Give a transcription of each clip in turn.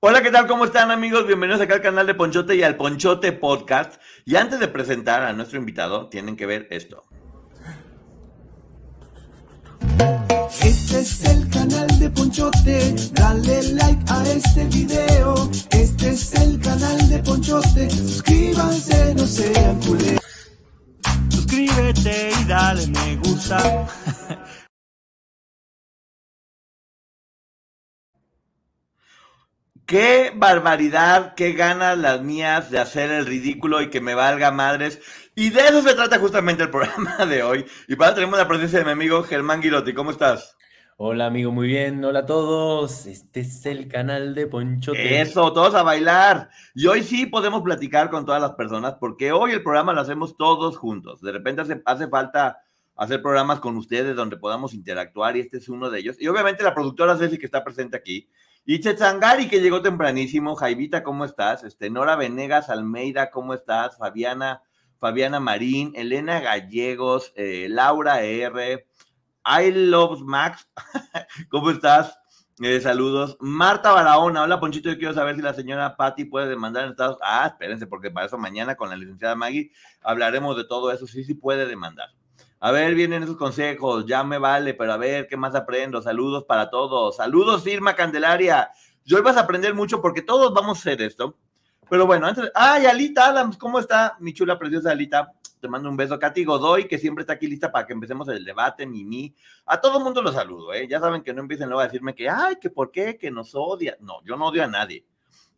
Hola, ¿qué tal? ¿Cómo están amigos? Bienvenidos acá al canal de Ponchote y al Ponchote Podcast. Y antes de presentar a nuestro invitado, tienen que ver esto. Este es el canal de Ponchote, dale like a este video. Este es el canal de Ponchote, suscríbanse, no sean culés. Suscríbete y dale me gusta. Qué barbaridad, qué ganas las mías de hacer el ridículo y que me valga madres. Y de eso se trata justamente el programa de hoy. Y para tenemos la presencia de mi amigo Germán Girotti. ¿Cómo estás? Hola amigo, muy bien. Hola a todos. Este es el canal de Ponchote. Eso, todos a bailar. Y hoy sí podemos platicar con todas las personas porque hoy el programa lo hacemos todos juntos. De repente hace, hace falta hacer programas con ustedes donde podamos interactuar y este es uno de ellos. Y obviamente la productora Ceci que está presente aquí. Y Chetzangari, que llegó tempranísimo. Jaivita, ¿cómo estás? Este, Nora Venegas Almeida, ¿cómo estás? Fabiana, Fabiana Marín, Elena Gallegos, eh, Laura R. I Love Max, ¿cómo estás? Eh, saludos. Marta Barahona, hola Ponchito, yo quiero saber si la señora Patti puede demandar en Estados Ah, espérense, porque para eso mañana con la licenciada Maggie hablaremos de todo eso. Sí, sí puede demandar. A ver, vienen esos consejos, ya me vale, pero a ver, ¿qué más aprendo? Saludos para todos. Saludos, Irma Candelaria. Yo ibas a aprender mucho porque todos vamos a hacer esto. Pero bueno, antes. ¡Ay, Alita Adams! ¿Cómo está mi chula preciosa Alita? Te mando un beso. Katy Godoy, que siempre está aquí lista para que empecemos el debate, Mimi. A todo mundo los saludo, ¿eh? Ya saben que no empiecen luego a decirme que, ay, que por qué, que nos odia. No, yo no odio a nadie.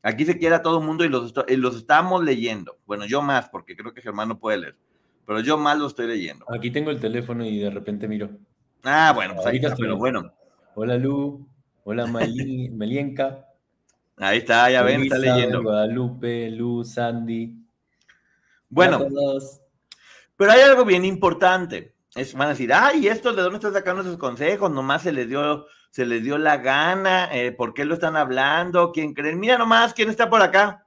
Aquí se quiere a todo el mundo y los, y los estamos leyendo. Bueno, yo más, porque creo que Germán no puede leer pero yo mal lo estoy leyendo. Aquí tengo el teléfono y de repente miro. Ah, bueno, pues ahí está, pero bueno. Hola Lu, hola Melienka. Ahí está, ya ven, está leyendo. Guadalupe, Lu, Sandy. Bueno, pero hay algo bien importante. Es, van a decir, ay, ¿esto de dónde están sacando esos consejos? Nomás se les dio, se les dio la gana, eh, ¿por qué lo están hablando? ¿Quién creen? Mira nomás, ¿quién está por acá?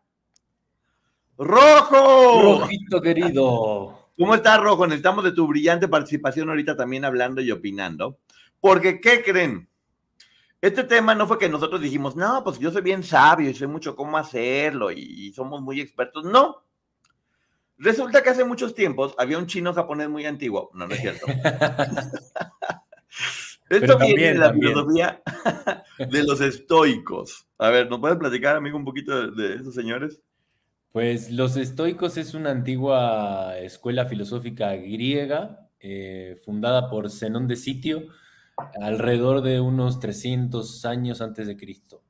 ¡Rojo! Rojito querido. ¿Cómo estás, Rojo? Necesitamos de tu brillante participación ahorita también hablando y opinando. Porque, ¿qué creen? Este tema no fue que nosotros dijimos, no, pues yo soy bien sabio y sé mucho cómo hacerlo y somos muy expertos. No. Resulta que hace muchos tiempos había un chino japonés muy antiguo. No, no es cierto. Esto viene de la filosofía de los estoicos. A ver, ¿nos puedes platicar, amigo, un poquito de, de esos señores? Pues los estoicos es una antigua escuela filosófica griega eh, fundada por Zenón de Sitio alrededor de unos 300 años antes de Cristo.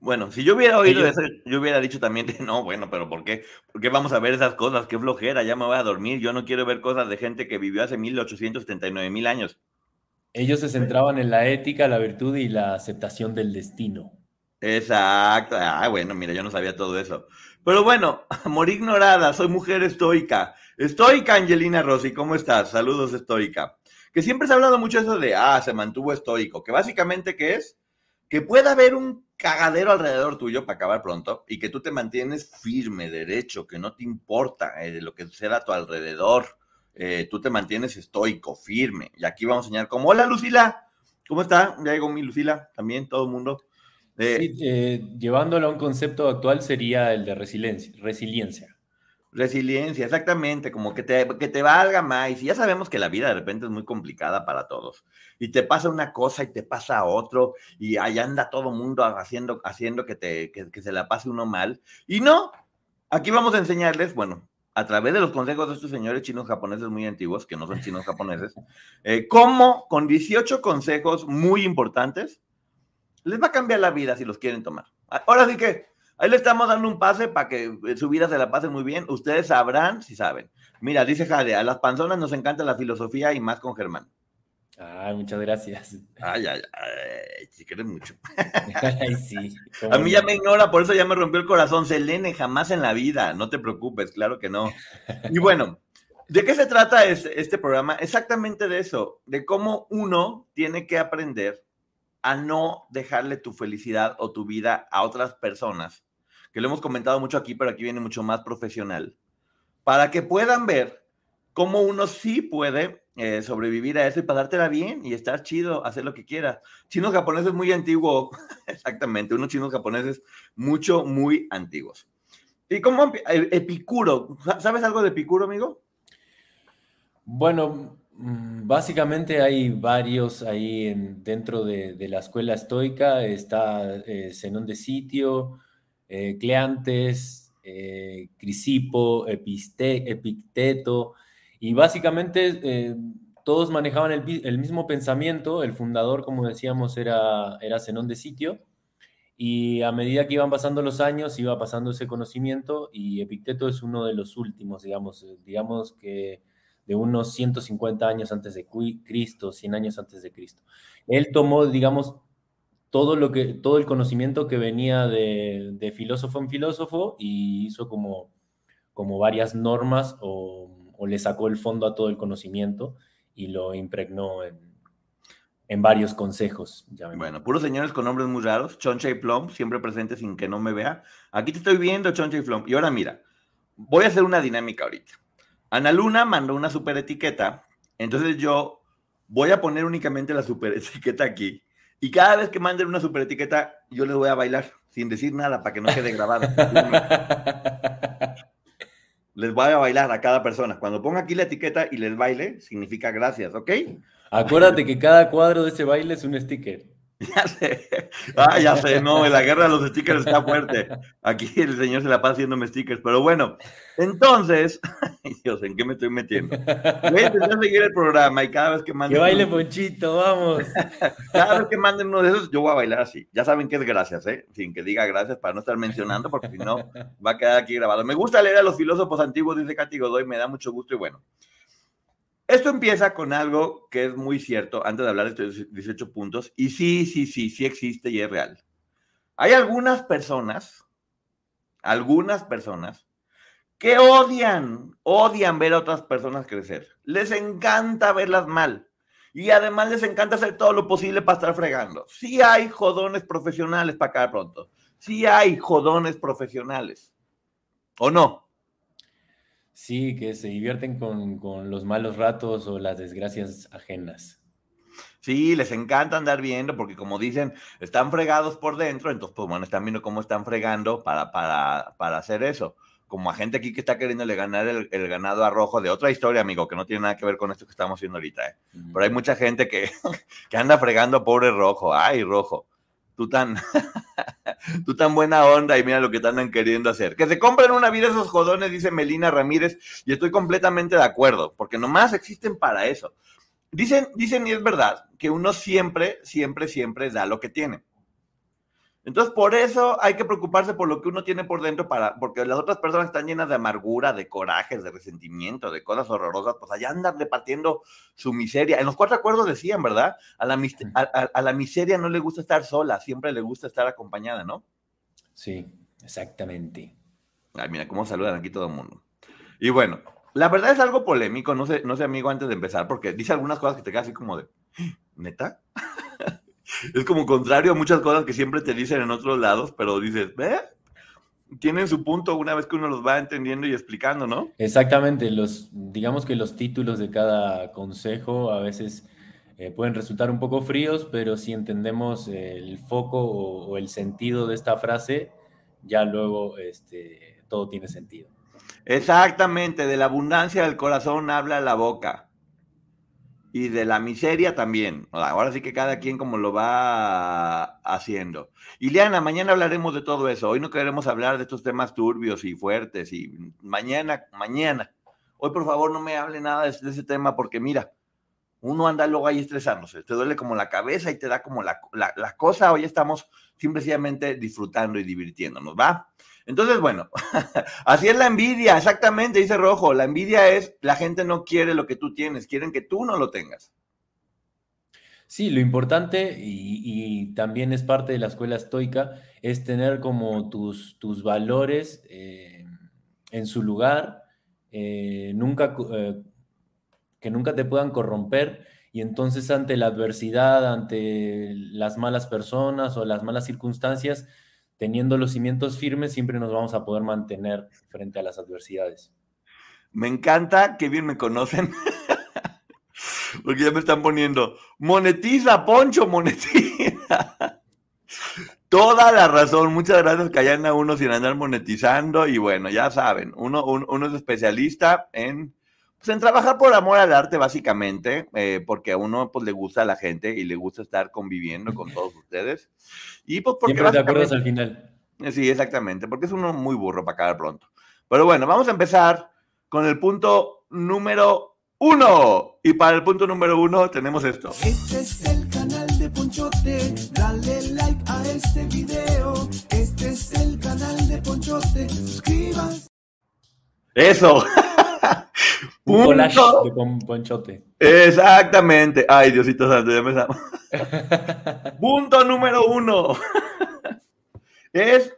Bueno, si yo hubiera oído eso, yo hubiera dicho también, no, bueno, pero ¿por qué? ¿Por qué vamos a ver esas cosas? Qué flojera, ya me voy a dormir. Yo no quiero ver cosas de gente que vivió hace 1879 mil años. Ellos se centraban en la ética, la virtud y la aceptación del destino. Exacto. Ah, bueno, mira, yo no sabía todo eso. Pero bueno, amor ignorada, soy mujer estoica. Estoica, Angelina Rossi, ¿cómo estás? Saludos, estoica. Que siempre se ha hablado mucho eso de, ah, se mantuvo estoico, que básicamente, ¿qué es? Que pueda haber un cagadero alrededor tuyo para acabar pronto y que tú te mantienes firme, derecho, que no te importa eh, lo que suceda a tu alrededor. Eh, tú te mantienes estoico, firme. Y aquí vamos a enseñar como, hola Lucila, ¿cómo está? Ya llegó mi Lucila, también, todo el mundo. Eh, llevándolo a un concepto actual sería el de resiliencia. resiliencia. Resiliencia, exactamente, como que te, que te valga más. Y ya sabemos que la vida de repente es muy complicada para todos. Y te pasa una cosa y te pasa otro, y ahí anda todo mundo haciendo, haciendo que, te, que, se la pase uno mal. Y no, aquí vamos a enseñarles, bueno, a través de los consejos de estos señores chinos japoneses muy antiguos, que no son chinos japoneses, eh, cómo con 18 consejos muy importantes les va a cambiar la vida si los quieren tomar. Ahora sí que Ahí le estamos dando un pase para que eh, su vida se la pase muy bien. Ustedes sabrán si saben. Mira, dice Jade, a las panzonas nos encanta la filosofía y más con Germán. Ay, muchas gracias. Ay, ay, ay, si quieres mucho. Ay, sí. A mí ya me ignora, por eso ya me rompió el corazón. Selene, jamás en la vida, no te preocupes, claro que no. Y bueno, ¿de qué se trata este, este programa? Exactamente de eso, de cómo uno tiene que aprender a no dejarle tu felicidad o tu vida a otras personas, que lo hemos comentado mucho aquí, pero aquí viene mucho más profesional, para que puedan ver cómo uno sí puede eh, sobrevivir a eso y pasártela bien y estar chido, hacer lo que quiera. Chinos japoneses muy antiguos, exactamente, unos chinos japoneses mucho, muy antiguos. ¿Y cómo Epicuro? ¿Sabes algo de Epicuro, amigo? Bueno, básicamente hay varios ahí dentro de, la escuela estoica. Está eh, Zenón de Sitio, eh, Cleantes, eh, Crisipo, Epicteto, y básicamente todos manejaban el, mismo pensamiento. El fundador, como decíamos, era, era Zenón de Sitio. Y a medida que iban pasando los años, iba pasando ese conocimiento y Epicteto es uno de los últimos, digamos, digamos que de unos 150 años antes de Cristo, 100 años antes de Cristo. Él tomó, digamos, todo, lo que, todo el conocimiento que venía de, filósofo en filósofo y hizo como, como varias normas o, le sacó el fondo a todo el conocimiento y lo impregnó en, en varios consejos. Bueno, puros señores con nombres muy raros. Choncha y Plum, siempre presente sin que no me vea. Aquí te estoy viendo, Choncha y Plum. Y ahora mira, voy a hacer una dinámica ahorita. Ana Luna mandó una super etiqueta, entonces yo voy a poner únicamente la super etiqueta aquí. Y cada vez que manden una super etiqueta, yo les voy a bailar sin decir nada para que no quede grabado. les voy a bailar a cada persona. Cuando ponga aquí la etiqueta y les baile, significa gracias, ¿ok? Acuérdate que cada cuadro de ese baile es un sticker. Ya sé. Ah, ya sé, no, la guerra de los stickers está fuerte. Aquí el señor se la pasa haciéndome stickers, pero bueno, entonces, Dios, ¿en qué me estoy metiendo? Voy a intentar seguir el programa y cada vez que manden. Que baile Ponchito, vamos. Cada vez que manden uno de esos, yo voy a bailar así. Ya saben que es gracias, ¿eh? Sin que diga gracias para no estar mencionando, porque si no, va a quedar aquí grabado. Me gusta leer a los filósofos antiguos, dice Katy Godoy, me da mucho gusto y bueno. Esto empieza con algo que es muy cierto, antes de hablar de estos 18 puntos, y sí, sí, sí, sí existe y es real. Hay algunas personas, algunas personas, que odian, odian ver a otras personas crecer. Les encanta verlas mal. Y además les encanta hacer todo lo posible para estar fregando. Sí hay jodones profesionales para acá pronto. Sí hay jodones profesionales. ¿O no? Sí, que se divierten con, los malos ratos o las desgracias ajenas. Sí, les encanta andar viendo porque como dicen, están fregados por dentro, entonces pues bueno, están viendo cómo están fregando para, para, para hacer eso. Como a gente aquí que está queriéndole ganar el, ganado a rojo de otra historia, amigo, que no tiene nada que ver con esto que estamos haciendo ahorita. ¿eh? Pero hay mucha gente que, que anda fregando pobre rojo. Ay, rojo tú tan, tú tan buena onda y mira lo que te andan queriendo hacer. Que se compren una vida esos jodones, dice Melina Ramírez, y estoy completamente de acuerdo, porque nomás existen para eso. Dicen, dicen, y es verdad, que uno siempre, siempre, siempre da lo que tiene. Entonces, por eso hay que preocuparse por lo que uno tiene por dentro, para, porque las otras personas están llenas de amargura, de corajes, de resentimiento, de cosas horrorosas, pues allá andan repartiendo su miseria. En los cuatro acuerdos decían, ¿verdad? A la, a, la miseria no le gusta estar sola, siempre le gusta estar acompañada, ¿no? Sí, exactamente. Ay, mira cómo saludan aquí todo el mundo. Y bueno, la verdad es algo polémico, no sé, no sé, amigo, antes de empezar, porque dice algunas cosas que te quedan así como de, ¿neta? es como contrario a muchas cosas que siempre te dicen en otros lados, pero dices, ¿ve? Tienen su punto una vez que uno los va entendiendo y explicando, ¿no? Exactamente, los, digamos que los títulos de cada consejo a veces eh, pueden resultar un poco fríos, pero si entendemos el foco o, el sentido de esta frase, ya luego este, todo tiene sentido. Exactamente, de la abundancia del corazón habla la boca. Y de la miseria también. Ahora sí que cada quien como lo va haciendo. Ileana, mañana hablaremos de todo eso. Hoy no queremos hablar de estos temas turbios y fuertes. Y mañana, mañana. Hoy por favor no me hable nada de ese tema porque mira, uno anda luego ahí estresándose, te duele como la cabeza y te da como la, la, cosa. Hoy estamos simplemente disfrutando y divirtiéndonos, ¿va? Entonces, bueno, así es la envidia, exactamente, dice Rojo. La envidia es, la gente no quiere lo que tú tienes, quieren que tú no lo tengas. Sí, lo importante, y, también es parte de la escuela estoica, es tener como tus, tus valores eh, en su lugar, eh, nunca eh, que nunca te puedan corromper y entonces ante la adversidad, ante las malas personas o las malas circunstancias, teniendo los cimientos firmes, siempre nos vamos a poder mantener frente a las adversidades. Me encanta que bien me conocen. Porque ya me están poniendo, monetiza, Poncho, monetiza. Toda la razón. Muchas gracias que hayan a uno sin andar monetizando. Y bueno, ya saben, uno, uno es especialista en pues en trabajar por amor al arte, básicamente, eh, porque a uno pues, le gusta a la gente y le gusta estar conviviendo con todos ustedes. Y pues porque. Siempre te acuerdas al final. Eh, sí, exactamente, porque es uno muy burro para acabar pronto. Pero bueno, vamos a empezar con el punto número uno. Y para el punto número uno tenemos esto. Este es el canal de Ponchote, dale like a este video. Este es el canal de Ponchote, suscríbanse. Eso. Un collage de ponchote. Exactamente. Ay, Diosito Santo, ya empezamos. Punto número uno. es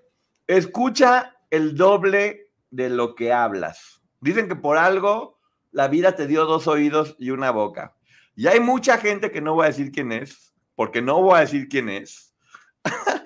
escucha el doble de lo que hablas. Dicen que por algo la vida te dio dos oídos y una boca. Y hay mucha gente que no voy a decir quién es, porque no voy a decir quién es,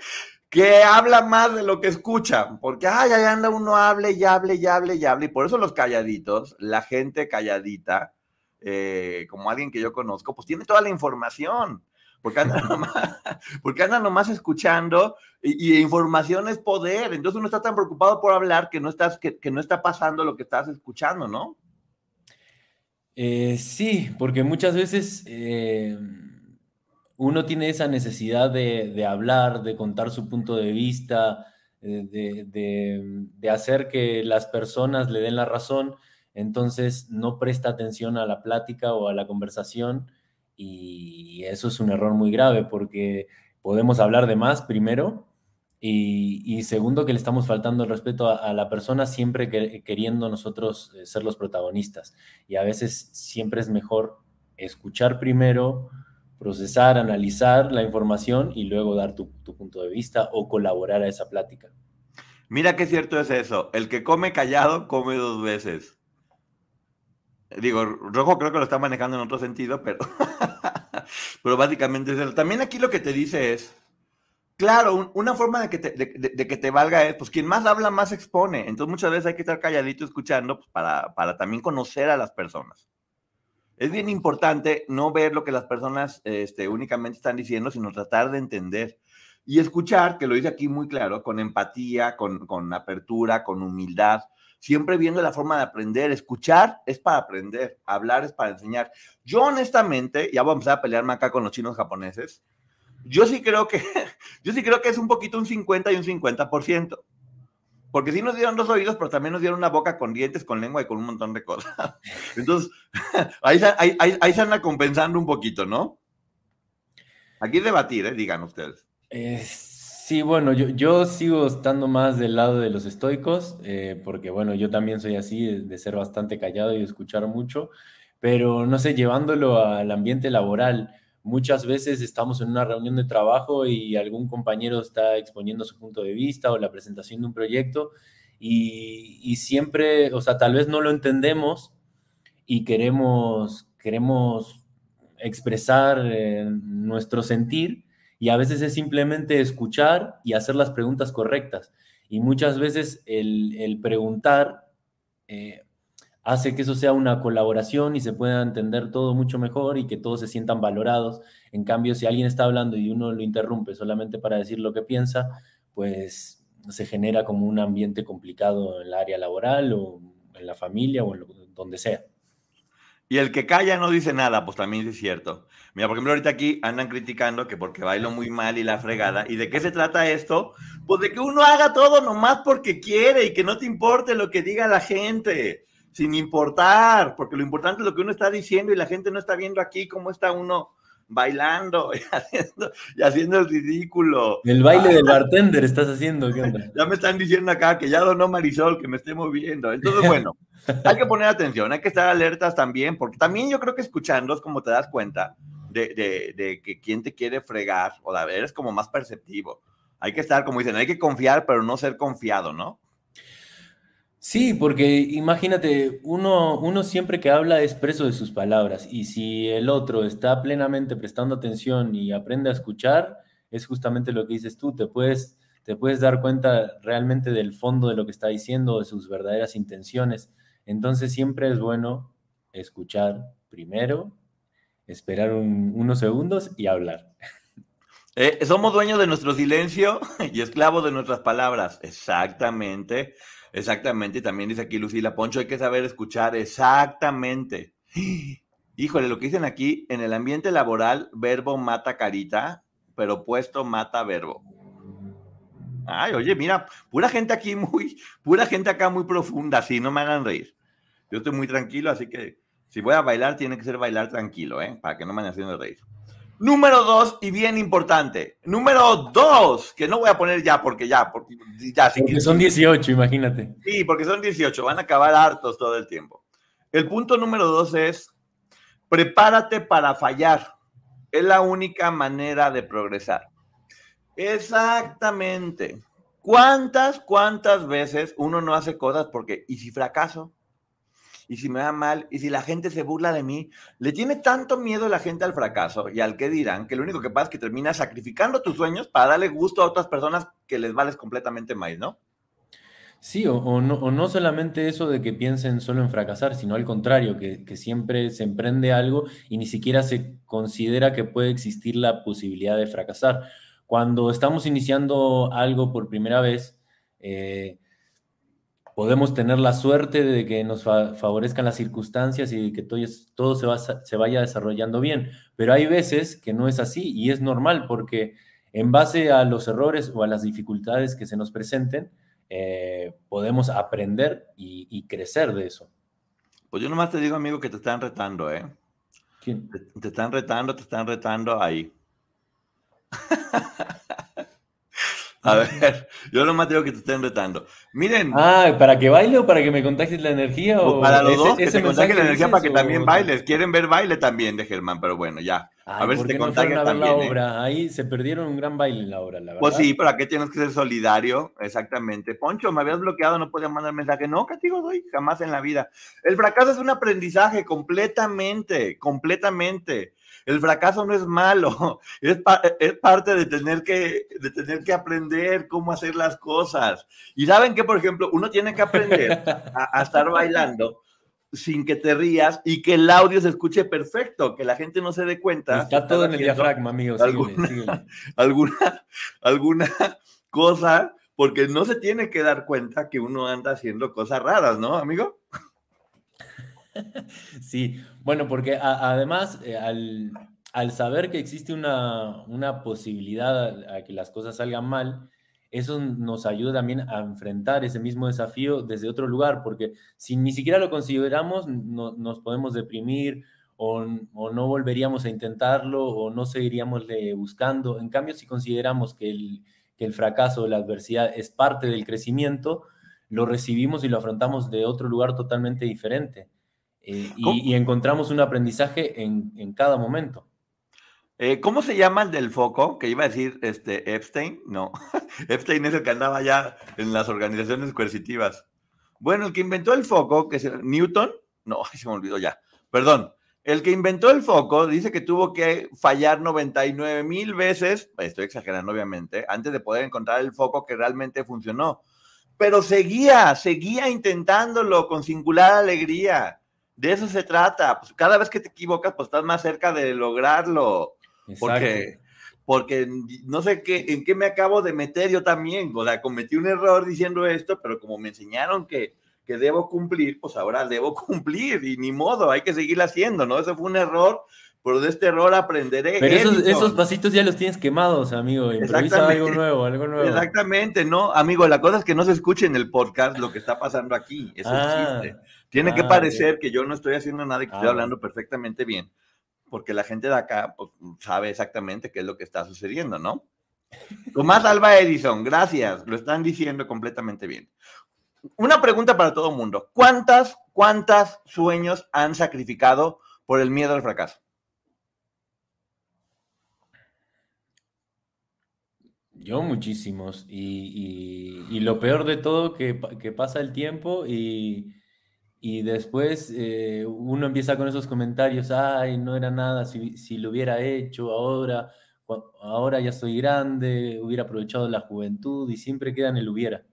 que habla más de lo que escucha, porque ay, ahí anda uno hable y hable y hable y hable, y por eso los calladitos, la gente calladita, eh, como alguien que yo conozco, pues tiene toda la información, porque anda nomás, porque anda nomás escuchando, y, información es poder, entonces uno está tan preocupado por hablar que no, estás, que, no está pasando lo que estás escuchando, ¿no? Eh, sí, porque muchas veces... Eh uno tiene esa necesidad de, hablar, de contar su punto de vista, eh, de, hacer que las personas le den la razón, entonces no presta atención a la plática o a la conversación y eso es un error muy grave porque podemos hablar de más primero y, segundo que le estamos faltando el respeto a, la persona siempre queriendo nosotros eh, ser los protagonistas y a veces siempre es mejor escuchar primero, procesar, analizar la información y luego dar tu, punto de vista o colaborar a esa plática. Mira qué cierto es eso. El que come callado come dos veces. Digo, Rojo creo que lo está manejando en otro sentido, pero, pero básicamente es eso. También aquí lo que te dice es, claro, una forma de que, te, valga es, pues quien más habla, más expone. Entonces muchas veces hay que estar calladito escuchando pues, para también conocer a las personas es bien importante no ver lo que las personas este, únicamente están diciendo, sino tratar de entender y escuchar, que lo dice aquí muy claro, con empatía, con, con apertura, con humildad, siempre viendo la forma de aprender. Escuchar es para aprender, hablar es para enseñar. Yo honestamente, ya empezar a pelearme acá con los chinos japoneses, yo sí creo que, yo sí creo que es un poquito un 50 y un 50%. Porque sí nos dieron dos oídos, pero también nos dieron una boca con dientes, con lengua y con un montón de cosas. Entonces, ahí, ahí, se anda compensando un poquito, ¿no? Aquí debatir, ¿eh? digan ustedes. Eh, sí, bueno, yo, yo, sigo estando más del lado de los estoicos, eh, porque bueno, yo también soy así, de, ser bastante callado y de escuchar mucho, pero no sé, llevándolo al ambiente laboral, Muchas veces estamos en una reunión de trabajo y algún compañero está exponiendo su punto de vista o la presentación de un proyecto y, siempre, o sea, tal vez no lo entendemos y queremos, queremos expresar eh, nuestro sentir y a veces es simplemente escuchar y hacer las preguntas correctas. Y muchas veces el, preguntar eh, hace que eso sea una colaboración y se pueda entender todo mucho mejor y que todos se sientan valorados. En cambio, si alguien está hablando y uno lo interrumpe solamente para decir lo que piensa, pues se genera como un ambiente complicado en el área laboral o en la familia o en donde sea. Y el que calla no dice nada, pues también es cierto. Mira, por ejemplo, ahorita aquí andan criticando que porque bailo muy mal y la fregada. ¿Y de qué se trata esto? Pues de que uno haga todo nomás porque quiere y que no te importe lo que diga la gente, sin importar, porque lo importante es lo que uno está diciendo y la gente no está viendo aquí cómo está uno bailando y haciendo, y haciendo el ridículo. El baile del bartender estás haciendo, ¿qué onda? Ya me están diciendo acá que ya donó Marisol, que me esté moviendo. Entonces, bueno, hay que poner atención, hay que estar alertas también, porque también yo creo que escuchando es como te das cuenta de, de, de que quién te quiere fregar o de ver, es como más perceptivo. Hay que estar, como dicen, hay que confiar, pero no ser confiado, ¿no? Sí, porque imagínate, uno, uno siempre que habla es preso de sus palabras y si el otro está plenamente prestando atención y aprende a escuchar, es justamente lo que dices tú, te puedes, te puedes dar cuenta realmente del fondo de lo que está diciendo, de sus verdaderas intenciones. Entonces siempre es bueno escuchar primero, esperar unos segundos y hablar. Eh, somos dueños de nuestro silencio y esclavos de nuestras palabras. Exactamente. Exactamente, también dice aquí Lucila Poncho, hay que saber escuchar exactamente. Híjole, lo que dicen aquí, en el ambiente laboral, verbo mata carita, pero puesto mata verbo. Ay, oye, mira, pura gente aquí muy, pura gente acá muy profunda, sí, no me hagan reír. Yo estoy muy tranquilo, así que si voy a bailar, tiene que ser bailar tranquilo, ¿eh? Para que no me hagan haciendo reír. Número dos, y bien importante. Número dos, que no voy a poner ya porque ya, porque ya. Porque son 18, imagínate. Sí, porque son 18, van a acabar hartos todo el tiempo. El punto número dos es, prepárate para fallar. Es la única manera de progresar. Exactamente. ¿Cuántas, cuántas veces uno no hace cosas porque, ¿y si fracaso? Y si me va mal, y si la gente se burla de mí, le tiene tanto miedo la gente al fracaso y al que dirán, que lo único que pasa es que termina sacrificando tus sueños para darle gusto a otras personas que les vales completamente más, ¿no? Sí, o, no, solamente eso de que piensen solo en fracasar, sino al contrario, que, que, siempre se emprende algo y ni siquiera se considera que puede existir la posibilidad de fracasar. Cuando estamos iniciando algo por primera vez, eh, podemos tener la suerte de que nos favorezcan las circunstancias y que todo, todo se, se, vaya desarrollando bien. Pero hay veces que no es así y es normal porque en base a los errores o a las dificultades que se nos presenten, eh, podemos aprender y, crecer de eso. Pues yo nomás te digo, amigo, que te están retando, ¿eh? ¿Quién? Te, te están retando, te están retando ahí. A ver, yo nomás digo que te estén retando. Miren. Ah, ¿para que baile o para que me contagies la energía? O, para los dos, que te contagies la energía para que también bailes. Quieren ver baile también de Germán, pero bueno, ya. a ver si te contagias también. La ¿eh? obra? Ahí se perdieron un gran baile en la obra, la pues verdad. Pues sí, pero aquí tienes que ser solidario, exactamente. Poncho, me habías bloqueado, no podía mandar mensaje. No, castigo doy, jamás en la vida. El fracaso es un aprendizaje completamente, completamente. El fracaso no es malo, es, es parte de tener, que, de tener que aprender cómo hacer las cosas. Y saben que, por ejemplo, uno tiene que aprender a, estar bailando sin que te rías y que el audio se escuche perfecto, que la gente no se dé cuenta. Está todo en el diafragma, amigos. Alguna, alguna, alguna cosa, porque no se tiene que dar cuenta que uno anda haciendo cosas raras, ¿no, amigo? Sí, bueno, porque además eh, al, saber que existe una, posibilidad a, que las cosas salgan mal, eso nos ayuda también a enfrentar ese mismo desafío desde otro lugar, porque si ni siquiera lo consideramos, nos podemos deprimir o, no volveríamos a intentarlo o no seguiríamos buscando. En cambio, si consideramos que el, que el fracaso, la adversidad es parte del crecimiento, lo recibimos y lo afrontamos de otro lugar totalmente diferente. Eh, y, encontramos un aprendizaje en, cada momento. Eh, ¿Cómo se llama el del foco? Que iba a decir este, Epstein. No, Epstein es el que andaba ya en las organizaciones coercitivas. Bueno, el que inventó el foco, que es Newton, no, se me olvidó ya, perdón. El que inventó el foco dice que tuvo que fallar 99 mil veces, estoy exagerando obviamente, antes de poder encontrar el foco que realmente funcionó. Pero seguía, seguía intentándolo con singular alegría. De eso se trata. Pues cada vez que te equivocas, pues estás más cerca de lograrlo. Porque, porque no sé qué, en qué me acabo de meter yo también. O sea, cometí un error diciendo esto, pero como me enseñaron que, que debo cumplir, pues ahora debo cumplir y ni modo, hay que seguir haciendo, ¿no? Ese fue un error, pero de este error aprenderé. Pero esos, esos pasitos ya los tienes quemados, amigo. Improvisa algo nuevo, algo nuevo. Exactamente, ¿no? Amigo, la cosa es que no se escuche en el podcast lo que está pasando aquí. Eso ah, Tiene que parecer que yo no estoy haciendo nada y que estoy hablando perfectamente bien, porque la gente de acá pues, sabe exactamente qué es lo que está sucediendo, ¿no? Tomás Alba Edison, gracias, lo están diciendo completamente bien. Una pregunta para todo el mundo. ¿Cuántas, cuántas sueños han sacrificado por el miedo al fracaso? Yo muchísimos. Y, lo peor de todo, que, que pasa el tiempo y, después eh, uno empieza con esos comentarios, ay, no era nada si, si, lo hubiera hecho ahora, ahora ya soy grande, hubiera aprovechado la juventud y siempre queda en el hubiera.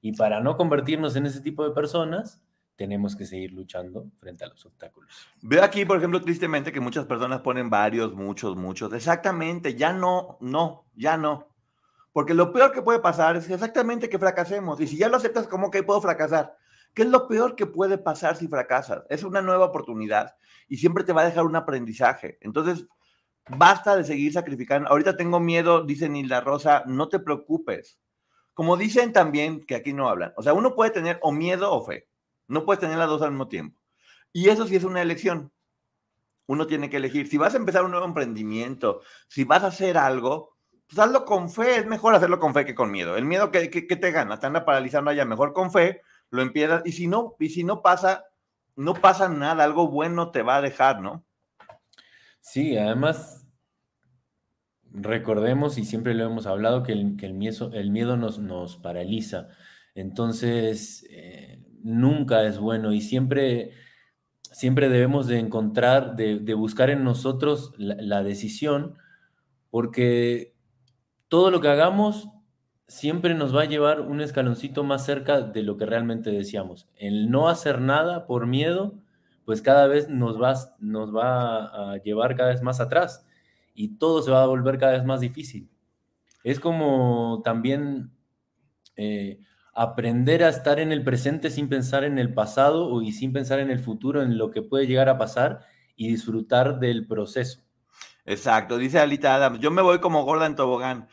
Y para no convertirnos en ese tipo de personas, tenemos que seguir luchando frente a los obstáculos. Veo aquí, por ejemplo, tristemente que muchas personas ponen varios, muchos, muchos. Exactamente, ya no, no, ya no. Porque lo peor que puede pasar es exactamente que fracasemos. Y si ya lo aceptas, ¿cómo que puedo fracasar? ¿Qué es lo peor que puede pasar si fracasas? Es una nueva oportunidad y siempre te va a dejar un aprendizaje. Entonces, basta de seguir sacrificando. Ahorita tengo miedo, dice Nilda Rosa, no te preocupes. Como dicen también, que aquí no hablan, o sea, uno puede tener o miedo o fe, no puedes tener las dos al mismo tiempo. Y eso sí es una elección. Uno tiene que elegir. Si vas a empezar un nuevo emprendimiento, si vas a hacer algo, pues hazlo con fe. Es mejor hacerlo con fe que con miedo. El miedo que, te gana, te anda paralizando allá, mejor con fe, lo empiezas. Y si no, y si no pasa, no pasa nada, algo bueno te va a dejar, ¿no? Sí, además recordemos, y siempre lo hemos hablado, que el, miedo, el miedo nos, nos, paraliza. Entonces, eh, nunca es bueno y siempre, siempre debemos de encontrar, de, buscar en nosotros la, decisión, porque todo lo que hagamos siempre nos va a llevar un escaloncito más cerca de lo que realmente deseamos. El no hacer nada por miedo, pues cada vez nos va, a llevar cada vez más atrás y todo se va a volver cada vez más difícil. Es como también eh, aprender a estar en el presente sin pensar en el pasado y sin pensar en el futuro, en lo que puede llegar a pasar y disfrutar del proceso. Exacto, dice Alita Adams, yo me voy como gorda en tobogán.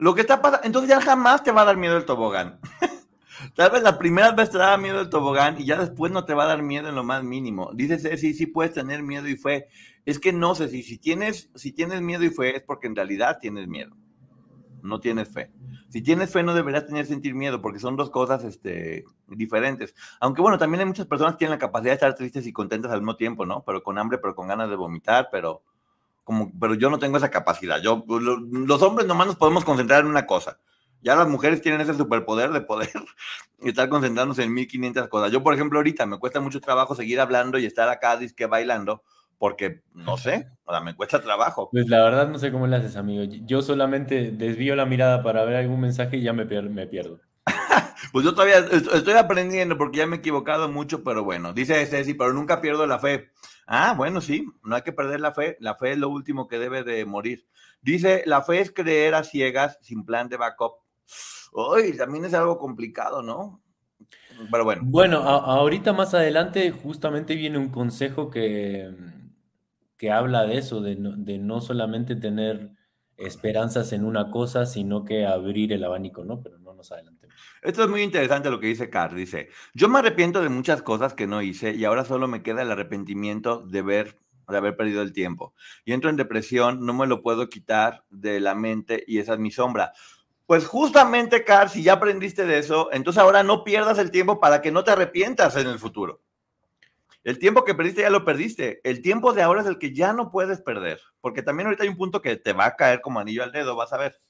Lo que está pasando, entonces ya jamás te va a dar miedo el tobogán. Tal vez la primera vez te da miedo el tobogán y ya después no te va a dar miedo en lo más mínimo. Dice sí, sí puedes tener miedo y fue. Es que no sé si, si, tienes, si tienes miedo y fe es porque en realidad tienes miedo. No tienes fe. Si tienes fe no deberías tener sentir miedo porque son dos cosas este, diferentes. Aunque bueno, también hay muchas personas que tienen la capacidad de estar tristes y contentas al mismo tiempo, ¿no? Pero con hambre, pero con ganas de vomitar, pero como, pero yo no tengo esa capacidad. Yo, los hombres nomás nos podemos concentrar en una cosa. Ya las mujeres tienen ese superpoder de poder estar concentrándose en 1500 cosas. Yo, por ejemplo, ahorita me cuesta mucho trabajo seguir hablando y estar acá disque bailando porque no sé, o sea, me cuesta trabajo. Pues la verdad no sé cómo le haces, amigo. Yo solamente desvío la mirada para ver algún mensaje y ya me, me pierdo. pues yo todavía estoy aprendiendo porque ya me he equivocado mucho, pero bueno, dice Ceci, pero nunca pierdo la fe. Ah, bueno, sí, no hay que perder la fe. La fe es lo último que debe de morir. Dice, la fe es creer a ciegas sin plan de backup. Uy, también es algo complicado, ¿no? Pero bueno. Bueno, ahorita más adelante justamente viene un consejo que, que habla de eso, de no, solamente tener esperanzas en una cosa, sino que abrir el abanico, ¿no? Pero no nos adelantemos. Esto es muy interesante lo que dice Carl. Dice, yo me arrepiento de muchas cosas que no hice y ahora solo me queda el arrepentimiento de ver de haber perdido el tiempo. Y entro en depresión, no me lo puedo quitar de la mente y esa es mi sombra. Pues justamente, Carl, si ya aprendiste de eso, entonces ahora no pierdas el tiempo para que no te arrepientas en el futuro. El tiempo que perdiste ya lo perdiste. El tiempo de ahora es el que ya no puedes perder. Porque también ahorita hay un punto que te va a caer como anillo al dedo, vas a ver.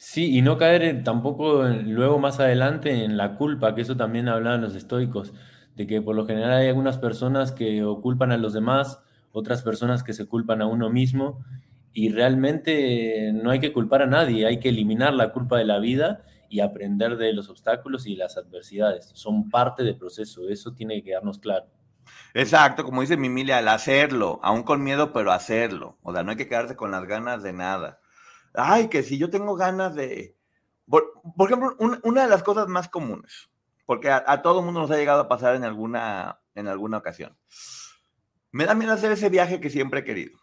Sí, y no caer tampoco luego más adelante en la culpa, que eso también hablaban los estoicos, de que por lo general hay algunas personas que culpan a los demás, otras personas que se culpan a uno mismo, y realmente no hay que culpar a nadie, hay que eliminar la culpa de la vida y aprender de los obstáculos y las adversidades. Son parte del proceso, eso tiene que quedarnos claro. Exacto, como dice Mimilia, al hacerlo, aún con miedo, pero hacerlo. O sea, no hay que quedarse con las ganas de nada. Ay, que si yo tengo ganas de... Por, ejemplo, una de las cosas más comunes porque a, a todo mundo nos ha llegado a pasar en alguna, en alguna ocasión. Me da miedo hacer ese viaje que siempre he querido.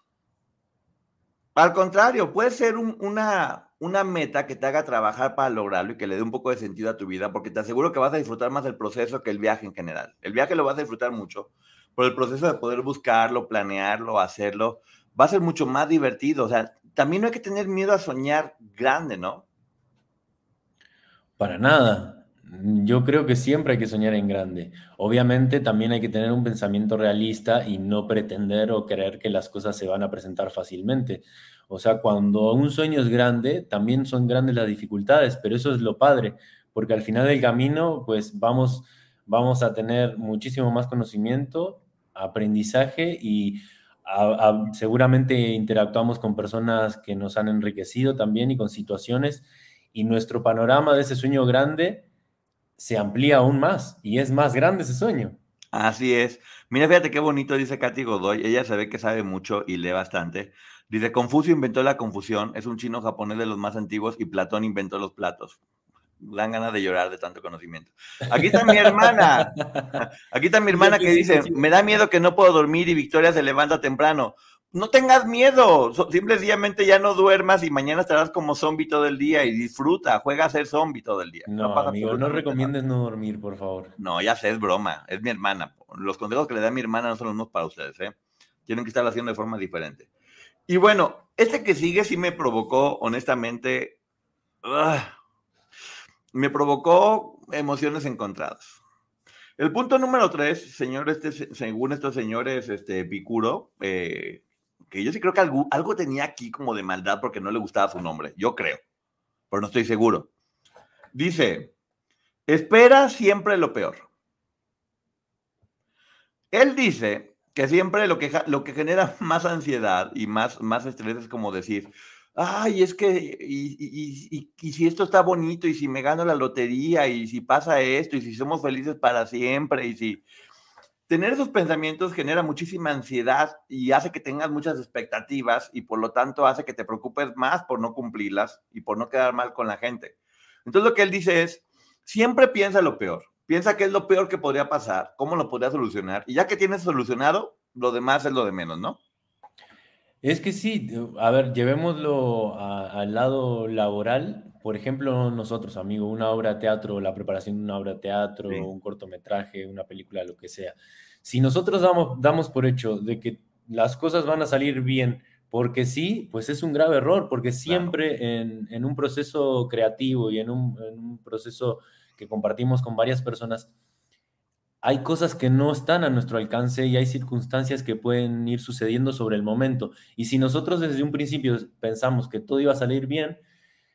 Al contrario, puede ser un- una, una meta que te haga trabajar para lograrlo y que le dé un poco de sentido a tu vida, porque te aseguro que vas a disfrutar más del proceso que el viaje en general. El viaje lo vas a disfrutar mucho, pero el proceso de poder buscarlo, planearlo, hacerlo, va a ser mucho más divertido. O sea, también no hay que tener miedo a soñar grande, ¿no? Para nada. Yo creo que siempre hay que soñar en grande. Obviamente también hay que tener un pensamiento realista y no pretender o creer que las cosas se van a presentar fácilmente. O sea, cuando un sueño es grande, también son grandes las dificultades, pero eso es lo padre, porque al final del camino, pues vamos, vamos a tener muchísimo más conocimiento, aprendizaje y a- a- seguramente interactuamos con personas que nos han enriquecido también y con situaciones y nuestro panorama de ese sueño grande se amplía aún más y es más grande ese sueño. Así es. Mira, fíjate qué bonito dice Katy Godoy. Ella se ve que sabe mucho y lee bastante. Dice, Confucio inventó la confusión, es un chino japonés de los más antiguos y Platón inventó los platos. Dan ganas de llorar de tanto conocimiento. Aquí está mi hermana. Aquí está mi hermana que dice, me da miedo que no puedo dormir y Victoria se levanta temprano. No tengas miedo, simplemente ya no duermas y mañana estarás como zombie todo el día y disfruta, juega a ser zombie todo el día. No, pasa amigo, no recomiendes no dormir, por favor. no, ya sé, es broma, es mi hermana. Los consejos que le da mi hermana no son los mismos para ustedes, ¿eh? Tienen que estarlo haciendo de forma diferente. Y bueno, este que sigue sí me provocó, honestamente, ah, me provocó emociones encontradas. El punto número tres, señor, este, se- según estos señores, este, Picuro, eh, que yo sí creo que algo, algo tenía aquí como de maldad porque no le gustaba su nombre, yo creo, pero no estoy seguro. Dice, espera siempre lo peor. Él dice que siempre lo que, lo que genera más ansiedad y más, más estrés es como decir, ay, es que, y, y- y- si esto está bonito, y si me gano la lotería, y si pasa esto, y si somos felices para siempre, y si... Tener esos pensamientos genera muchísima ansiedad y hace que tengas muchas expectativas y por lo tanto hace que te preocupes más por no cumplirlas y por no quedar mal con la gente. Entonces lo que él dice es, siempre piensa lo peor, piensa qué es lo peor que podría pasar, cómo lo podría solucionar y ya que tienes solucionado, lo demás es lo de menos, ¿no? Es que sí, a ver, llevémoslo a- al lado laboral. Por ejemplo, nosotros, amigo, una obra de teatro, la preparación de una obra de teatro, Sí. un cortometraje, una película, lo que sea. Si nosotros damos, damos por hecho de que las cosas van a salir bien porque sí, pues es un grave error, porque siempre en, en un proceso creativo y en un, en un proceso que compartimos con varias personas, hay cosas que no están a nuestro alcance y hay circunstancias que pueden ir sucediendo sobre el momento. Y si nosotros desde un principio pensamos que todo iba a salir bien,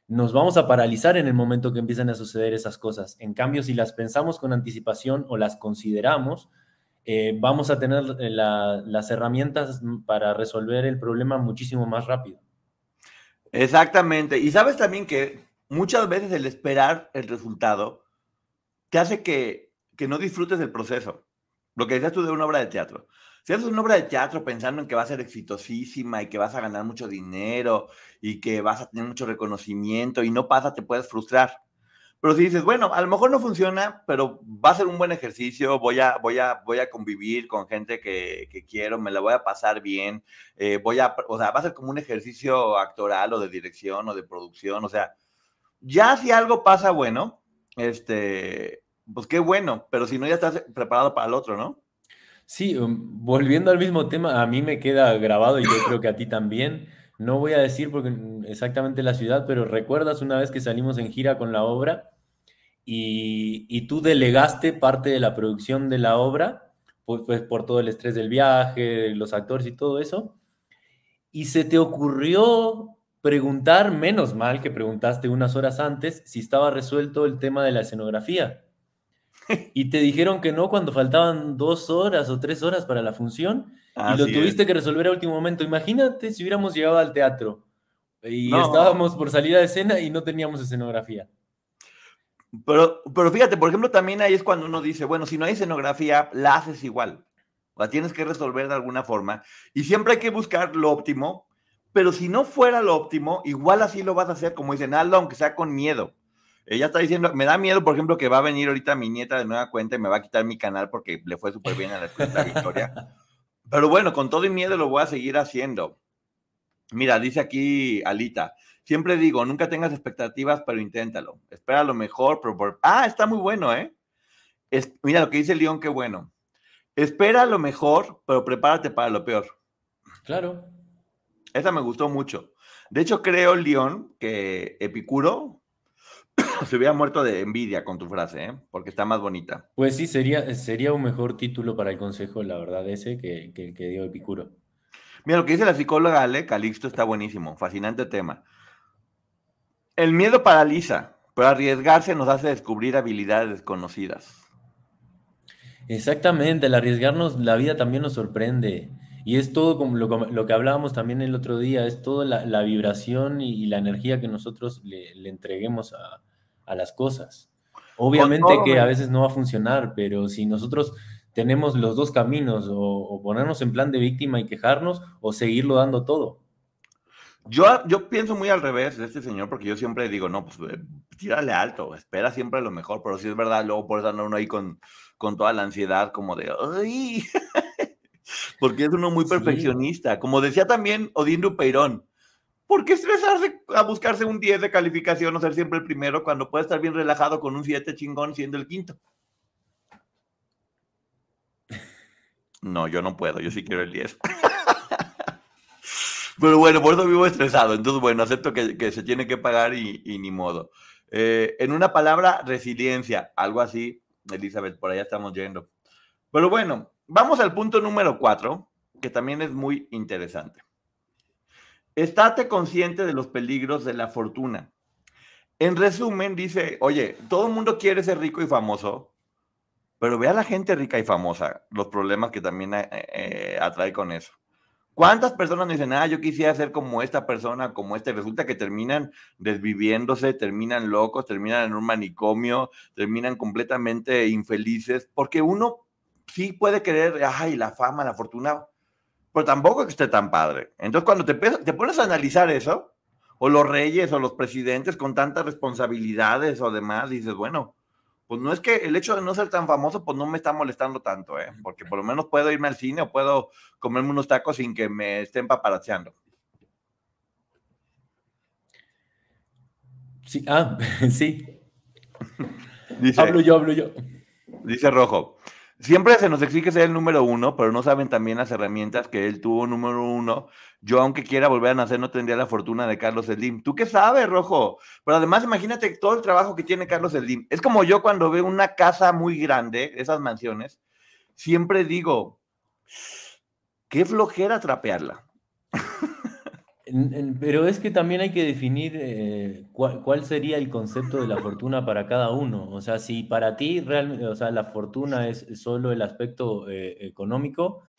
nos vamos a paralizar en el momento que empiezan a suceder esas cosas. En cambio, si las pensamos con anticipación o las consideramos, eh, vamos a tener eh, la- las herramientas para resolver el problema muchísimo más rápido. Exactamente. Y sabes también que muchas veces el esperar el resultado te hace que, que no disfrutes del proceso. Lo que decías tú de una obra de teatro. Si haces una obra de teatro pensando en que va a ser exitosísima y que vas a ganar mucho dinero y que vas a tener mucho reconocimiento y no pasa, te puedes frustrar. Pero si dices, bueno, a lo mejor no funciona, pero va a ser un buen ejercicio, voy a, voy a, voy a convivir con gente que, que quiero, me la voy a pasar bien, eh, voy a, o sea, va a ser como un ejercicio actoral o de dirección o de producción, o sea, ya si algo pasa bueno, este, pues qué bueno, pero si no ya estás preparado para el otro, ¿no? Sí, um, volviendo al mismo tema, a mí me queda grabado y yo creo que a ti también. No voy a decir porque mm, exactamente la ciudad, pero recuerdas una vez que salimos en gira con la obra y, y tú delegaste parte de la producción de la obra, pues, pues por todo el estrés del viaje, los actores y todo eso, y se te ocurrió preguntar, menos mal que preguntaste unas horas antes, si estaba resuelto el tema de la escenografía. Y te dijeron que no cuando faltaban dos horas o tres horas para la función y lo tuviste es. que resolver a último momento. Imagínate si hubiéramos llegado al teatro y No. estábamos por salir a escena y no teníamos escenografía. Pero, pero fíjate, por ejemplo, también ahí es cuando uno dice, bueno, si no hay escenografía, la haces igual. La tienes que resolver de alguna forma. Y siempre hay que buscar lo óptimo, pero si no fuera lo óptimo, igual así lo vas a hacer, como dicen, hazlo aunque sea con miedo. Ella está diciendo, me da miedo, por ejemplo, que va a venir ahorita mi nieta de nueva cuenta y me va a quitar mi canal porque le fue súper bien a la, la victoria. Pero bueno, con todo y miedo lo voy a seguir haciendo. Mira, dice aquí Alita, siempre digo, nunca tengas expectativas, pero inténtalo. Espera lo mejor, pero por... Ah, está muy bueno, ¿eh? Es... Mira lo que dice León, qué bueno. Espera lo mejor, pero prepárate para lo peor. Claro. Esa me gustó mucho. De hecho, creo, León, que Epicuro se hubiera muerto de envidia con tu frase, ¿eh? porque está más bonita. Pues sí, sería, sería un mejor título para el consejo, la verdad, ese que, que, que dio Epicuro. Mira, lo que dice la psicóloga Ale Calixto está buenísimo, fascinante tema. El miedo paraliza, pero arriesgarse nos hace descubrir habilidades desconocidas. Exactamente, al arriesgarnos la vida también nos sorprende. Y es todo como lo, lo que hablábamos también el otro día, es toda la, la vibración y, y, la energía que nosotros le, le entreguemos a, a, las cosas. Obviamente que a veces no va a funcionar, pero si nosotros tenemos los dos caminos, o, o, ponernos en plan de víctima y quejarnos, o seguirlo dando todo. Yo, yo pienso muy al revés de este señor, porque yo siempre digo, no, pues eh, tírale alto, espera siempre lo mejor, pero si es verdad, luego por eso anda uno ahí con, con toda la ansiedad, como de, ¡ay! porque es uno muy perfeccionista. Sí. Como decía también Odín Dupeirón, ¿por qué estresarse a buscarse un 10 de calificación o ser siempre el primero cuando puede estar bien relajado con un 7 chingón siendo el quinto? No, yo no puedo, yo sí quiero el 10. Pero bueno, por eso vivo estresado. Entonces, bueno, acepto que, que se tiene que pagar y, y ni modo. Eh, en una palabra, resiliencia, algo así, Elizabeth, por allá estamos yendo. Pero bueno, vamos al punto número cuatro, que también es muy interesante. Estate consciente de los peligros de la fortuna. En resumen, dice, oye, todo el mundo quiere ser rico y famoso, pero ve a la gente rica y famosa, los problemas que también eh, eh, atrae con eso. ¿Cuántas personas dicen, ah, yo quisiera ser como esta persona, como este? Resulta que terminan desviviéndose, terminan locos, terminan en un manicomio, terminan completamente infelices, porque uno sí puede querer, ay, la fama, la fortuna, pero tampoco que esté tan padre. Entonces, cuando te, te pones a analizar eso, o los reyes o los presidentes con tantas responsabilidades o demás, dices, bueno, pues no es que el hecho de no ser tan famoso, pues no me está molestando tanto, ¿eh? porque por lo menos puedo irme al cine o puedo comerme unos tacos sin que me estén paparacheando. Sí, ah, sí. Dice, hablo yo, hablo yo. Dice Rojo, Siempre se nos exige ser el número uno, pero no saben también las herramientas que él tuvo número uno. Yo, aunque quiera volver a nacer, no tendría la fortuna de Carlos Slim. ¿Tú qué sabes, Rojo? Pero además, imagínate todo el trabajo que tiene Carlos Slim. Es como yo cuando veo una casa muy grande, esas mansiones, siempre digo, qué flojera trapearla. Pero es que también hay que definir eh, cuál, sería el concepto de la fortuna para cada uno. O sea, si para ti realmente, o sea, la fortuna es solo el aspecto eh, económico.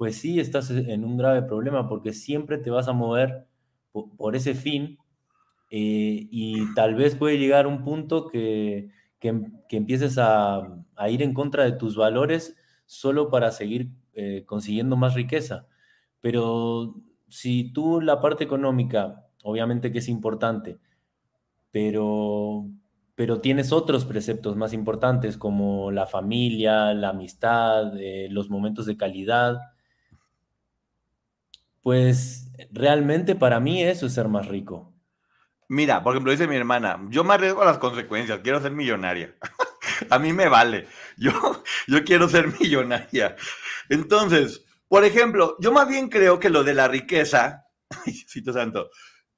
Pues sí, estás en un grave problema porque siempre te vas a mover por, ese fin eh, y tal vez puede llegar un punto que, que, que empieces a, a, ir en contra de tus valores solo para seguir eh, consiguiendo más riqueza. Pero si tú la parte económica, obviamente que es importante, pero, pero tienes otros preceptos más importantes como la familia, la amistad, eh, los momentos de calidad, pues realmente para mí eso es ser más rico. Mira, por ejemplo, dice mi hermana, yo me arriesgo a las consecuencias, quiero ser millonaria. a mí me vale, yo, yo quiero ser millonaria. Entonces, por ejemplo, yo más bien creo que lo de la riqueza, Santo,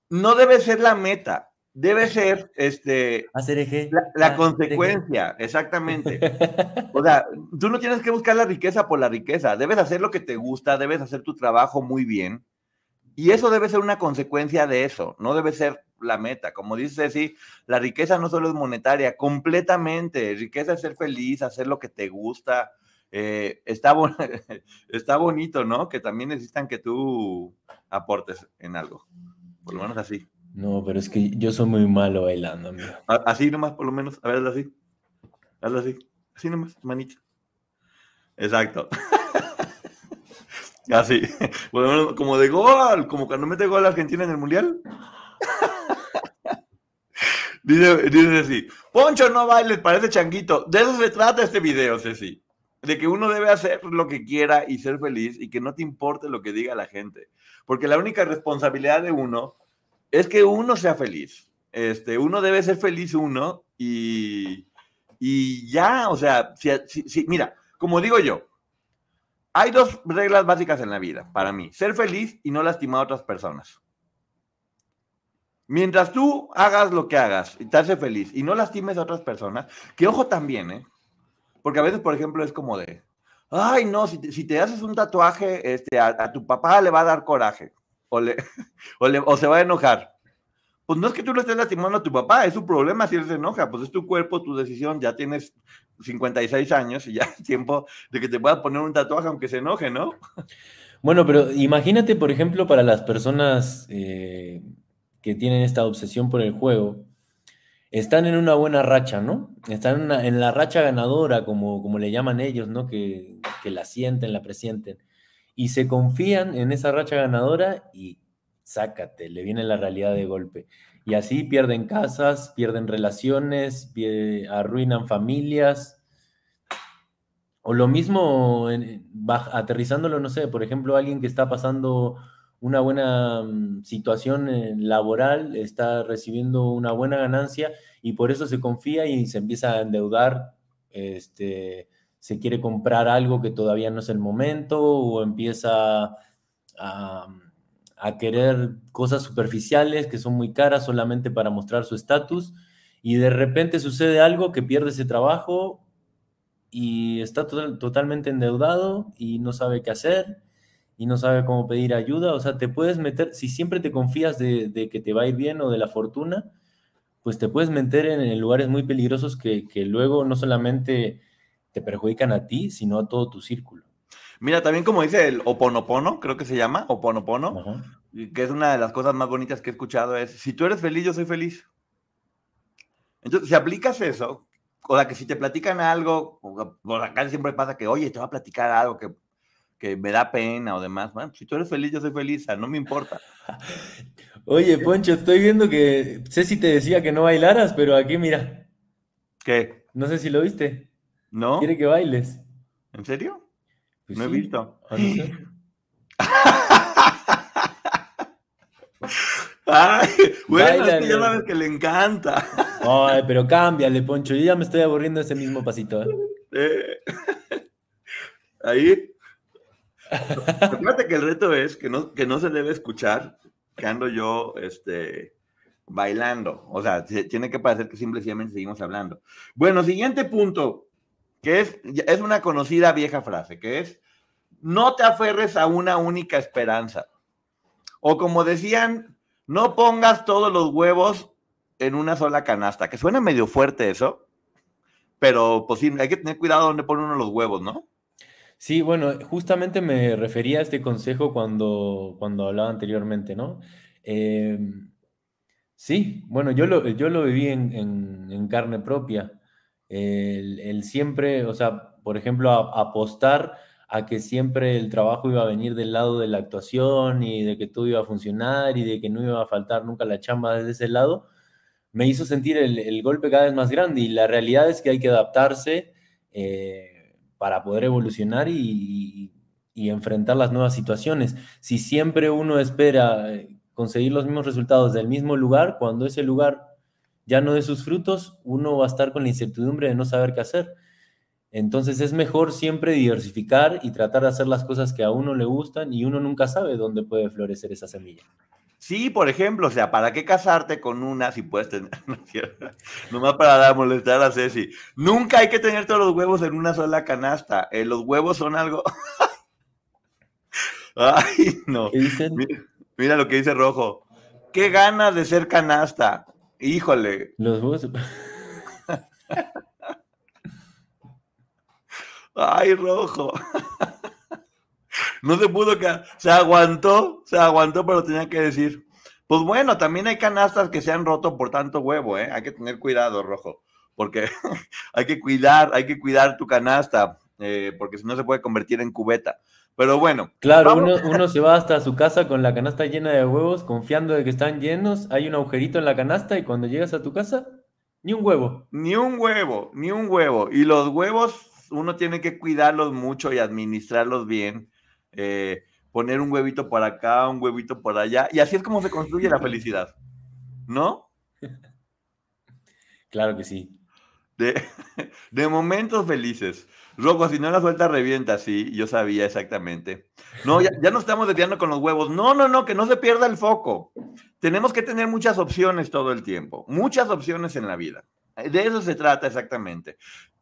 no debe ser la meta, debe ser este, la, la ah, consecuencia, exactamente. O sea, tú no tienes que buscar la riqueza por la riqueza, debes hacer lo que te gusta, debes hacer tu trabajo muy bien, y eso debe ser una consecuencia de eso, no debe ser la meta. Como dice Ceci, la riqueza no solo es monetaria, completamente. Riqueza es ser feliz, hacer lo que te gusta. Eh, está, está bonito, ¿no? Que también necesitan que tú aportes en algo. Por lo menos así. No, pero es que yo soy muy malo bailando, amigo. Así nomás, por lo menos. A ver, hazlo así. Hazlo así. Así nomás, manito. Exacto. Así. Bueno, como de gol, como cuando mete gol Argentina en el Mundial. Dice, dice así, Poncho, no bailes, parece changuito. De eso se trata este video, Ceci. De que uno debe hacer lo que quiera y ser feliz y que no te importe lo que diga la gente. Porque la única responsabilidad de uno es que uno sea feliz. Este, uno debe ser feliz uno y, y ya, o sea, si, mira, como digo yo, hay dos reglas básicas en la vida para mí. Ser feliz y no lastimar a otras personas. Mientras tú hagas lo que hagas y te hace feliz y no lastimes a otras personas, que ojo también, ¿eh? Porque a veces, por ejemplo, es como de, ay, no, si te, haces un tatuaje, este, a, tu papá le va a dar coraje o, le, o se va a enojar pues no es que tú lo estés lastimando a tu papá, es su problema si él se enoja, pues es tu cuerpo, tu decisión, ya tienes 56 años y ya es tiempo de que te puedas poner un tatuaje aunque se enoje, ¿no? Bueno, pero imagínate, por ejemplo, para las personas eh, que tienen esta obsesión por el juego, están en una buena racha, ¿no? Están en, la racha ganadora, como, como le llaman ellos, ¿no? Que la sienten, la presienten. Y se confían en esa racha ganadora y sácate, le viene la realidad de golpe. Y así pierden casas, pierden relaciones, arruinan familias. O lo mismo, aterrizándolo, no sé, por ejemplo, alguien que está pasando una buena mm, situación eh, laboral, está recibiendo una buena ganancia y por eso se confía y se empieza a endeudar, este, se quiere comprar algo que todavía no es el momento o empieza a a querer cosas superficiales que son muy caras solamente para mostrar su estatus y de repente sucede algo que pierde ese trabajo y está totalmente endeudado y no sabe qué hacer y no sabe cómo pedir ayuda. O sea, te puedes meter, si siempre te confías de, que te va a ir bien o de la fortuna, pues te puedes meter en, lugares muy peligrosos que, que luego no solamente te perjudican a ti, sino a todo tu círculo. Mira, también como dice el oponopono, creo que se llama, oponopono, que es una de las cosas más bonitas que he escuchado, es, si tú eres feliz, yo soy feliz. Entonces, si aplicas eso, o sea, que si te platican algo, o acá siempre pasa que, oye, te va a platicar algo que, que me da pena o demás, bueno, si tú eres feliz, yo soy feliz, no me importa. Oye, Poncho, estoy viendo que, sé si te decía que no bailaras, pero aquí mira. ¿Qué? No sé si lo viste. ¿No? Quiere que bailes. ¿En serio? Pues no he visto. Ay, bueno, es que ya sabes que le encanta. Ay, pero cámbiale, Poncho. Yo ya me estoy aburriendo de ese mismo pasito. ¿eh? Eh, ahí. Fíjate que el reto es que no, que no se debe escuchar que ando yo este, bailando. O sea, tiene que parecer que simplemente seguimos hablando. Bueno, siguiente punto que es, es una conocida vieja frase, que es, no te aferres a una única esperanza. O como decían, no pongas todos los huevos en una sola canasta, que suena medio fuerte eso, pero pues sí, hay que tener cuidado donde pone uno los huevos, ¿no? Sí, bueno, justamente me refería a este consejo cuando, cuando hablaba anteriormente, ¿no? Em, sí, bueno, yo lo, yo lo viví en carne propia el, siempre, o sea, por ejemplo, apostar a que siempre el trabajo iba a venir del lado de la actuación y de que todo iba a funcionar y de que no iba a faltar nunca la chamba desde ese lado, me hizo sentir el, golpe cada vez más grande y la realidad es que hay que adaptarse eh, para poder evolucionar y, enfrentar las nuevas situaciones. Si siempre uno espera eh, conseguir los mismos resultados del mismo lugar, cuando ese lugar ya no de sus frutos, uno va a estar con la incertidumbre de no saber qué hacer. Entonces es mejor siempre diversificar y tratar de hacer las cosas que a uno le gustan y uno nunca sabe dónde puede florecer esa semilla. Sí, por ejemplo, o sea, ¿para qué casarte con una si puedes tener, nomás para molestar a Ceci? Nunca hay que tener todos los huevos en una sola canasta. Eh, los huevos son algo... Ay, no. Mira, mira, lo que dice Rojo. qué ganas de ser canasta. Híjole. Los huevos. Ay, rojo. No se pudo quedar. Se aguantó, se aguantó, pero tenía que decir. Pues bueno, también hay canastas que se han roto por tanto huevo, ¿eh? Hay que tener cuidado, rojo, porque hay que cuidar, hay que cuidar tu canasta, eh, porque si no se puede convertir en cubeta. Pero bueno. Claro, uno, uno, se va hasta su casa con la canasta llena de huevos, confiando de que están llenos, hay un agujerito en la canasta y cuando llegas a tu casa, ni un huevo. Ni un huevo, ni un huevo. Y los huevos uno tiene que cuidarlos mucho y administrarlos bien. Eh, poner un huevito por acá, un huevito por allá. Y así es como se construye la felicidad. ¿No? Claro que sí. De, de momentos felices. Rojo, si no la suelta, revienta, sí, yo sabía exactamente. No, ya, ya nos estamos desviando con los huevos. No, no, no, que no se pierda el foco. Tenemos que tener muchas opciones todo el tiempo, muchas opciones en la vida. De eso se trata exactamente.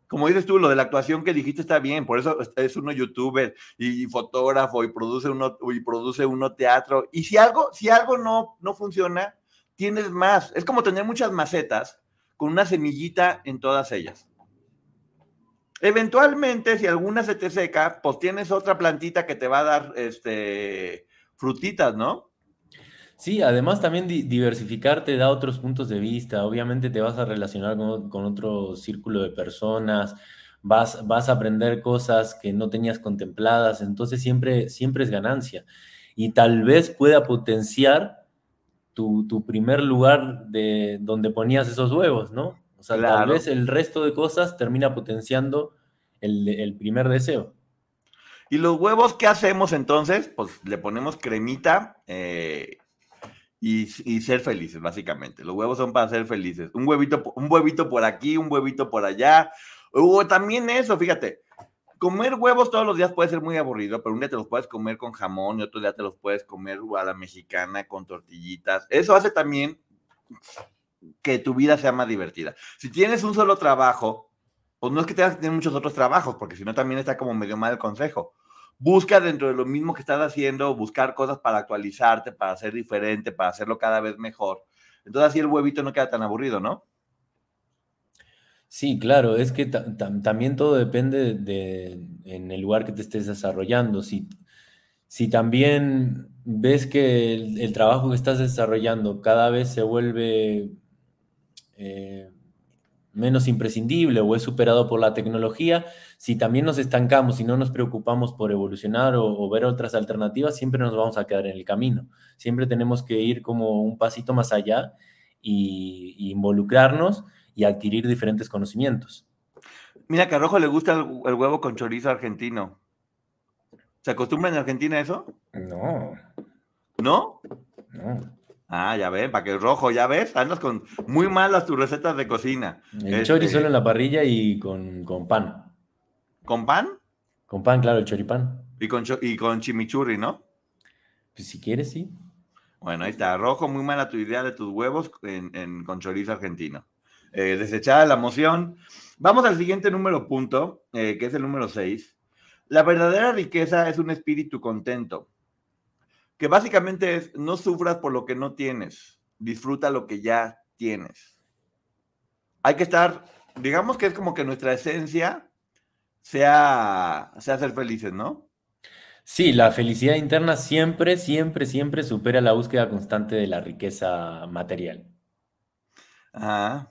Como dices tú, lo de la actuación que dijiste está bien, por eso es uno youtuber y fotógrafo y produce uno, y produce uno teatro. Y si algo, si algo no, no funciona, tienes más. Es como tener muchas macetas con una semillita en todas ellas. Eventualmente, si alguna se te seca, pues tienes otra plantita que te va a dar este, frutitas, ¿no? Sí, además también diversificar te da otros puntos de vista. Obviamente te vas a relacionar con, otro círculo de personas, vas, vas a aprender cosas que no tenías contempladas, entonces siempre, siempre es ganancia. Y tal vez pueda potenciar tu, tu primer lugar de donde ponías esos huevos, ¿no? O sea, tal vez el resto de cosas termina potenciando el, primer deseo. ¿Y los huevos qué hacemos entonces? Pues le ponemos cremita eh, y, ser felices, básicamente. Los huevos son para ser felices. Un huevito, un huevito por aquí, un huevito por allá. O también eso, fíjate. Comer huevos todos los días puede ser muy aburrido, pero un día te los puedes comer con jamón y otro día te los puedes comer a la mexicana con tortillitas. Eso hace también que tu vida sea más divertida. Si tienes un solo trabajo, pues no es que tengas que tener muchos otros trabajos, porque si no también está como medio mal el consejo. Busca dentro de lo mismo que estás haciendo, buscar cosas para actualizarte, para ser diferente, para hacerlo cada vez mejor. Entonces así el huevito no queda tan aburrido, ¿no? Sí, claro, es que también todo depende de en el lugar que te estés desarrollando. Si, si también ves que el, trabajo que estás desarrollando cada vez se vuelve eh, menos imprescindible o es superado por la tecnología, si también nos estancamos y no nos preocupamos por evolucionar o, ver otras alternativas, siempre nos vamos a quedar en el camino. Siempre tenemos que ir como un pasito más allá y, involucrarnos y adquirir diferentes conocimientos. Mira que a Rojo le gusta el, el huevo con chorizo argentino. ¿Se acostumbra en Argentina a eso? No. ¿No? No. Ah, ya ves, para que rojo, ya ves, andas con muy malas tus recetas de cocina. El este... chori solo en la parrilla y con, con, pan. ¿Con pan? Con pan, claro, el choripán. Y con, y con chimichurri, ¿no? Pues si quieres, sí. Bueno, ahí está, rojo, muy mala tu idea de tus huevos en, en con chorizo argentino. Eh, desechada la moción. Vamos al siguiente número punto, eh, que es el número 6. La verdadera riqueza es un espíritu contento que básicamente es no sufras por lo que no tienes, disfruta lo que ya tienes. Hay que estar, digamos que es como que nuestra esencia sea, sea ser felices, ¿no? Sí, la felicidad interna siempre, siempre, siempre supera la búsqueda constante de la riqueza material. Ah,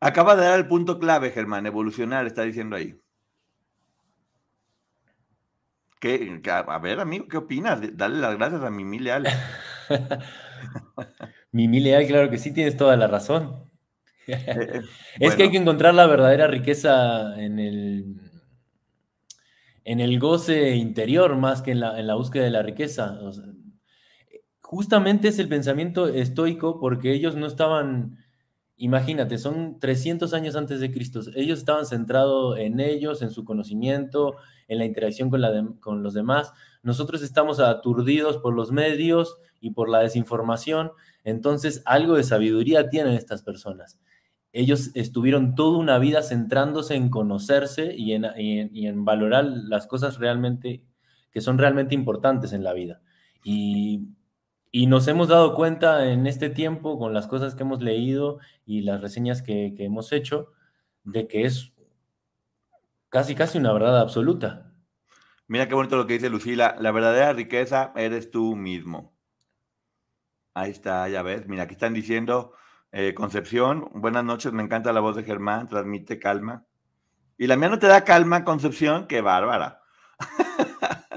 acaba de dar el punto clave, Germán, evolucionar, está diciendo ahí. ¿Qué, a ver, amigo, ¿qué opinas? Dale las gracias a Mimi Leal. Mimi Leal, claro que sí, tienes toda la razón. Eh, eh, es que hay que encontrar la verdadera riqueza en el, en el goce interior más que en la, búsqueda de la riqueza. justamente es el pensamiento estoico porque ellos no estaban, imagínate, son 300 años antes de Cristo, ellos estaban centrados en ellos, en su conocimiento, en la interacción con, los demás. Nosotros estamos aturdidos por los medios y por la desinformación, entonces algo de sabiduría tienen estas personas. Ellos estuvieron toda una vida centrándose en conocerse y en, valorar las cosas realmente que son realmente importantes en la vida. Y, Y nos hemos dado cuenta en este tiempo, con las cosas que hemos leído y las reseñas que, que hemos hecho, de que es casi, casi una verdad absoluta. Mira qué bonito lo que dice Lucila. La verdadera riqueza eres tú mismo. Ahí está, ya ves. Mira, aquí están diciendo, eh, Concepción, buenas noches, me encanta la voz de Germán, transmite calma. Y la mía no te da calma, Concepción, qué bárbara.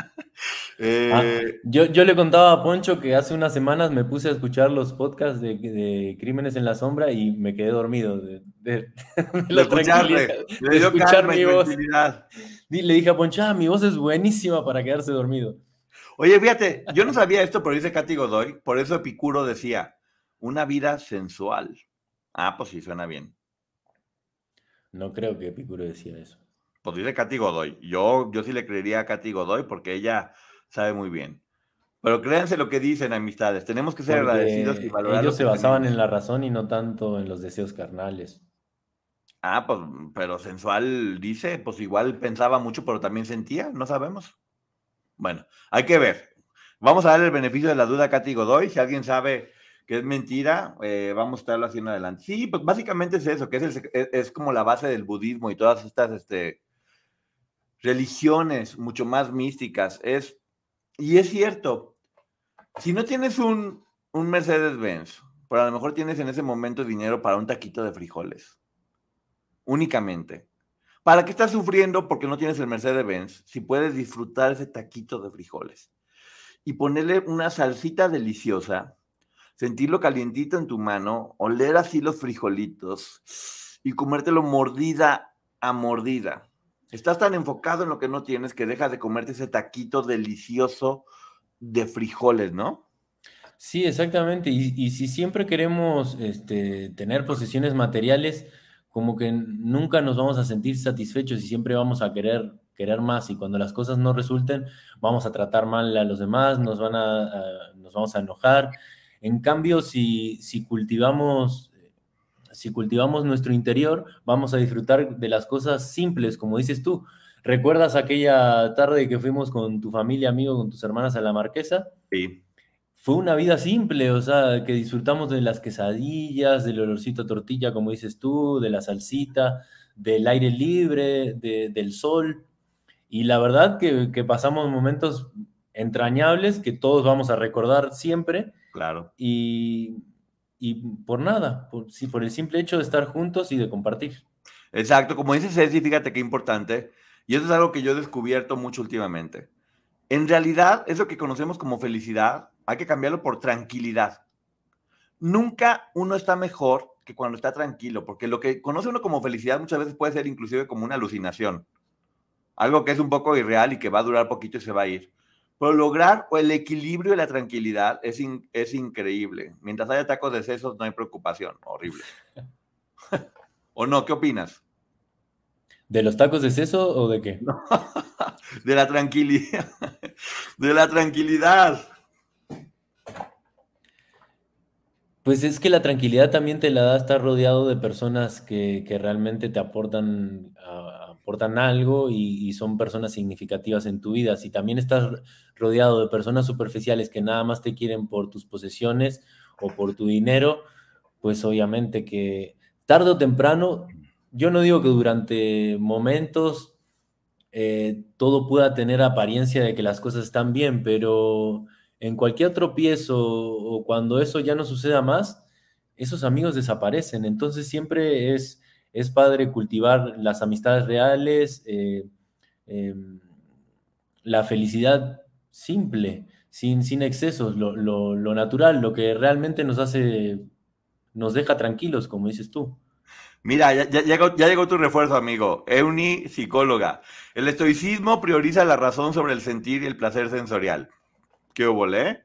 Ah, eh, yo, yo, le contaba a Poncho que hace unas semanas me puse a escuchar los podcasts de, Crímenes en la Sombra y me quedé dormido de, de, escuchar mi voz. Le dije a Poncho, ah, mi voz es buenísima para quedarse dormido. Oye, fíjate, yo no sabía esto, pero dice Katy Godoy, por eso Epicuro decía, una vida sensual. Ah, pues sí, suena bien. No creo que Epicuro decía eso. Pues dice Katy Godoy. Yo, yo sí le creería a Katy Godoy porque ella sabe muy bien. Pero créanse lo que dicen, amistades. Tenemos que ser agradecidos y valorar. Ellos se basaban en la razón y no tanto en los deseos carnales. Ah, pues, pero sensual dice, pues igual pensaba mucho, pero también sentía, no sabemos. Bueno, hay que ver. Vamos a darle el beneficio de la duda a Katy Godoy. Si alguien sabe que es mentira, eh, vamos a estarlo haciendo adelante. Sí, pues básicamente es eso, que es, es, como la base del budismo y todas estas este, religiones mucho más místicas. Es y es cierto, si no tienes un, un Mercedes-Benz, pero a lo mejor tienes en ese momento dinero para un taquito de frijoles, únicamente. ¿Para qué estás sufriendo porque no tienes el Mercedes-Benz si puedes disfrutar ese taquito de frijoles? Y ponerle una salsita deliciosa, sentirlo calientito en tu mano, oler así los frijolitos y comértelo mordida a mordida. Estás tan enfocado en lo que no tienes que dejas de comerte ese taquito delicioso de frijoles, ¿no? Sí, exactamente. Y, si siempre queremos este, tener posesiones materiales, como que nunca nos vamos a sentir satisfechos y siempre vamos a querer, querer más. Y cuando las cosas no resulten, vamos a tratar mal a los demás, nos, van a, nos vamos a enojar. En cambio, si, si cultivamos si cultivamos nuestro interior, vamos a disfrutar de las cosas simples, como dices tú. ¿Recuerdas aquella tarde que fuimos con tu familia, amigo, con tus hermanas a la Marquesa? Sí. Fue una vida simple, o sea, que disfrutamos de las quesadillas, del olorcito a tortilla, como dices tú, de la salsita, del aire libre, del sol. Y la verdad que, que pasamos momentos entrañables que todos vamos a recordar siempre. Claro. Y, y por nada, por, por el simple hecho de estar juntos y de compartir. Exacto, como dice Ceci, fíjate qué importante, y eso es algo que yo he descubierto mucho últimamente. En realidad, eso que conocemos como felicidad, hay que cambiarlo por tranquilidad. Nunca uno está mejor que cuando está tranquilo, porque lo que conoce uno como felicidad muchas veces puede ser inclusive como una alucinación, algo que es un poco irreal y que va a durar poquito y se va a ir. Pero lograr el equilibrio y la tranquilidad es, es increíble. Mientras haya tacos de sesos, no hay preocupación. Horrible. ¿O no? ¿Qué opinas? ¿De los tacos de seso o de qué? de la tranquilidad. De la tranquilidad. Pues es que la tranquilidad también te la da estar rodeado de personas que, que realmente te aportan aportan algo y, son personas significativas en tu vida. Si también estás rodeado de personas superficiales que nada más te quieren por tus posesiones o por tu dinero, pues obviamente que tarde o temprano, yo no digo que durante momentos eh, todo pueda tener apariencia de que las cosas están bien, pero en cualquier tropiezo o cuando eso ya no suceda más, esos amigos desaparecen. Entonces siempre es es padre cultivar las amistades reales, eh, em, la felicidad simple, sin, sin excesos, lo, natural, lo que realmente nos hace, nos deja tranquilos, como dices tú. Mira, ya, llegó, ya llegó tu refuerzo, amigo. Euni, psicóloga. El estoicismo prioriza la razón sobre el sentir y el placer sensorial. ¿Qué hubo, eh?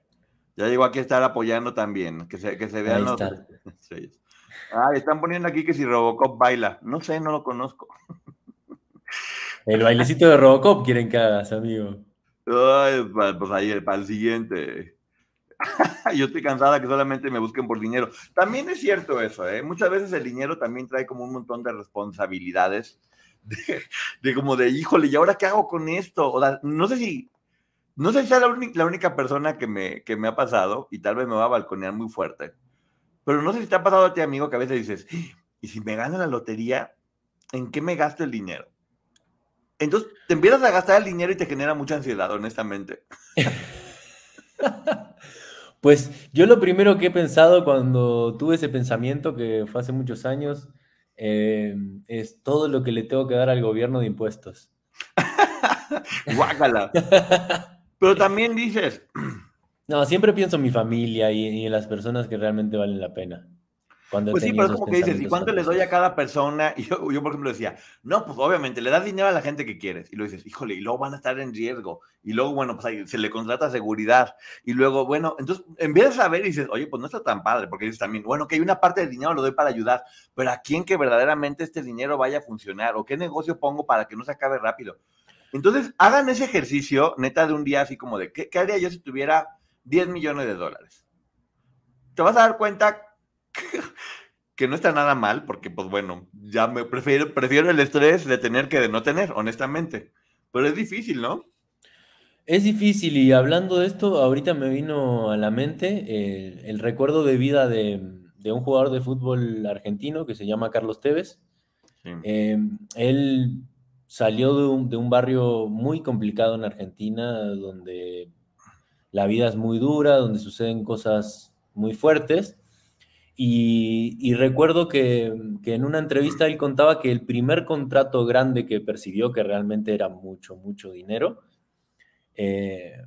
Ya llegó aquí a estar apoyando también, que se, que se vean los... Ah, están poniendo aquí que si Robocop baila. No sé, no lo conozco. El bailecito de Robocop quieren que hagas, amigo. Ay, pues ahí, para el siguiente. Yo estoy cansada que solamente me busquen por dinero. También es cierto eso, ¿eh? Muchas veces el dinero también trae como un montón de responsabilidades. De, como de, híjole, ¿y ahora qué hago con esto? O no sé si no sé si es la, la, única persona que me, que me ha pasado, y tal vez me va a balconear muy fuerte, pero no sé si te ha pasado a ti, amigo, que a veces dices, y si me gano la lotería, ¿en qué me gasto el dinero? Entonces te empiezas a gastar el dinero y te genera mucha ansiedad, honestamente. pues yo lo primero que he pensado cuando tuve ese pensamiento, que fue hace muchos años, eh, es todo lo que le tengo que dar al gobierno de impuestos. Guácala. Pero también dices. No, siempre pienso en mi familia y, en las personas que realmente valen la pena. Cuando pues sí, pero es como que dices, ¿y cuánto le doy a cada persona? Y yo, yo, por ejemplo, decía, no, pues obviamente le das dinero a la gente que quieres. Y luego dices, híjole, y luego van a estar en riesgo. Y luego, bueno, pues ahí se le contrata seguridad. Y luego, bueno, entonces empiezas a ver y dices, oye, pues no está tan padre, porque dices también, bueno, que hay una parte del dinero lo doy para ayudar, pero ¿a quién que verdaderamente este dinero vaya a funcionar? ¿O qué negocio pongo para que no se acabe rápido? Entonces, hagan ese ejercicio, neta, de un día así como de, ¿qué, haría yo si tuviera 10 millones de dólares? Te vas a dar cuenta que, no está nada mal, porque pues bueno, ya me prefiero, prefiero el estrés de tener que de no tener, honestamente. Pero es difícil, ¿no? Es difícil y hablando de esto, ahorita me vino a la mente el, recuerdo de vida de, un jugador de fútbol argentino que se llama Carlos Tevez. Eh, él salió de un, barrio muy complicado en Argentina, donde la vida es muy dura, donde suceden cosas muy fuertes. Y, recuerdo que, en una entrevista él contaba que el primer contrato grande que percibió, que realmente era mucho, mucho dinero, eh,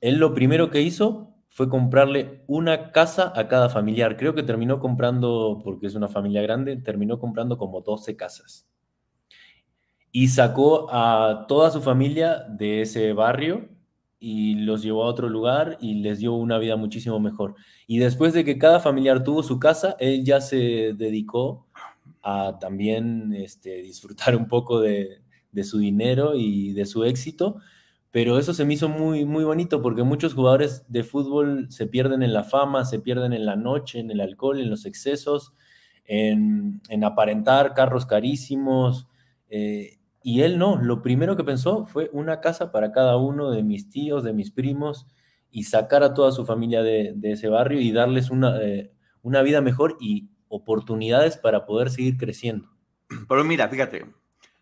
él lo primero que hizo fue comprarle una casa a cada familiar. Creo que terminó comprando, porque es una familia grande, terminó comprando como 12 casas y sacó a toda su familia de ese barrio y los llevó a otro lugar y les dio una vida muchísimo mejor. Y después de que cada familiar tuvo su casa, él ya se dedicó a también este, disfrutar un poco de, su dinero y de su éxito. Pero eso se me hizo muy, muy bonito porque muchos jugadores de fútbol se pierden en la fama, se pierden en la noche, en el alcohol, en los excesos, en, aparentar carros carísimos. Eh, y él no, lo primero que pensó fue una casa para cada uno de mis tíos, de mis primos, y sacar a toda su familia de, ese barrio y darles una, eh, una vida mejor y oportunidades para poder seguir creciendo. Pero mira, fíjate,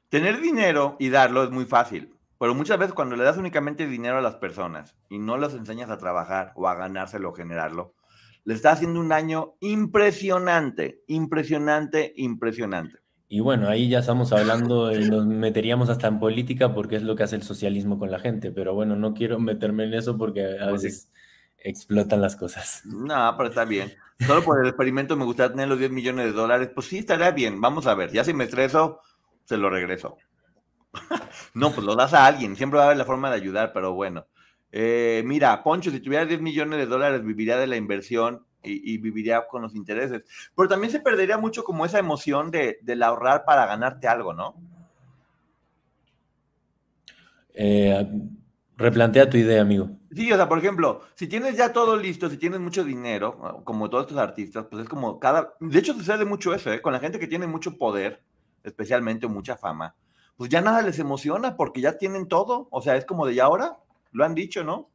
tener dinero y darlo es muy fácil, pero muchas veces cuando le das únicamente dinero a las personas y no los enseñas a trabajar o a ganárselo o generarlo, le está haciendo un daño impresionante, impresionante, impresionante. Y bueno, ahí ya estamos hablando, y nos meteríamos hasta en política porque es lo que hace el socialismo con la gente, pero bueno, no quiero meterme en eso porque a veces explotan las cosas. No, pero está bien. Solo por el experimento me gustaría tener los 10 millones de dólares. Pues sí, estaría bien. Vamos a ver. Ya si me estreso, se lo regreso. no, pues lo das a alguien. Siempre va a haber la forma de ayudar, pero bueno. Eh, mira, Poncho, si tuviera 10 millones de dólares, viviría de la inversión y, viviría con los intereses. Pero también se perdería mucho como esa emoción de, del ahorrar para ganarte algo, ¿no? Eh, replantea tu idea, amigo. Sí, o sea, por ejemplo, si tienes ya todo listo, si tienes mucho dinero, como todos estos artistas, pues es como cada... De hecho, sucede mucho eso, ¿eh? Con la gente que tiene mucho poder, especialmente mucha fama, pues ya nada les emociona porque ya tienen todo. O sea, es como de ya ahora, lo han dicho, ¿no?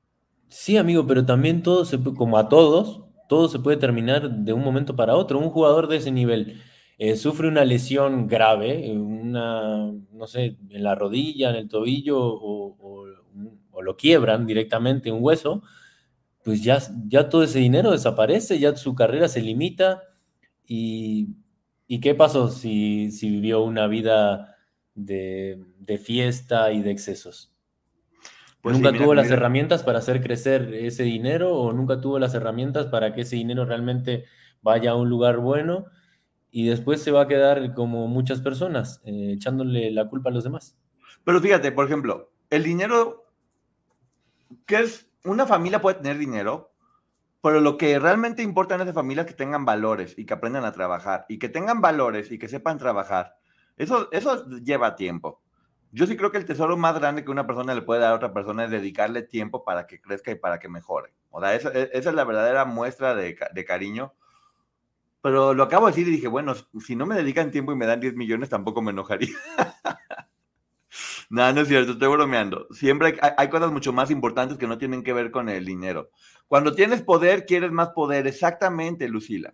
Sí, amigo, pero también todo, se, como a todos, todo se puede terminar de un momento para otro. Un jugador de ese nivel eh, sufre una lesión grave, una, no sé, en la rodilla, en el tobillo, o, lo quiebran directamente un hueso, pues ya, ya todo ese dinero desaparece, ya su carrera se limita. ¿Y, qué pasó si, si vivió una vida de, de fiesta y de excesos? Pues nunca tuvo las herramientas para hacer crecer ese dinero o nunca tuvo las herramientas para que ese dinero realmente vaya a un lugar bueno y después se va a quedar como muchas personas eh, echándole la culpa a los demás. Pero fíjate, por ejemplo, el dinero, que es, una familia puede tener dinero, pero lo que realmente importa en esa familia es que tengan valores y que aprendan a trabajar y que tengan valores y que sepan trabajar. Eso, eso lleva tiempo. Yo sí creo que el tesoro más grande que una persona le puede dar a otra persona es dedicarle tiempo para que crezca y para que mejore. O sea, esa, e, es la verdadera muestra de, cariño. Pero lo acabo de decir y dije, bueno, si no me dedican tiempo y me dan 10 millones, tampoco me enojaría. No, no es cierto, estoy bromeando. Siempre hay, hay, cosas mucho más importantes que no tienen que ver con el dinero. Cuando tienes poder, quieres más poder. Exactamente, Lucila.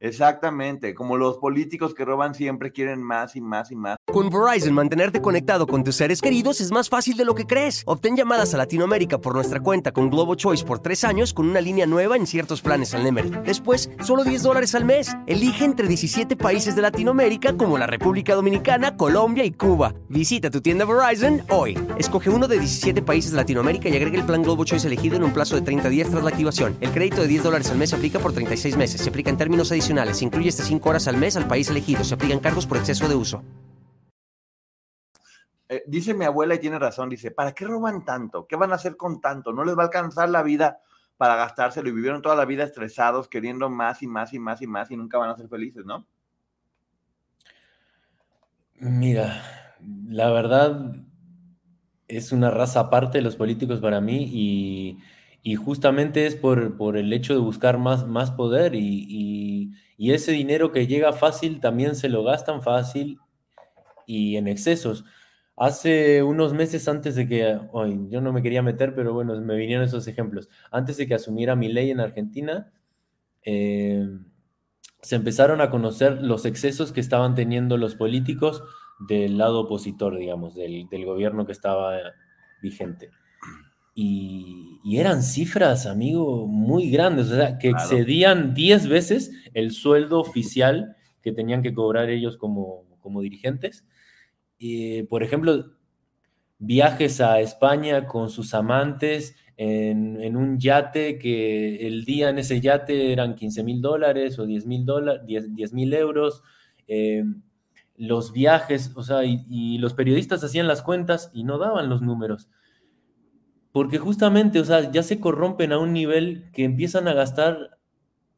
Exactamente, como los políticos que roban siempre quieren más y más y más. Con Verizon, mantenerte conectado con tus seres queridos es más fácil de lo que crees. Obtén llamadas a Latinoamérica por nuestra cuenta con Globo Choice por tres años con una línea nueva en ciertos planes al Nemery. Después, solo 10 dólares al mes. Elige entre 17 países de Latinoamérica como la República Dominicana, Colombia y Cuba. Visita tu tienda Verizon hoy. Escoge uno de 17 países de Latinoamérica y agrega el plan Globo Choice elegido en un plazo de 30 días tras la activación. El crédito de 10 dólares al mes se aplica por 36 meses. Se aplica en términos adicionales se incluye hasta 5 horas al mes al país elegido. Se aplican cargos por exceso de uso. Eh, dice mi abuela y tiene razón, dice, ¿para qué roban tanto? ¿Qué van a hacer con tanto? No les va a alcanzar la vida para gastárselo y vivieron toda la vida estresados, queriendo más y más y más y más y nunca van a ser felices, ¿no? Mira, la verdad es una raza aparte de los políticos para mí y, y justamente es por, por, el hecho de buscar más, más poder y, y, ese dinero que llega fácil también se lo gastan fácil y en excesos. Hace unos meses antes de que, hoy yo no me quería meter, pero bueno, me vinieron esos ejemplos. Antes de que asumiera mi ley en Argentina, eh, se empezaron a conocer los excesos que estaban teniendo los políticos del lado opositor, digamos, del, del gobierno que estaba vigente. Y, y, eran cifras, amigo, muy grandes, o sea, que claro. excedían 10 veces el sueldo oficial que tenían que cobrar ellos como, como dirigentes. Y, por ejemplo, viajes a España con sus amantes en, en, un yate que el día en ese yate eran 15 mil dólares o 10 mil 10 mil euros. Eh, los viajes, o sea, y, y los periodistas hacían las cuentas y no daban los números porque justamente, o sea, ya se corrompen a un nivel que empiezan a gastar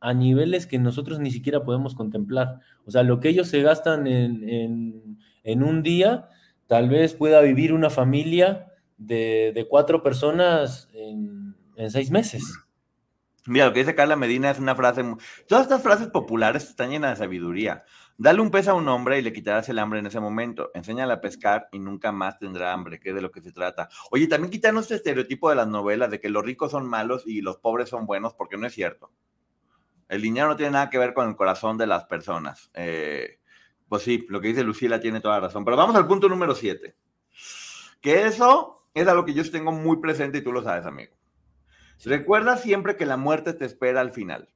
a niveles que nosotros ni siquiera podemos contemplar. O sea, lo que ellos se gastan en, en, un día, tal vez pueda vivir una familia de, de cuatro personas en, en, seis meses. Mira, lo que dice Carla Medina es una frase, todas estas frases populares están llenas de sabiduría. Dale un pez a un hombre y le quitarás el hambre en ese momento. Enséñale a pescar y nunca más tendrá hambre, que es de lo que se trata. Oye, también quitarnos este estereotipo de las novelas de que los ricos son malos y los pobres son buenos, porque no es cierto. El dinero no tiene nada que ver con el corazón de las personas. Eh, pues sí, lo que dice Lucila tiene toda la razón. Pero vamos al punto número 7. Que eso es algo que yo tengo muy presente y tú lo sabes, amigo. Recuerda siempre que la muerte te espera al final.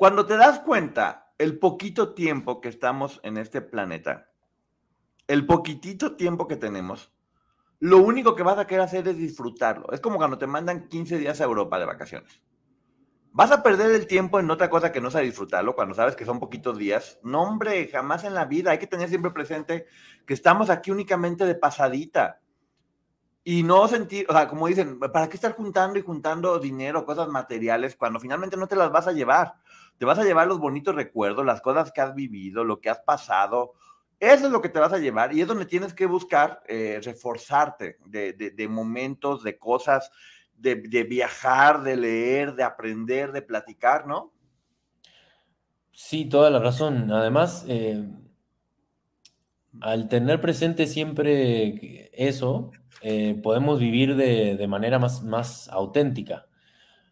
Cuando te das cuenta el poquito tiempo que estamos en este planeta, el poquitito tiempo que tenemos, lo único que vas a querer hacer es disfrutarlo. Es como cuando te mandan 15 días a Europa de vacaciones. ¿Vas a perder el tiempo en otra cosa que no sea disfrutarlo cuando sabes que son poquitos días? No, hombre, jamás en la vida. Hay que tener siempre presente que estamos aquí únicamente de pasadita. Y no sentir, o sea, como dicen, ¿para qué estar juntando y juntando dinero, cosas materiales, cuando finalmente no te las vas a llevar? Te vas a llevar los bonitos recuerdos, las cosas que has vivido, lo que has pasado. Eso es lo que te vas a llevar y es donde tienes que buscar eh, reforzarte de, de, de, momentos, de cosas, de, de, viajar, de leer, de aprender, de platicar, ¿no? Sí, toda la razón. Además, eh, al tener presente siempre eso, eh, podemos vivir de, manera más, más auténtica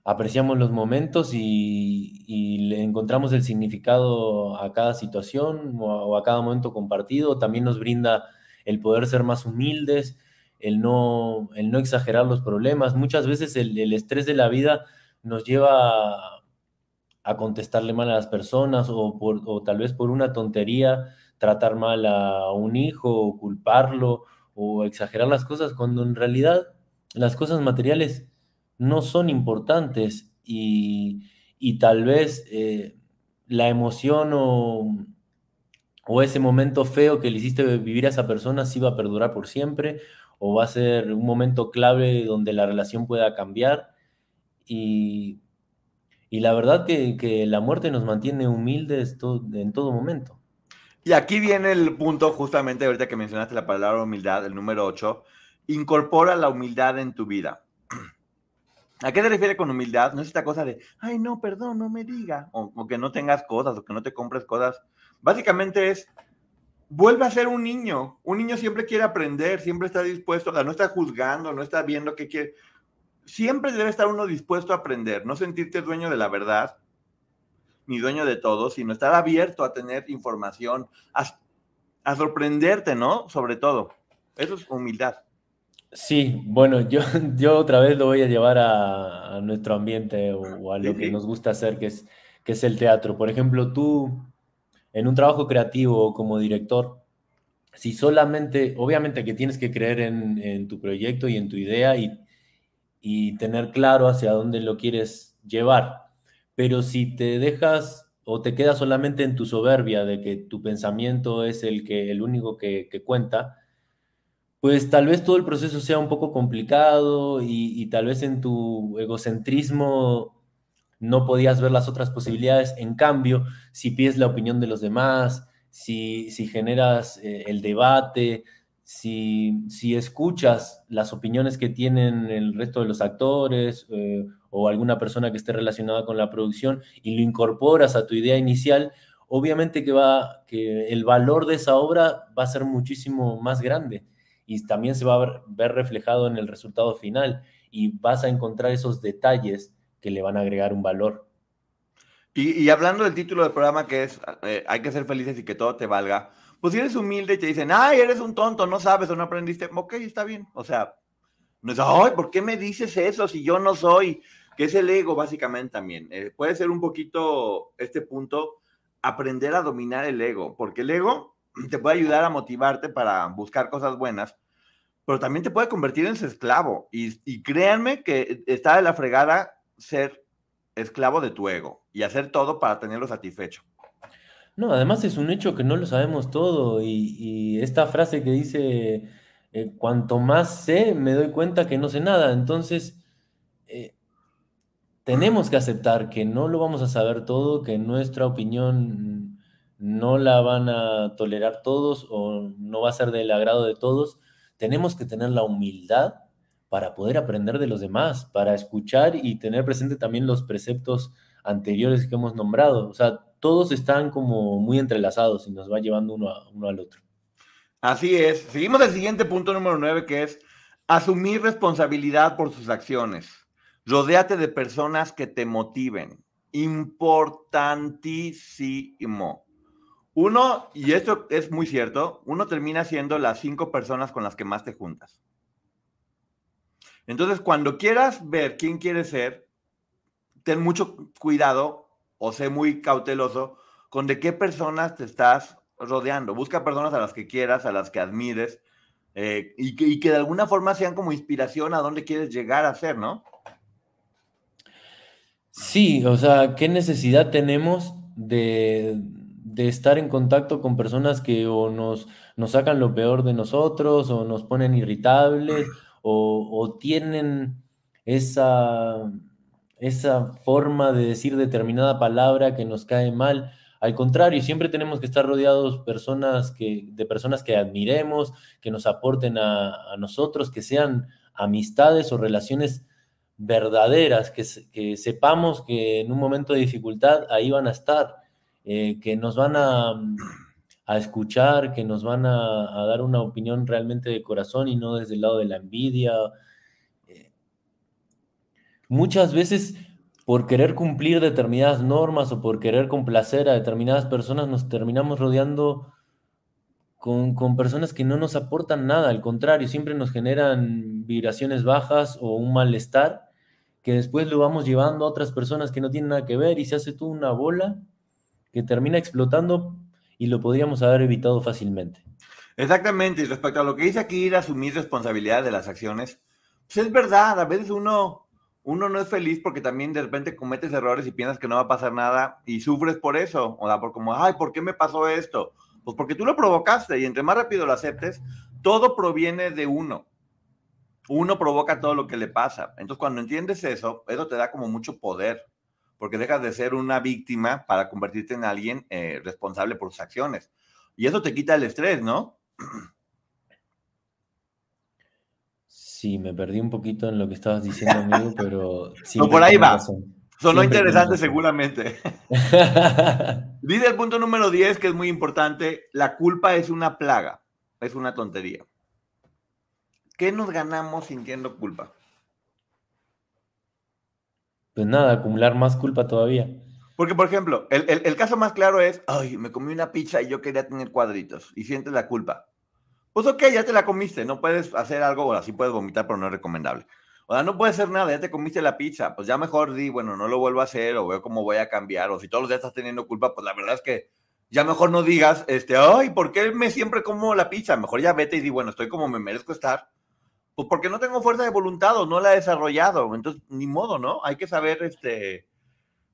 apreciamos los momentos y, le encontramos el significado a cada situación o a, cada momento compartido. También nos brinda el poder ser más humildes, el no, el no exagerar los problemas. Muchas veces el, estrés de la vida nos lleva a, a contestarle mal a las personas o, por, o, tal vez por una tontería tratar mal a un hijo o culparlo o exagerar las cosas cuando en realidad las cosas materiales no son importantes y, y tal vez eh, la emoción o, o, ese momento feo que le hiciste vivir a esa persona sí va a perdurar por siempre o va a ser un momento clave donde la relación pueda cambiar y, y la verdad que, que, la muerte nos mantiene humildes en todo momento. Y aquí viene el punto justamente ahorita que mencionaste la palabra humildad, el número 8, incorpora la humildad en tu vida. ¿A qué te refiere con humildad? No es esta cosa de, ay, no, perdón, no me diga, o, o, que no tengas cosas, o que no te compres cosas. Básicamente es, vuelve a ser un niño. Un niño siempre quiere aprender, siempre está dispuesto, no está juzgando, no está viendo qué quiere. Siempre debe estar uno dispuesto a aprender, no sentirte dueño de la verdad, ni dueño de todo, sino estar abierto a tener información, a sorprenderte, ¿no? Sobre todo. Eso es humildad. Sí, bueno, yo, yo otra vez lo voy a llevar a, nuestro ambiente o, a lo que nos gusta hacer, que es, que es el teatro. Por ejemplo, tú en un trabajo creativo como director, si solamente, obviamente que tienes que creer en, tu proyecto y en tu idea y, y tener claro hacia dónde lo quieres llevar, pero si te dejas o te quedas solamente en tu soberbia de que tu pensamiento es el, que, el único que, que cuenta, pues tal vez todo el proceso sea un poco complicado y, tal vez en tu egocentrismo no podías ver las otras posibilidades. En cambio, si pides la opinión de los demás, si, si generas eh, el debate, si, si, escuchas las opiniones que tienen el resto de los actores eh, o alguna persona que esté relacionada con la producción y lo incorporas a tu idea inicial, obviamente que, va, que el valor de esa obra va a ser muchísimo más grande y también se va a ver, reflejado en el resultado final y vas a encontrar esos detalles que le van a agregar un valor. Y, hablando del título del programa que es eh, Hay que ser felices y que todo te valga, pues si eres humilde y te dicen, ay, eres un tonto, no sabes o no aprendiste, ok, está bien. O sea, no es, ay, ¿por qué me dices eso si yo no soy? Que es el ego, básicamente también. Eh, puede ser un poquito este punto, aprender a dominar el ego, porque el ego te puede ayudar a motivarte para buscar cosas buenas, pero también te puede convertir en su esclavo. Y, créanme que está de la fregada ser esclavo de tu ego y hacer todo para tenerlo satisfecho. No, además es un hecho que no lo sabemos todo y, esta frase que dice, eh, cuanto más sé, me doy cuenta que no sé nada. Entonces, eh, tenemos que aceptar que no lo vamos a saber todo, que nuestra opinión no la van a tolerar todos o no va a ser del agrado de todos. Tenemos que tener la humildad para poder aprender de los demás, para escuchar y tener presente también los preceptos anteriores que hemos nombrado. O sea, todos están como muy entrelazados y nos va llevando uno, uno al otro. Así es. Seguimos el siguiente punto número nueve, que es asumir responsabilidad por sus acciones. Rodéate de personas que te motiven. Importantísimo. Uno, y esto es muy cierto, uno termina siendo las cinco personas con las que más te juntas. Entonces, cuando quieras ver quién quieres ser, ten mucho cuidado o sé muy cauteloso con de qué personas te estás rodeando. Busca personas a las que quieras, a las que admires eh, y, que, y, que, de alguna forma sean como inspiración a dónde quieres llegar a ser, ¿no? Sí, o sea, ¿qué necesidad tenemos de, de estar en contacto con personas que o nos, nos sacan lo peor de nosotros o nos ponen irritables o, tienen esa, esa forma de decir determinada palabra que nos cae mal. Al contrario, siempre tenemos que estar rodeados personas que, de personas que admiremos, que nos aporten a, a nosotros, que sean amistades o relaciones verdaderas, que, que sepamos que en un momento de dificultad ahí van a estar eh, que nos van a, a, escuchar, que nos van a, dar una opinión realmente de corazón y no desde el lado de la envidia. Eh, muchas veces por querer cumplir determinadas normas o por querer complacer a determinadas personas nos terminamos rodeando con, con, personas que no nos aportan nada, al contrario, siempre nos generan vibraciones bajas o un malestar que después lo vamos llevando a otras personas que no tienen nada que ver y se hace toda una bola que termina explotando y lo podríamos haber evitado fácilmente. Exactamente, y respecto a lo que dice aquí, ir a asumir responsabilidad de las acciones, pues es verdad, a veces uno, uno no es feliz porque también de repente cometes errores y piensas que no va a pasar nada y sufres por eso, o sea, por como, ay, ¿por qué me pasó esto? Pues porque tú lo provocaste y entre más rápido lo aceptes, todo proviene de uno. Uno provoca todo lo que le pasa. Entonces, cuando entiendes eso, eso te da como mucho poder porque dejas de ser una víctima para convertirte en alguien eh, responsable por sus acciones. Y eso te quita el estrés, ¿no? Sí, me perdí un poquito en lo que estabas diciendo, amigo, pero sí. por ahí va. Sonó Siempre interesante razón. seguramente. Dice el punto número 10, que es muy importante, la culpa es una plaga, es una tontería. ¿Qué nos ganamos sintiendo culpa? Pues nada, acumular más culpa todavía. Porque, por ejemplo, el, el- el caso más claro es, ay, me comí una pizza y yo quería tener cuadritos y sientes la culpa. Pues ok, ya te la comiste, no puedes hacer algo, o así puedes vomitar, pero no es recomendable. O sea, no puedes hacer nada, ya te comiste la pizza, pues ya mejor di, bueno, no lo vuelvo a hacer o veo cómo voy a cambiar, o si todos los días estás teniendo culpa, pues la verdad es que ya mejor no digas, este, ay, ¿por qué me siempre como la pizza? Mejor ya vete y di, bueno, estoy como me merezco estar. Pues porque no tengo fuerza de voluntad o no la he desarrollado, entonces ni modo, ¿no? Hay que saber, este,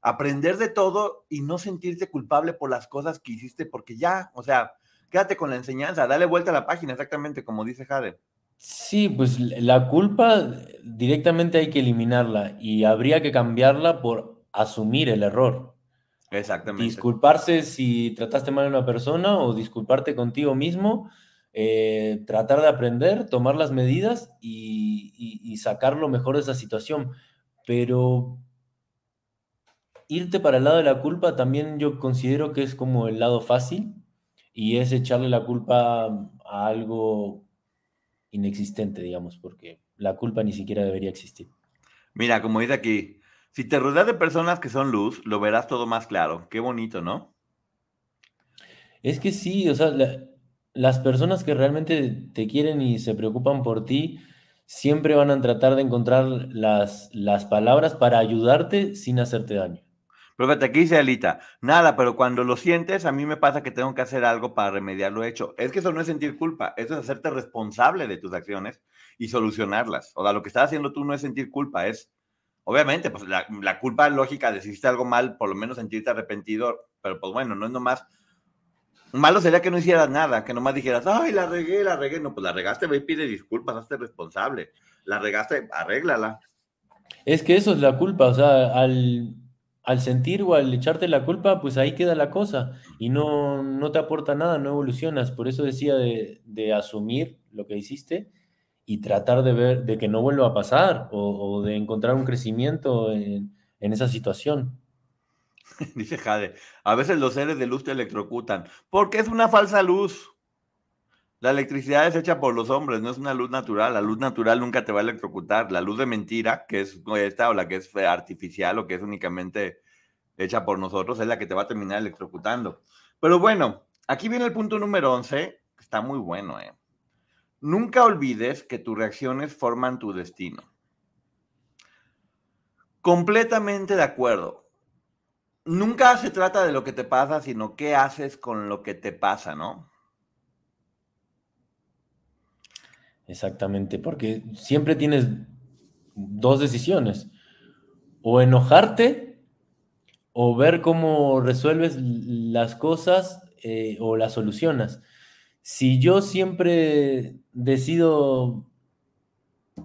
aprender de todo y no sentirte culpable por las cosas que hiciste, porque ya, o sea, quédate con la enseñanza, dale vuelta a la página, exactamente como dice Jade. Sí, pues la culpa directamente hay que eliminarla y habría que cambiarla por asumir el error. Exactamente. Disculparse si trataste mal a una persona o disculparte contigo mismo, eh, tratar de aprender, tomar las medidas y, y- y sacar lo mejor de esa situación. Pero irte para el lado de la culpa también yo considero que es como el lado fácil y es echarle la culpa a algo inexistente, digamos, porque la culpa ni siquiera debería existir. Mira, como dice aquí, si te rodeas de personas que son luz, lo verás todo más claro. Qué bonito, ¿no? Es que sí, o sea, la- las personas que realmente te quieren y se preocupan por ti siempre van a tratar de encontrar las, las palabras para ayudarte sin hacerte daño. Pero aquí dice Alita, nada, pero cuando lo sientes, a mí me pasa que tengo que hacer algo para remediar lo hecho. Es que eso no es sentir culpa, eso es hacerte responsable de tus acciones y solucionarlas. O sea, lo que estás haciendo tú no es sentir culpa, es, obviamente, pues la, la culpa lógica de si hiciste algo mal, por lo menos sentirte arrepentido, pero pues bueno, no es nomás. Malo sería que no hicieras nada, que nomás dijeras, ay, la regué, la regué. No, pues la regaste, ve y pide disculpas, hazte responsable. La regaste, arréglala. Es que eso es la culpa, o sea, al, al sentir o al echarte la culpa, pues ahí queda la cosa y no, no te aporta nada, no evolucionas. Por eso decía de, de asumir lo que hiciste y tratar de ver, de que no vuelva a pasar o, o de encontrar un crecimiento en, en esa situación. Dice Jade, a veces los seres de luz te electrocutan, porque es una falsa luz. La electricidad es hecha por los hombres, no es una luz natural. La luz natural nunca te va a electrocutar. La luz de mentira, que es esta o la que es artificial o que es únicamente hecha por nosotros, es la que te va a terminar electrocutando. Pero bueno, aquí viene el punto número 11, que está muy bueno. ¿eh? Nunca olvides que tus reacciones forman tu destino. Completamente de acuerdo nunca se trata de lo que te pasa, sino qué haces con lo que te pasa, ¿no? Exactamente, porque siempre tienes dos decisiones, o enojarte o ver cómo resuelves las cosas eh, o las solucionas. Si yo siempre decido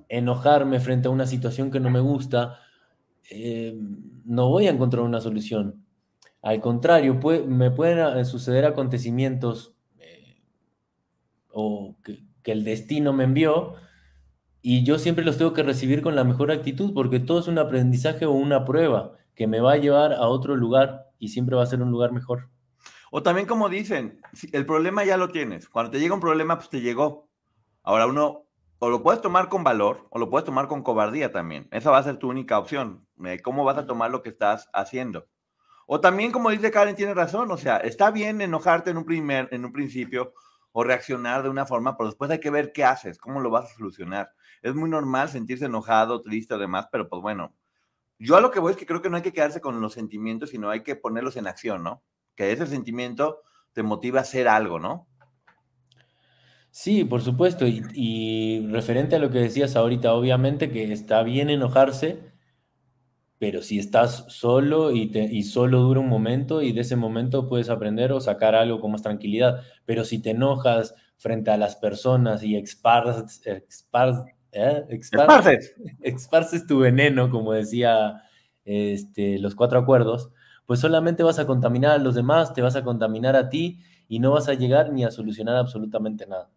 enojarme frente a una situación que no me gusta, eh, no voy a encontrar una solución. Al contrario, me pueden eh, suceder acontecimientos eh, o que, que el destino me envió y yo siempre los tengo que recibir con la mejor actitud porque todo es un aprendizaje o una prueba que me va a llevar a otro lugar y siempre va a ser un lugar mejor. O también como dicen, el problema ya lo tienes. Cuando te llega un problema, pues te llegó. Ahora uno o lo puedes tomar con valor o lo puedes tomar con cobardía también. Esa va a ser tu única opción. ¿Cómo vas a tomar lo que estás haciendo? O también, como dice Karen, tiene razón. O sea, está bien enojarte en un, primer, en un principio o reaccionar de una forma, pero después hay que ver qué haces, cómo lo vas a solucionar. Es muy normal sentirse enojado, triste o demás, pero pues bueno, yo a lo que voy es que creo que no hay que quedarse con los sentimientos, sino hay que ponerlos en acción, ¿no? Que ese sentimiento te motiva a hacer algo, ¿no? Sí, por supuesto. Y, y referente a lo que decías ahorita, obviamente que está bien enojarse, pero si estás solo y, te, y solo dura un momento y de ese momento puedes aprender o sacar algo con más tranquilidad. Pero si te enojas frente a las personas y esparces, expar, ¿eh? Tu veneno, como decía este, los cuatro acuerdos, pues solamente vas a contaminar a los demás, te vas a contaminar a ti y no vas a llegar ni a solucionar absolutamente nada.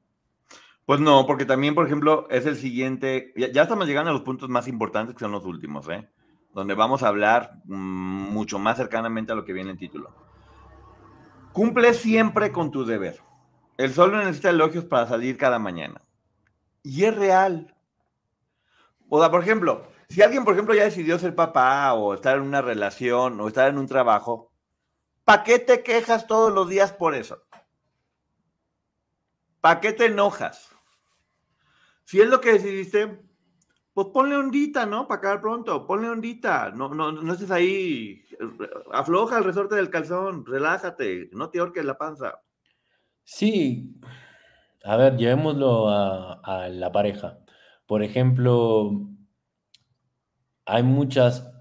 Pues no, porque también, por ejemplo, es el siguiente, ya, ya, estamos llegando a los puntos más importantes que son los últimos, ¿eh? Donde vamos a hablar mm, mucho más cercanamente a lo que viene en título. Cumple siempre con tu deber. El sol no necesita elogios para salir cada mañana. Y es real. O sea, por ejemplo, si alguien, por ejemplo, ya decidió ser papá o estar en una relación o estar en un trabajo, ¿para qué te quejas todos los días por eso? ¿Para qué te enojas? Si es lo que decidiste, pues ponle ondita, ¿no? Para acabar pronto, ponle ondita. No, no, no estés ahí. Afloja el resorte del calzón, relájate, no te orques la panza. Sí, a ver, llevémoslo a, a la pareja. Por ejemplo, hay muchas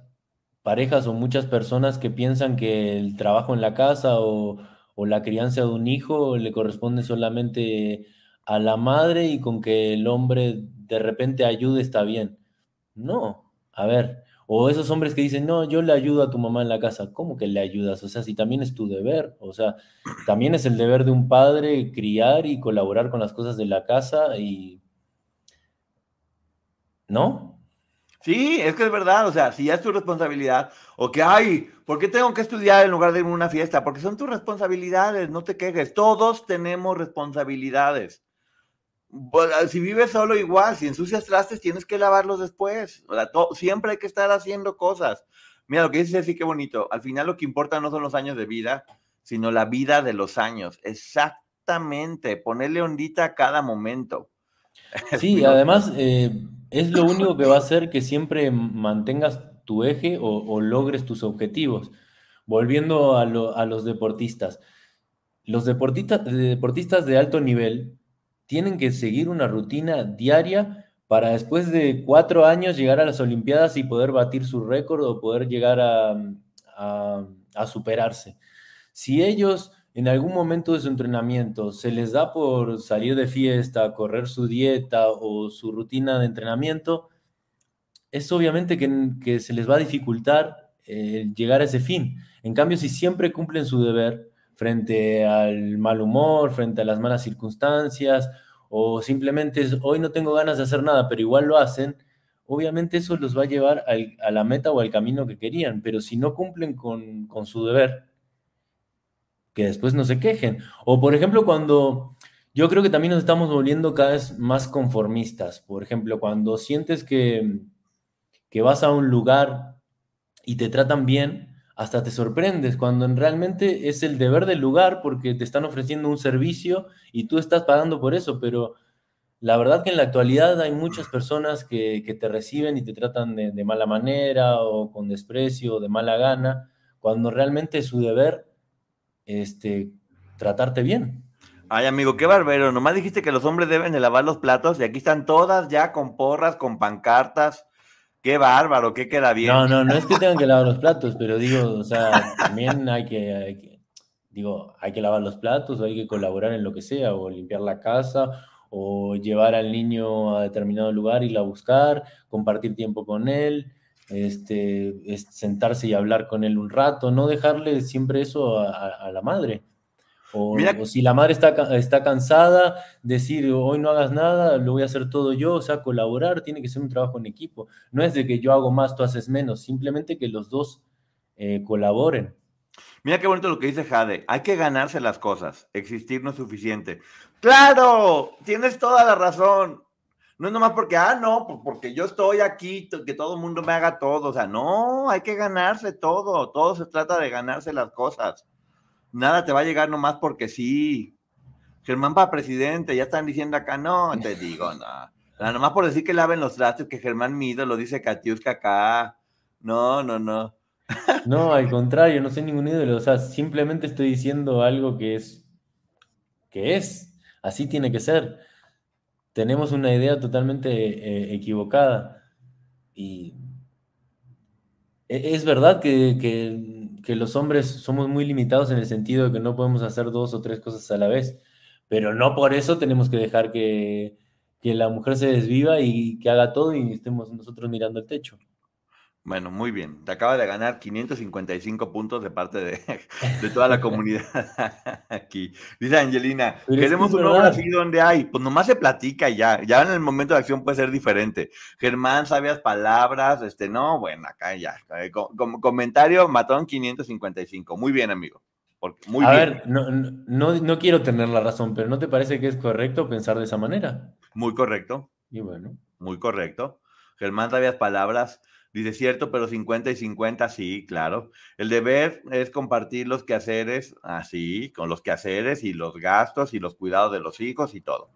parejas o muchas personas que piensan que el trabajo en la casa o la crianza de un hijo le corresponde solamente a la madre y con que el hombre de repente ayude está bien. No, a ver, o esos hombres que dicen, no, yo le ayudo a tu mamá en la casa. ¿Cómo que le ayudas? O sea, si también es tu deber, o sea, también es el deber de un padre criar y colaborar con las cosas de la casa y... ¿No? Sí, es que es verdad, o sea, si ya es tu responsabilidad, o que, ay, ¿por qué tengo que estudiar en lugar de irme a una fiesta? Porque son tus responsabilidades, no te quejes, todos tenemos responsabilidades. Si vives solo igual, si ensucias trastes, tienes que lavarlos después. O sea, siempre hay que estar haciendo cosas. Mira, lo que dices sí, qué bonito. Al final lo que importa no son los años de vida, sino la vida de los años. Exactamente, ponerle ondita a cada momento. Sí, además eh, es lo único que va a hacer que siempre mantengas tu eje o, logres tus objetivos. Volviendo a, a los deportistas. Los deportistas, deportistas de alto nivel tienen que seguir una rutina diaria para después de cuatro años llegar a las Olimpiadas y poder batir su récord o poder llegar a, superarse. Si ellos en algún momento de su entrenamiento se les da por salir de fiesta, correr su dieta o su rutina de entrenamiento, es obviamente que, se les va a dificultar eh, llegar a ese fin. En cambio, si siempre cumplen su deber, frente al mal humor, frente a las malas circunstancias, o simplemente es, hoy no tengo ganas de hacer nada, pero igual lo hacen, obviamente eso los va a llevar a la meta o al camino que querían, pero si no cumplen con, con su deber, que después no se quejen. O por ejemplo, cuando yo creo que también nos estamos volviendo cada vez más conformistas, por ejemplo, cuando sientes que, que vas a un lugar y te tratan bien, hasta te sorprendes cuando realmente es el deber del lugar porque te están ofreciendo un servicio y tú estás pagando por eso, pero la verdad que en la actualidad hay muchas personas que, te reciben y te tratan de, mala manera o con desprecio o de mala gana, cuando realmente es su deber este, tratarte bien. Ay, amigo, qué barbero. Nomás dijiste que los hombres deben de lavar los platos y aquí están todas ya con porras, con pancartas Qué bárbaro, qué queda bien. No, no, no es que tengan que lavar los platos, pero digo, o sea, también hay que, digo, hay que lavar los platos o hay que colaborar en lo que sea, o limpiar la casa, o llevar al niño a determinado lugar, y a buscar, compartir tiempo con él, este, sentarse y hablar con él un rato, no dejarle siempre eso a la madre. O, si la madre está, está cansada, decir hoy no hagas nada, lo voy a hacer todo yo, o sea, colaborar tiene que ser un trabajo en equipo. No es de que yo hago más, tú haces menos, simplemente que los dos eh, colaboren. Mira qué bonito lo que dice Jade. Hay que ganarse las cosas. Existir no es suficiente. Claro, tienes toda la razón. No es nomás porque, ah, no, porque yo estoy aquí, que todo el mundo me haga todo. O sea, no, hay que ganarse todo. Todo se trata de ganarse las cosas nada te va a llegar nomás porque sí. Germán para presidente, ya están diciendo acá, no, te digo, no. nomás por decir que laven los trastes, que Germán Mido lo dice Katiuska acá. No, no, no. No, al contrario, no soy ningún ídolo. O sea, simplemente estoy diciendo algo que es. que es. Así tiene que ser. Tenemos una idea totalmente eh, equivocada. Y. E, es verdad que, que que los hombres somos muy limitados en el sentido de que no podemos hacer dos o tres cosas a la vez, pero no por eso tenemos que dejar que, la mujer se desviva y que haga todo y estemos nosotros mirando el techo. Bueno, muy bien. Te acaba de ganar 555 puntos de parte de, de toda la comunidad aquí. Dice Angelina, queremos un hombre así donde hay. Pues nomás se platica y ya. Ya en el momento de acción puede ser diferente. Germán, sabias palabras. Este, no, bueno, acá ya. Eh, comentario, matón 555. Muy bien, amigo. muy A ver, no, no, no quiero tener la razón, pero ¿no te parece que es correcto pensar de esa manera? Muy correcto. Y bueno. Muy correcto. Germán, sabias palabras. Dice, cierto, pero 50 y 50, sí, claro. El deber es compartir los quehaceres, así, con los quehaceres y los gastos y los cuidados de los hijos y todo.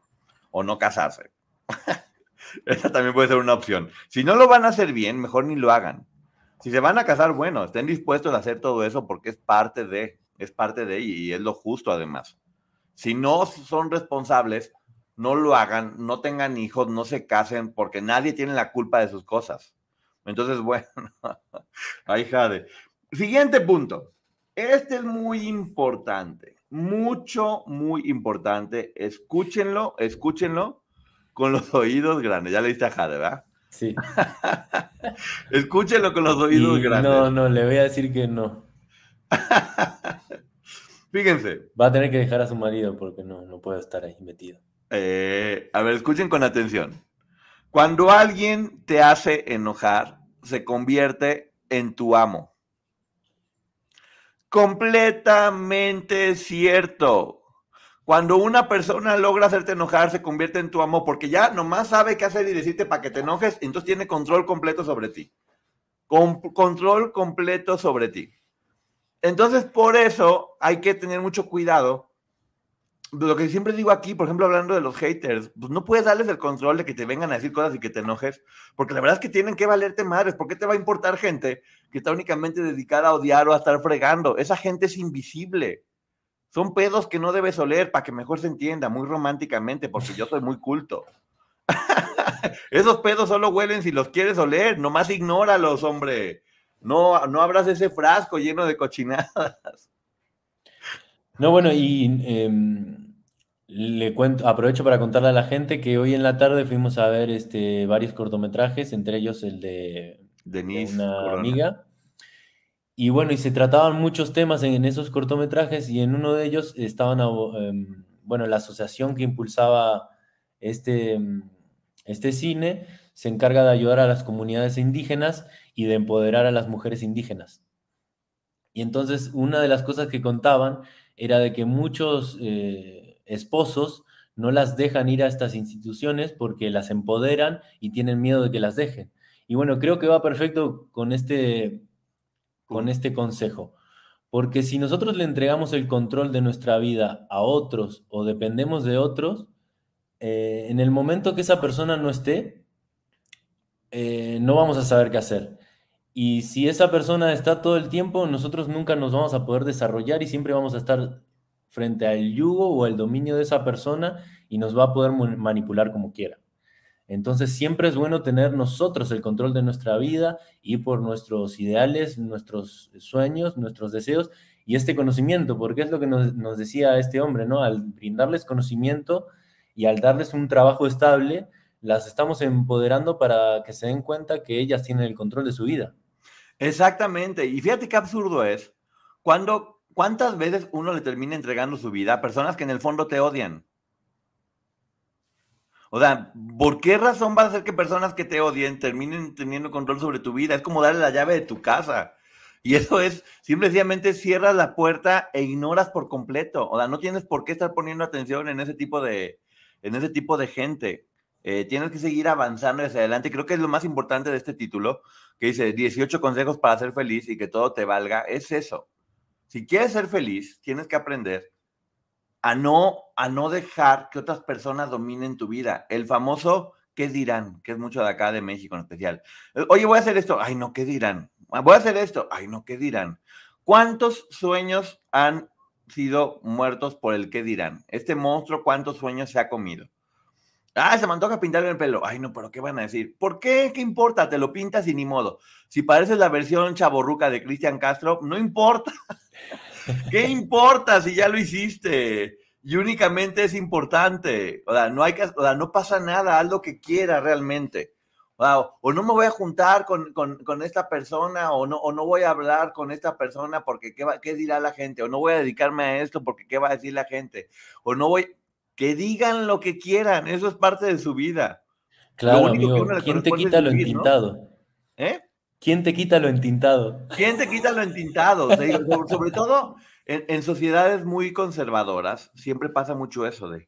O no casarse. Esa también puede ser una opción. Si no lo van a hacer bien, mejor ni lo hagan. Si se van a casar, bueno, estén dispuestos a hacer todo eso porque es parte de, es parte de y es lo justo además. Si no son responsables, no lo hagan, no tengan hijos, no se casen porque nadie tiene la culpa de sus cosas. Entonces, bueno, ahí jade. Siguiente punto. Este es muy importante, mucho, muy importante. Escúchenlo, escúchenlo con los oídos grandes. Ya le diste a Jade, ¿verdad? Sí. escúchenlo con los oídos grandes. No, no, le voy a decir que no. Fíjense. Va a tener que dejar a su marido porque no, no puede estar ahí metido. Eh, a ver, escuchen con atención. Cuando alguien te hace enojar, se convierte en tu amo. Completamente cierto. Cuando una persona logra hacerte enojar, se convierte en tu amo porque ya nomás sabe qué hacer y decirte para que te enojes, entonces tiene control completo sobre ti. Con control completo sobre ti. Entonces, por eso hay que tener mucho cuidado lo que siempre digo aquí, por ejemplo, hablando de los haters, pues no puedes darles el control de que te vengan a decir cosas y que te enojes, porque la verdad es que tienen que valerte madres. ¿Por qué te va a importar gente que está únicamente dedicada a odiar o a estar fregando? Esa gente es invisible. Son pedos que no debes oler para que mejor se entienda, muy románticamente, porque yo soy muy culto. Esos pedos solo huelen si los quieres oler, nomás ignóralos, hombre. No, no abras ese frasco lleno de cochinadas. No, bueno, y em, le cuento, aprovecho para contarle a la gente que hoy en la tarde fuimos a ver este, varios cortometrajes, entre ellos el de, una amiga. Y bueno, y se trataban muchos temas en, esos cortometrajes y en uno de ellos estaban, em, bueno, la asociación que impulsaba este, em, este cine se encarga de ayudar a las comunidades indígenas y de empoderar a las mujeres indígenas. Y entonces una de las cosas que contaban era de que muchos eh, esposos no las dejan ir a estas instituciones porque las empoderan y tienen miedo de que las dejen. Y bueno, creo que va perfecto con este, con este consejo. Porque si nosotros le entregamos el control de nuestra vida a otros o dependemos de otros, eh, en el momento que esa persona no esté, eh, no vamos a saber qué hacer. Y si esa persona está todo el tiempo, nosotros nunca nos vamos a poder desarrollar y siempre vamos a estar frente al yugo o al dominio de esa persona y nos va a poder manipular como quiera. Entonces siempre es bueno tener nosotros el control de nuestra vida y por nuestros ideales, nuestros sueños, nuestros deseos y este conocimiento, porque es lo que nos, decía este hombre, ¿no? Al brindarles conocimiento y al darles un trabajo estable, las estamos empoderando para que se den cuenta que ellas tienen el control de su vida. Exactamente. Y fíjate qué absurdo es. Cuando, ¿Cuántas veces uno le termina entregando su vida a personas que en el fondo te odian? O sea, ¿por qué razón va a hacer que personas que te odien terminen teniendo control sobre tu vida? Es como darle la llave de tu casa. Y eso es, simplemente cierras la puerta e ignoras por completo. O sea, no tienes por qué estar poniendo atención en ese tipo de, en ese tipo de gente. Eh, tienes que seguir avanzando hacia adelante. Creo que es lo más importante de este título, que dice 18 consejos para ser feliz y que todo te valga. Es eso. Si quieres ser feliz, tienes que aprender a no, a no dejar que otras personas dominen tu vida. El famoso ¿qué dirán? Que es mucho de acá de México en especial. Oye, voy a hacer esto. Ay, no, ¿qué dirán? Voy a hacer esto. Ay, no, ¿qué dirán? ¿Cuántos sueños han sido muertos por el qué dirán? Este monstruo, ¿cuántos sueños se ha comido? Ah, se me antoja pintarme el pelo. Ay, no, pero ¿qué van a decir? ¿Por qué? ¿Qué importa? Te lo pintas y ni modo. Si pareces la versión chaborruca de Cristian Castro, no importa. ¿Qué importa si ya lo hiciste? Y únicamente es importante. O sea, no hay que, o sea, no pasa nada, haz lo que quieras realmente. o no me voy a juntar con, esta persona, o no, o no voy a hablar con esta persona porque ¿qué, va, qué dirá la gente, o no voy a dedicarme a esto porque qué va a decir la gente, o no voy, que digan lo que quieran, eso es parte de su vida. Claro, amigo, ¿quién te quita lo entintado? ¿Eh? ¿Quién te quita lo entintado? ¿Quién te quita lo entintado? sobre, todo en, sociedades muy conservadoras, siempre pasa mucho eso de,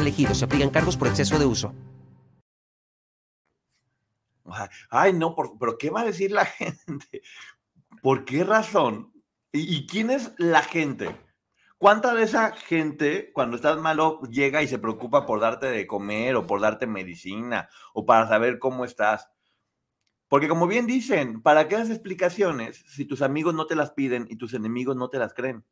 elegido se aplican cargos por exceso de uso. Ay, no, pero ¿qué va a decir la gente? ¿Por qué razón? ¿Y, quién es la gente? ¿Cuánta de esa gente, cuando estás malo, llega y se preocupa por darte de comer o por darte medicina o para saber cómo estás? Porque como bien dicen, ¿para qué das explicaciones si tus amigos no te las piden y tus enemigos no te las creen?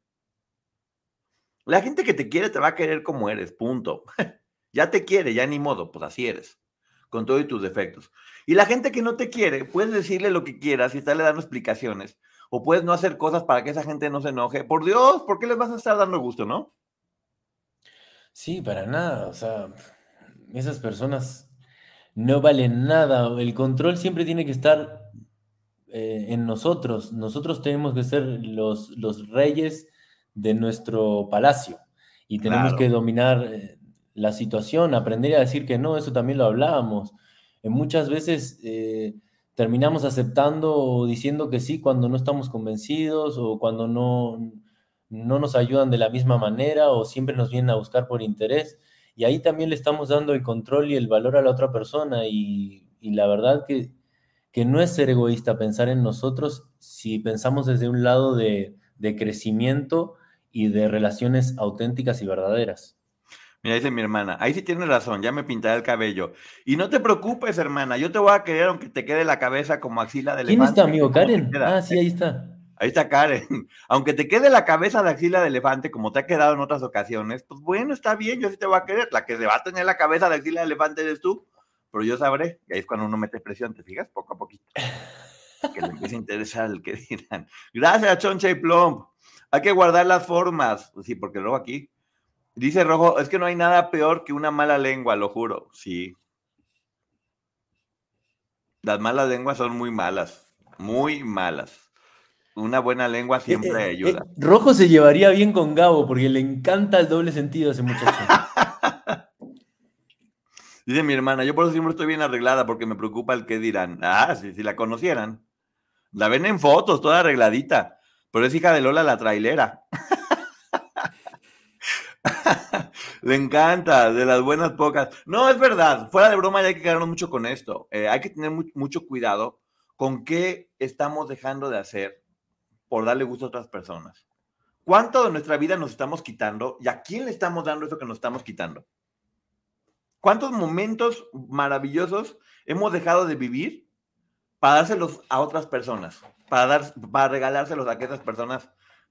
La gente que te quiere te va a querer como eres, punto. Ya te quiere, ya ni modo, pues así eres, con todos tus defectos. Y la gente que no te quiere, puedes decirle lo que quieras y estarle dando explicaciones, o puedes no hacer cosas para que esa gente no se enoje. Por Dios, ¿por qué les vas a estar dando gusto, no? Sí, para nada, o sea, esas personas no valen nada. El control siempre tiene que estar eh, en nosotros. Nosotros tenemos que ser los, los reyes de nuestro palacio y tenemos que dominar eh, la situación, aprender a decir que no, eso también lo hablábamos. Eh, muchas veces eh, terminamos aceptando o diciendo que sí cuando no estamos convencidos o cuando no, no nos ayudan de la misma manera o siempre nos vienen a buscar por interés. Y ahí también le estamos dando el control y el valor a la otra persona y, la verdad que, que, no es ser egoísta pensar en nosotros si pensamos desde un lado de, de crecimiento y de relaciones auténticas y verdaderas. Mira, dice mi hermana, ahí sí tienes razón, ya me pintaré el cabello. Y no te preocupes, hermana, yo te voy a querer aunque te quede la cabeza como axila de elefante. ¿Quién está, amigo? ¿Karen? Ah, sí, ahí está. Ahí está Karen. Aunque te quede la cabeza de axila de elefante, como te ha quedado en otras ocasiones, pues bueno, está bien, yo sí te voy a querer. La que se va a tener la cabeza de axila de elefante eres tú, pero yo sabré. Y ahí es cuando uno mete presión, ¿te fijas? Poco a poquito. Que le empiece a interesar el que dirán. Gracias, Choncha y Plomb. Hay que guardar las formas. Sí, porque luego aquí Dice Rojo, es que no hay nada peor que una mala lengua, lo juro. Sí. Las malas lenguas son muy malas, muy malas. Una buena lengua siempre eh, eh, ayuda. Eh, Rojo se llevaría bien con Gabo porque le encanta el doble sentido a ese muchacho. Dice mi hermana, yo por eso siempre estoy bien arreglada porque me preocupa el que dirán. Ah, si, si la conocieran. La ven en fotos, toda arregladita. Pero es hija de Lola la trailera. Le encanta, de las buenas pocas. No, es verdad, fuera de broma hay que quedarnos mucho con esto. Eh, hay que tener mucho cuidado con qué estamos dejando de hacer por darle gusto a otras personas. ¿Cuánto de nuestra vida nos estamos quitando y a quién le estamos dando eso que nos estamos quitando? ¿Cuántos momentos maravillosos hemos dejado de vivir para dárselos a otras personas? Para, dar, para regalárselos a que esas personas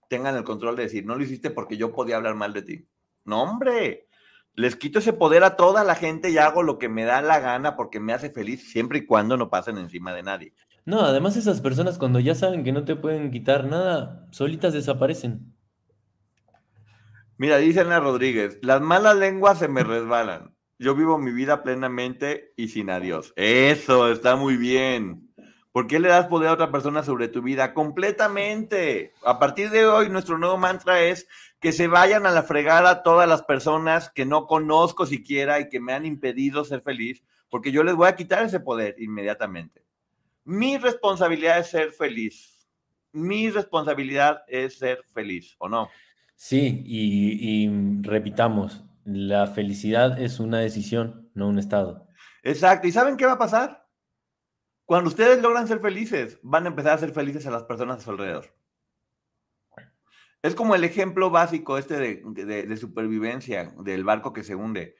tengan el control de decir, no lo hiciste porque yo podía hablar mal de ti. No, hombre, les quito ese poder a toda la gente y hago lo que me da la gana porque me hace feliz siempre y cuando no pasen encima de nadie. No, además esas personas cuando ya saben que no te pueden quitar nada, solitas desaparecen. Mira, dice Ana Rodríguez, las malas lenguas se me resbalan. Yo vivo mi vida plenamente y sin adiós. Eso, está muy bien. ¿Por qué le das poder a otra persona sobre tu vida? Completamente. A partir de hoy, nuestro nuevo mantra es que se vayan a la fregada todas las personas que no conozco siquiera y que me han impedido ser feliz, porque yo les voy a quitar ese poder inmediatamente. Mi responsabilidad es ser feliz. Mi responsabilidad es ser feliz, ¿o no? Sí, y, repitamos, la felicidad es una decisión, no un estado. Exacto. ¿Y saben qué va a pasar? Cuando ustedes logran ser felices, van a empezar a ser felices a las personas a su alrededor. Es como el ejemplo básico este de, supervivencia del barco que se hunde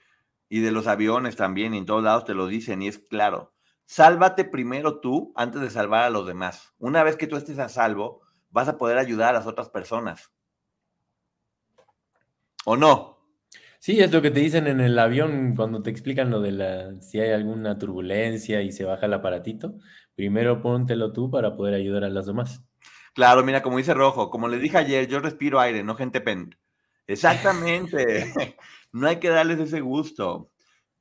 y de los aviones también, en todos lados te lo dicen y es claro. sálvate primero tú antes de salvar a los demás. Una vez que tú estés a salvo, vas a poder ayudar a las otras personas. ¿O no? Sí, es lo que te dicen en el avión cuando te explican lo de la, si hay alguna turbulencia y se baja el aparatito. Primero póntelo tú para poder ayudar a los demás. Claro, mira, como dice Rojo, como le dije ayer, yo respiro aire, no gente pen. Exactamente. no hay que darles ese gusto.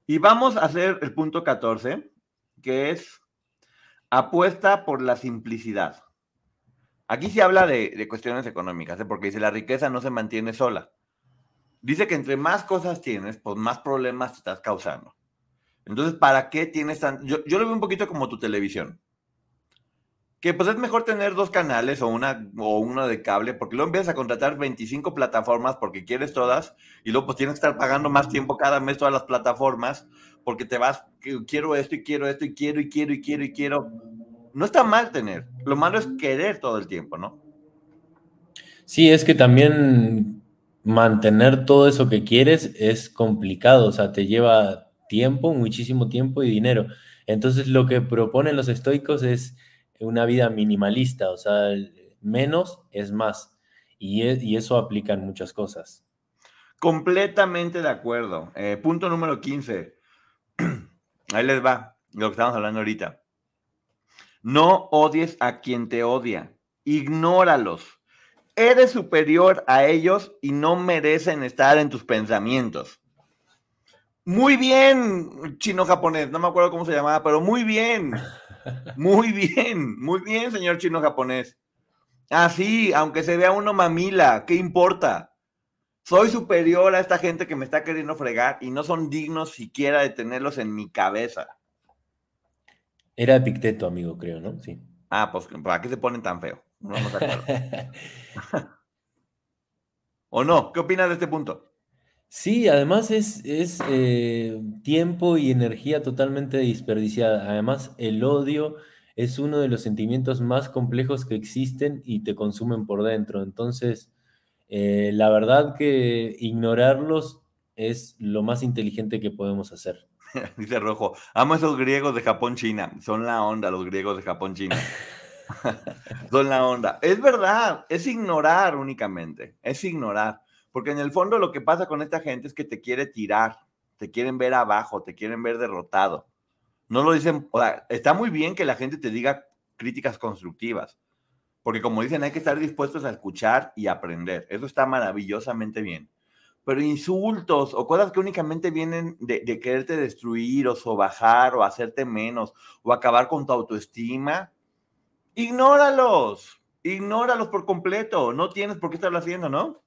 Y vamos a hacer el punto 14, que es apuesta por la simplicidad. Aquí se habla de, cuestiones económicas, ¿eh? porque dice la riqueza no se mantiene sola. Dice que entre más cosas tienes, pues más problemas te estás causando. Entonces, ¿para qué tienes tan... Yo, yo lo veo un poquito como tu televisión que pues es mejor tener dos canales o una o uno de cable, porque luego empiezas a contratar 25 plataformas porque quieres todas y luego pues tienes que estar pagando más tiempo cada mes todas las plataformas porque te vas, quiero esto y quiero esto y quiero y quiero y quiero y quiero. No está mal tener, lo malo es querer todo el tiempo, ¿no? Sí, es que también mantener todo eso que quieres es complicado, o sea, te lleva tiempo, muchísimo tiempo y dinero. Entonces lo que proponen los estoicos es una vida minimalista, o sea, menos es más. Y, y eso aplica en muchas cosas. Completamente de acuerdo. Eh, punto número 15. Ahí les va lo que estamos hablando ahorita. No odies a quien te odia. Ignóralos. Eres superior a ellos y no merecen estar en tus pensamientos. Muy bien, chino japonés, no me acuerdo cómo se llamaba, pero muy bien. Muy bien, muy bien, señor chino japonés. Ah, sí, aunque se vea uno mamila, ¿qué importa? Soy superior a esta gente que me está queriendo fregar y no son dignos siquiera de tenerlos en mi cabeza. Era Epicteto, amigo, creo, ¿no? Sí. Ah, pues, ¿para qué se ponen tan feo? No, no ¿O no? ¿Qué opinas de este punto? Sí, además es, eh, tiempo y energía totalmente desperdiciada. Además, el odio es uno de los sentimientos más complejos que existen y te consumen por dentro. Entonces, eh, la verdad que ignorarlos es lo más inteligente que podemos hacer. Dice Rojo, amo a esos griegos de Japón-China. Son la onda los griegos de Japón-China. Son la onda. Es verdad, es ignorar únicamente, es ignorar. Porque en el fondo lo que pasa con esta gente es que te quiere tirar, te quieren ver abajo, te quieren ver derrotado. No lo dicen, o sea, está muy bien que la gente te diga críticas constructivas, porque como dicen, hay que estar dispuestos a escuchar y aprender. Eso está maravillosamente bien. Pero insultos o cosas que únicamente vienen de, de quererte destruir o sobajar o hacerte menos o acabar con tu autoestima, ignóralos, ignóralos por completo. No tienes por qué estarlo haciendo, ¿no?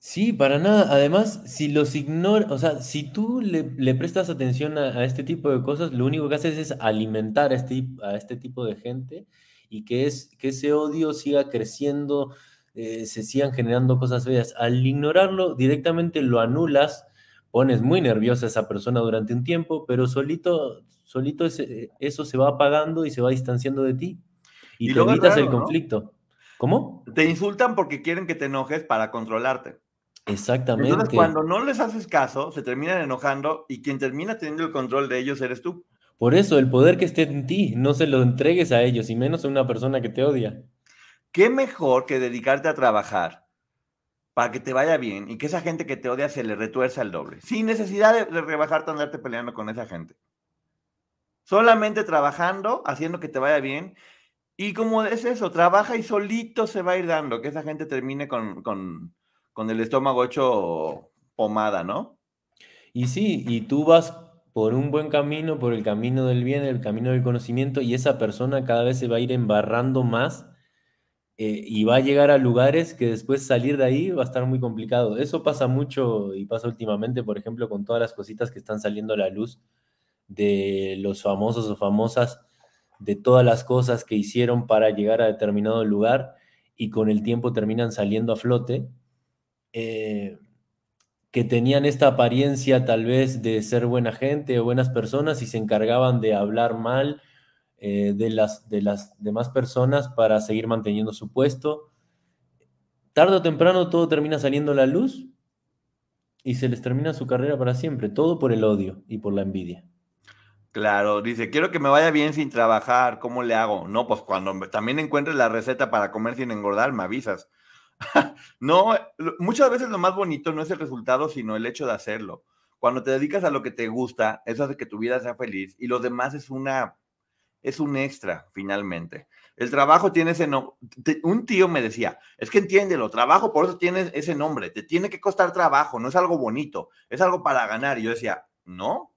Sí, para nada. Además, si los ignoras, o sea, si tú le, prestas atención a, este tipo de cosas, lo único que haces es alimentar a este, a este tipo de gente y que, es, que ese odio siga creciendo, eh, se sigan generando cosas feas. Al ignorarlo, directamente lo anulas, pones muy nerviosa a esa persona durante un tiempo, pero solito, solito eso se va apagando y se va distanciando de ti y, te evitas el conflicto. ¿Cómo? Te insultan porque quieren que te enojes para controlarte. Exactamente. Entonces, cuando no les haces caso, se terminan enojando y quien termina teniendo el control de ellos eres tú. Por eso, el poder que esté en ti, no se lo entregues a ellos, y menos a una persona que te odia. ¿Qué mejor que dedicarte a trabajar para que te vaya bien y que esa gente que te odia se le retuerza el doble? Sin necesidad de, de rebajarte, andarte peleando con esa gente. Solamente trabajando, haciendo que te vaya bien. Y como es eso, trabaja y solito se va a ir dando, que esa gente termine con, con con el estómago hecho pomada, ¿no? Y sí, y tú vas por un buen camino, por el camino del bien, el camino del conocimiento, y esa persona cada vez se va a ir embarrando más eh, y va a llegar a lugares que después salir de ahí va a estar muy complicado. Eso pasa mucho y pasa últimamente, por ejemplo, con todas las cositas que están saliendo a la luz de los famosos o famosas, de todas las cosas que hicieron para llegar a determinado lugar y con el tiempo terminan saliendo a flote eh, que tenían esta apariencia tal vez de ser buena gente o buenas personas y se encargaban de hablar mal eh, de, las, de las demás personas para seguir manteniendo su puesto. Tarde o temprano todo termina saliendo a la luz y se les termina su carrera para siempre, todo por el odio y por la envidia. Claro, dice, quiero que me vaya bien sin trabajar, ¿cómo le hago? No, pues cuando también encuentres la receta para comer sin engordar, me avisas. no, muchas veces lo más bonito no es el resultado, sino el hecho de hacerlo. Cuando te dedicas a lo que te gusta, eso hace que tu vida sea feliz y lo demás es una, es un extra, finalmente. El trabajo tiene ese nombre. Un tío me decía, es que entiéndelo, trabajo por eso tiene ese nombre, te tiene que costar trabajo, no es algo bonito, es algo para ganar. Y yo decía, no,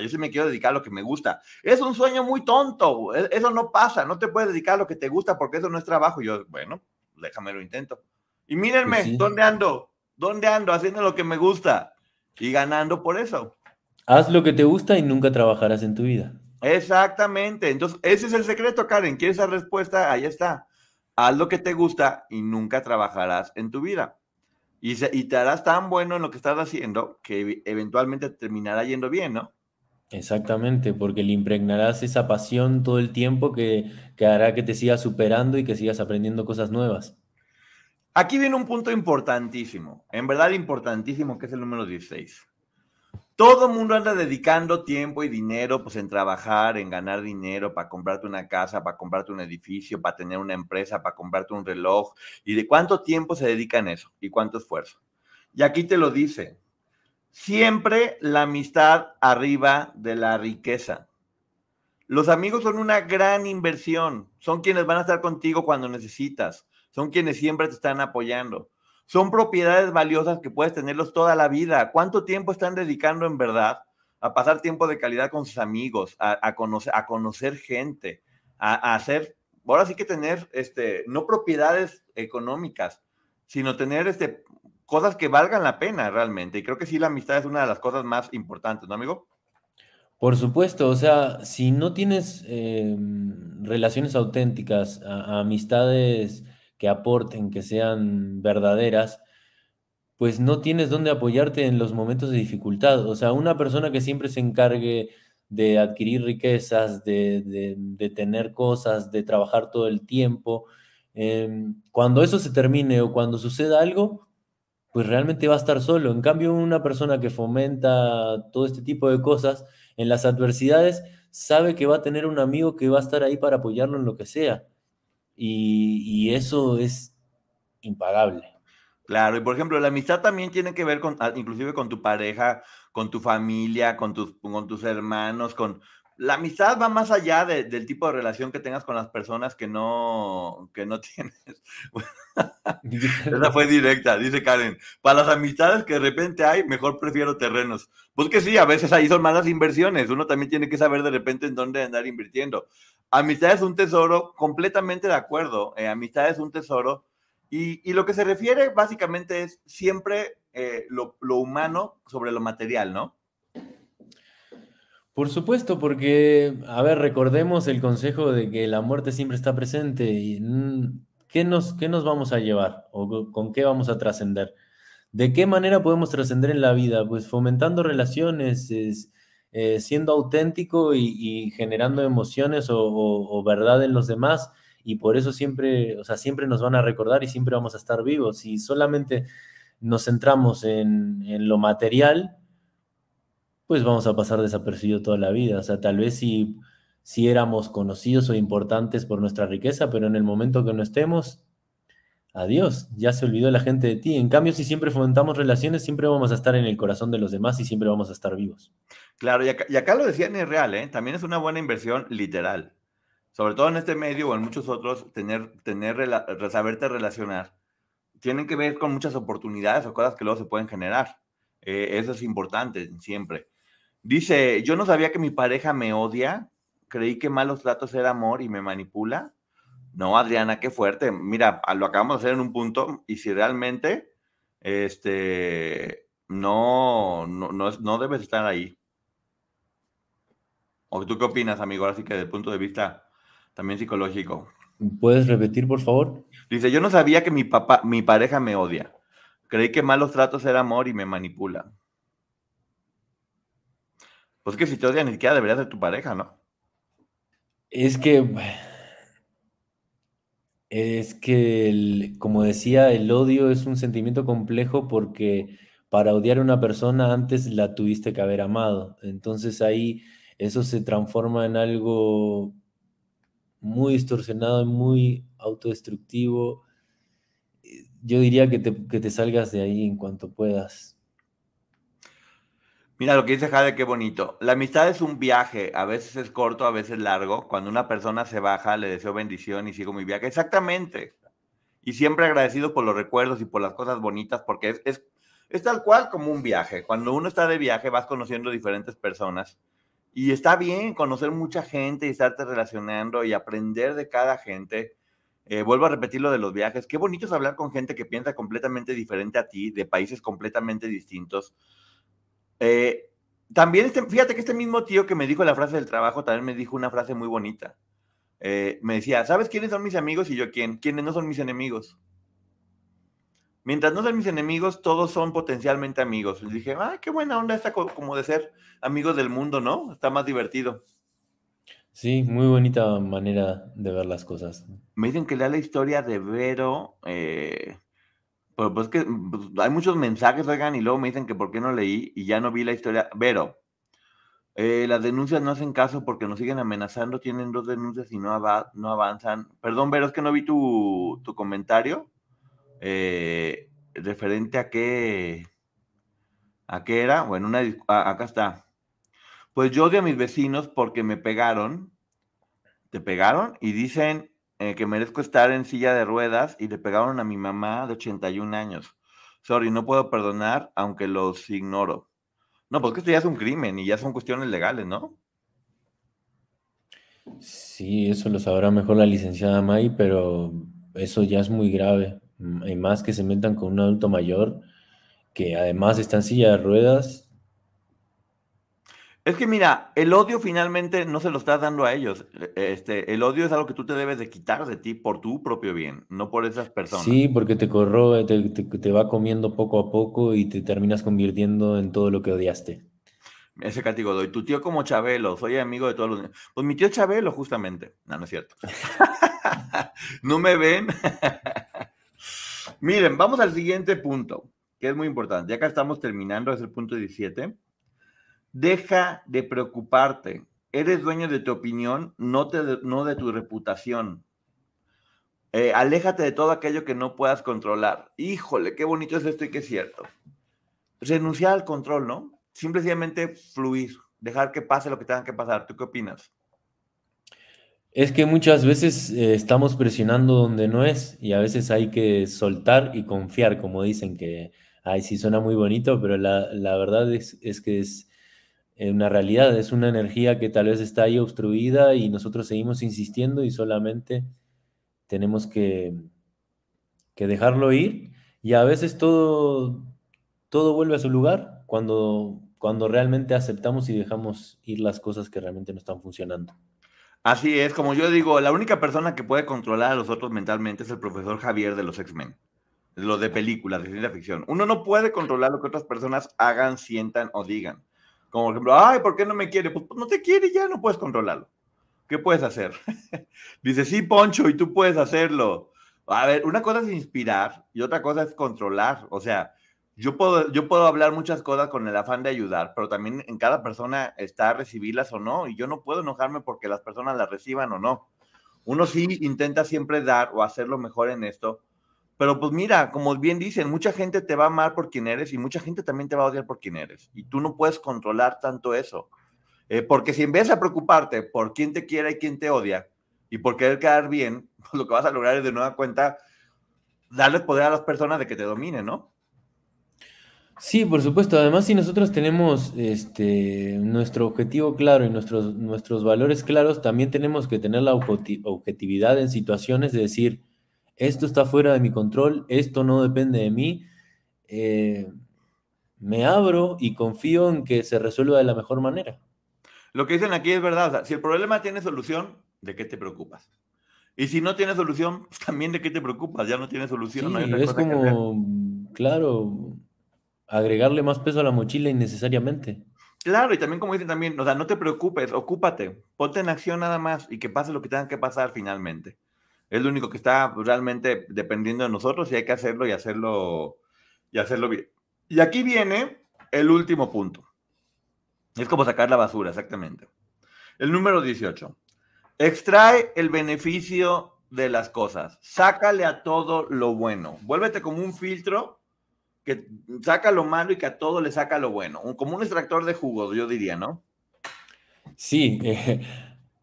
yo sí me quiero dedicar a lo que me gusta. Es un sueño muy tonto, e, eso no pasa, no te puedes dedicar a lo que te gusta porque eso no es trabajo. Y yo, bueno, déjame lo intento. Y mírenme, pues ¿dónde ando? ¿Dónde ando? Haciendo lo que me gusta y ganando por eso. Haz lo que te gusta y nunca trabajarás en tu vida. Exactamente. Entonces, ese es el secreto, Karen. ¿Quieres esa respuesta? Ahí está. Haz lo que te gusta y nunca trabajarás en tu vida. Y, y te harás tan bueno en lo que estás haciendo que eventualmente terminará yendo bien, ¿no? Exactamente, porque le impregnarás esa pasión todo el tiempo que, que hará que te sigas superando y que sigas aprendiendo cosas nuevas. Aquí viene un punto importantísimo, en verdad importantísimo, que es el número 16. Todo mundo anda dedicando tiempo y dinero pues en trabajar, en ganar dinero para comprarte una casa, para comprarte un edificio, para tener una empresa, para comprarte un reloj. ¿Y de cuánto tiempo se dedica en eso? ¿Y cuánto esfuerzo? Y aquí te lo dice, siempre la amistad arriba de la riqueza. Los amigos son una gran inversión, son quienes van a estar contigo cuando necesitas, son quienes siempre te están apoyando. Son propiedades valiosas que puedes tenerlos toda la vida. ¿Cuánto tiempo están dedicando en verdad a pasar tiempo de calidad con sus amigos, a, conocer, a gente, a, hacer, ahora sí que tener, este, no propiedades económicas, sino tener este, cosas que valgan la pena realmente. Y creo que sí, la amistad es una de las cosas más importantes, ¿no, amigo? Por supuesto, o sea, si no tienes em, relaciones auténticas, amistades que aporten, que sean verdaderas, pues no tienes dónde apoyarte en los momentos de dificultad. O sea, una persona que siempre se encargue de adquirir riquezas, de, tener cosas, de trabajar todo el tiempo, em, cuando eso se termine o cuando suceda algo, pues realmente va a estar solo. En cambio, una persona que fomenta todo este tipo de cosas, en las adversidades, sabe que va a tener un amigo que va a estar ahí para apoyarlo en lo que sea. Y, eso es impagable. Claro, y por ejemplo, la amistad también tiene que ver con, ah, inclusive con tu pareja, con tu familia, con tus, con tus hermanos, con, la amistad va más allá del tipo de relación que tengas con las personas que no, que no tienes. Esa fue directa, dice Karen. Para las amistades que de repente hay, mejor prefiero terrenos. Pues que sí, a veces ahí son malas inversiones. Uno también tiene que saber de repente en dónde andar invirtiendo. Amistad es un tesoro, completamente de acuerdo. Eh, amistad es un tesoro. Y, lo que se refiere básicamente es siempre eh, lo, lo humano sobre lo material, ¿no? Por supuesto, porque, a ver, recordemos el consejo de que la muerte siempre está presente y mm, ¿qué nos, qué nos vamos a llevar o con qué vamos a trascender? ¿De qué manera podemos trascender en la vida? Pues fomentando relaciones, eh, siendo auténtico y, generando emociones o, verdad en los demás y por eso siempre, o sea, siempre nos van a recordar y siempre vamos a estar vivos. Si solamente nos centramos en, en lo material, pues vamos a pasar desapercibido toda la vida. O sea, tal vez si, si éramos conocidos o importantes por nuestra riqueza, pero en el momento que no estemos, adiós, ya se olvidó la gente de ti. En cambio, si siempre fomentamos relaciones, siempre vamos a estar en el corazón de los demás y siempre vamos a estar vivos. Claro, y acá, lo decían es real, ¿eh? también es una buena inversión literal. Sobre todo en este medio o en muchos otros, tener, tener, saberte relacionar, tienen que ver con muchas oportunidades o cosas que luego se pueden generar. Eh, eso es importante siempre. Dice, yo no sabía que mi pareja me odia, creí que malos tratos era amor y me manipula. No, Adriana, qué fuerte. Mira, lo acabamos de hacer en un punto y si realmente este, no, no, no, debes estar ahí. ¿O tú qué opinas, amigo? Así que desde el punto de vista también psicológico. ¿Puedes repetir, por favor? Dice, yo no sabía que mi papá, mi pareja me odia. Creí que malos tratos era amor y me manipula. Pues que si te odian ni siquiera debería ser tu pareja, ¿no? Es que. Es que, como decía, el odio es un sentimiento complejo porque para odiar a una persona antes la tuviste que haber amado. Entonces ahí eso se transforma en algo muy distorsionado, muy autodestructivo. Yo diría que te, que te salgas de ahí en cuanto puedas. Mira lo que dice Jade, qué bonito. La amistad es un viaje, a veces es corto, a veces largo. Cuando una persona se baja, le deseo bendición y sigo mi viaje. Exactamente. Y siempre agradecido por los recuerdos y por las cosas bonitas, porque es, es, es tal cual como un viaje. Cuando uno está de viaje, vas conociendo diferentes personas y está bien conocer mucha gente y estarte relacionando y aprender de cada gente. Eh, vuelvo a repetir lo de los viajes. Qué bonito es hablar con gente que piensa completamente diferente a ti, de países completamente distintos. Eh, también, este, fíjate que este mismo tío que me dijo la frase del trabajo también me dijo una frase muy bonita. Eh, me decía, ¿sabes quiénes son mis amigos? Y yo, ¿quién? ¿Quiénes no son mis enemigos? Mientras no sean mis enemigos, todos son potencialmente amigos. Y dije, ay, qué buena onda esta como de ser amigos del mundo, ¿no? Está más divertido. Sí, muy bonita manera de ver las cosas. Me dicen que lea la historia de Vero, eh, pues que pues, hay muchos mensajes, oigan, y luego me dicen que por qué no leí y ya no vi la historia. Vero, eh, las denuncias no hacen caso porque nos siguen amenazando, tienen dos denuncias y no, no avanzan. Perdón, Vero, es que no vi tu, comentario. Eh, referente a qué, a qué era, bueno, una, acá está. Pues yo odio a mis vecinos porque me pegaron, te pegaron y dicen que merezco estar en silla de ruedas y le pegaron a mi mamá de 81 años. Sorry, no puedo perdonar aunque los ignoro. No, porque esto ya es un crimen y ya son cuestiones legales, ¿no? Sí, eso lo sabrá mejor la licenciada May, pero eso ya es muy grave. Hay más que se metan con un adulto mayor que además está en silla de ruedas. Es que mira, el odio finalmente no se lo estás dando a ellos. E, este, el odio es algo que tú te debes de quitar de ti por tu propio bien, no por esas personas. Sí, porque te corroe, te, te, va comiendo poco a poco y te terminas convirtiendo en todo lo que odiaste. Ese castigo doy. Tu tío como Chabelo, soy amigo de todos los... Pues mi tío Chabelo, justamente. No, no es cierto. no me ven. Miren, vamos al siguiente punto, que es muy importante. Ya que estamos terminando, es el punto 17. Deja de preocuparte. Eres dueño de tu opinión, no, te, no de tu reputación. Eh, aléjate de todo aquello que no puedas controlar. Híjole, qué bonito es esto y qué es cierto. Renunciar al control, ¿no? Simplemente fluir, dejar que pase lo que tenga que pasar. ¿Tú qué opinas? Es que muchas veces eh, estamos presionando donde no es y a veces hay que soltar y confiar, como dicen que, ay, sí suena muy bonito, pero la, verdad es, que es una realidad, es una energía que tal vez está ahí obstruida y nosotros seguimos insistiendo y solamente tenemos que, que dejarlo ir y a veces todo, todo vuelve a su lugar cuando, cuando realmente aceptamos y dejamos ir las cosas que realmente no están funcionando. Así es, como yo digo, la única persona que puede controlar a los otros mentalmente es el profesor Javier de los X-Men, lo de películas, de ciencia ficción. Uno no puede controlar lo que otras personas hagan, sientan o digan. Como por ejemplo, ay, ¿por qué no me quiere? Pues, pues no te quiere ya no puedes controlarlo. ¿Qué puedes hacer? Dice, sí, Poncho, y tú puedes hacerlo. A ver, una cosa es inspirar y otra cosa es controlar. O sea, yo puedo, yo puedo hablar muchas cosas con el afán de ayudar, pero también en cada persona está recibirlas o no, y yo no puedo enojarme porque las personas las reciban o no. Uno sí intenta siempre dar o hacerlo mejor en esto, pero pues mira, como bien dicen, mucha gente te va a amar por quien eres y mucha gente también te va a odiar por quien eres, y tú no puedes controlar tanto eso. Eh, porque si vez de preocuparte por quién te quiere y quién te odia, y por querer quedar bien, pues lo que vas a lograr es de nueva cuenta darles poder a las personas de que te dominen, ¿no? Sí, por supuesto. Además, si nosotros tenemos este, nuestro objetivo claro y nuestros, nuestros valores claros, también tenemos que tener la objetividad en situaciones de decir, esto está fuera de mi control, esto no depende de mí. Eh, me abro y confío en que se resuelva de la mejor manera. Lo que dicen aquí es verdad. si el problema tiene solución, ¿de qué te preocupas? Y si no tiene solución, pues también de qué te preocupas, ya no tiene solución. Sí, es como, claro, agregarle más peso a la mochila innecesariamente. Claro, y también como dicen también, o sea, no te preocupes, ocúpate, ponte en acción nada más y que pase lo que tenga que pasar finalmente. Es lo único que está realmente dependiendo de nosotros y hay que hacerlo y hacerlo y hacerlo bien. Y aquí viene el último punto. Es como sacar la basura, exactamente. El número 18. Extrae el beneficio de las cosas. Sácale a todo lo bueno. Vuélvete como un filtro que saca lo malo y que a todo le saca lo bueno. Como un extractor de jugo, yo diría, ¿no? Sí, eh,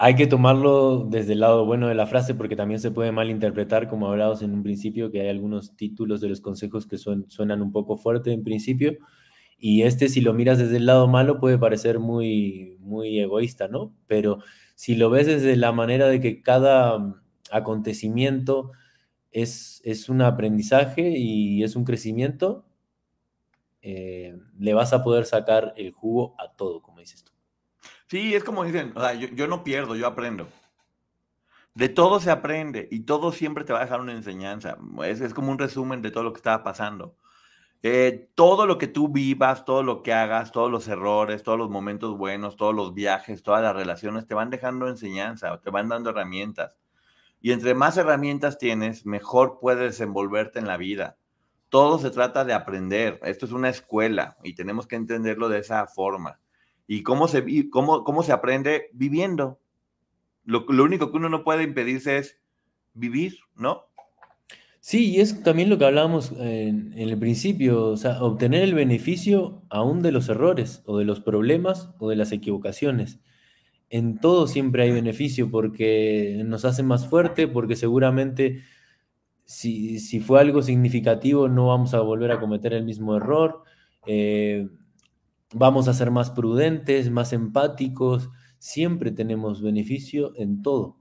hay que tomarlo desde el lado bueno de la frase porque también se puede malinterpretar, como hablábamos en un principio, que hay algunos títulos de los consejos que suenan un poco fuerte en principio. Y este, si lo miras desde el lado malo, puede parecer muy, muy egoísta, ¿no? Pero si lo ves desde la manera de que cada acontecimiento es, es un aprendizaje y es un crecimiento, eh, le vas a poder sacar el jugo a todo. Sí, es como dicen, o sea, yo, no pierdo, yo aprendo. De todo se aprende y todo siempre te va a dejar una enseñanza. Es, es como un resumen de todo lo que estaba pasando. Eh, todo lo que tú vivas, todo lo que hagas, todos los errores, todos los momentos buenos, todos los viajes, todas las relaciones, te van dejando enseñanza te van dando herramientas. Y entre más herramientas tienes, mejor puedes desenvolverte en la vida. Todo se trata de aprender. Esto es una escuela y tenemos que entenderlo de esa forma. ¿Y cómo se, cómo, cómo se aprende? Viviendo. Lo, lo único que uno no puede impedirse es vivir, ¿no? Sí, y es también lo que hablábamos en, el principio, o sea, obtener el beneficio aún de los errores o de los problemas o de las equivocaciones. En todo siempre hay beneficio porque nos hace más fuerte, porque seguramente si, fue algo significativo no vamos a volver a cometer el mismo error, eh, vamos a ser más prudentes, más empáticos, siempre tenemos beneficio en todo.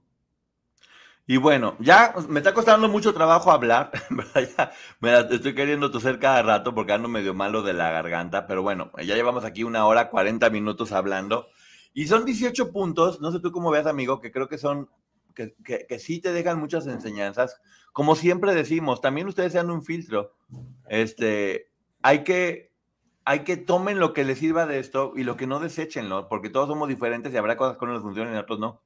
Y bueno, ya me está costando mucho trabajo hablar, Ya me estoy queriendo toser cada rato porque ando medio malo de la garganta, pero bueno, ya llevamos aquí una hora, 40 minutos hablando. Y son 18 puntos, no sé tú cómo veas, amigo, que creo que son, que, que, sí te dejan muchas enseñanzas. Como siempre decimos, también ustedes sean un filtro. Este, hay que, hay que tomen lo que les sirva de esto y lo que no deséchenlo, porque todos somos diferentes y habrá cosas que no les funcionen y otros no.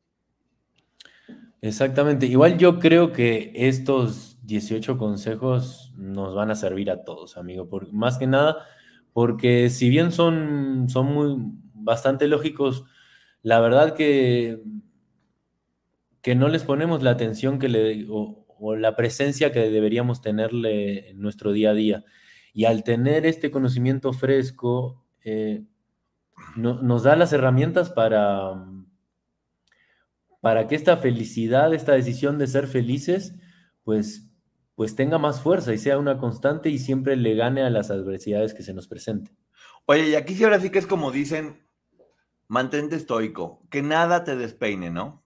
Exactamente. Igual yo creo que estos 18 consejos nos van a servir a todos, amigo. Por, más que nada, porque si bien son, son muy bastante lógicos, la verdad que, que no les ponemos la atención que le, o, la presencia que deberíamos tenerle en nuestro día a día. Y al tener este conocimiento fresco, eh, nos da las herramientas para, para que esta felicidad, esta decisión de ser felices, pues, pues tenga más fuerza y sea una constante y siempre le gane a las adversidades que se nos presenten. Oye, y aquí sí ahora sí que es como dicen, mantente estoico, que nada te despeine, ¿no?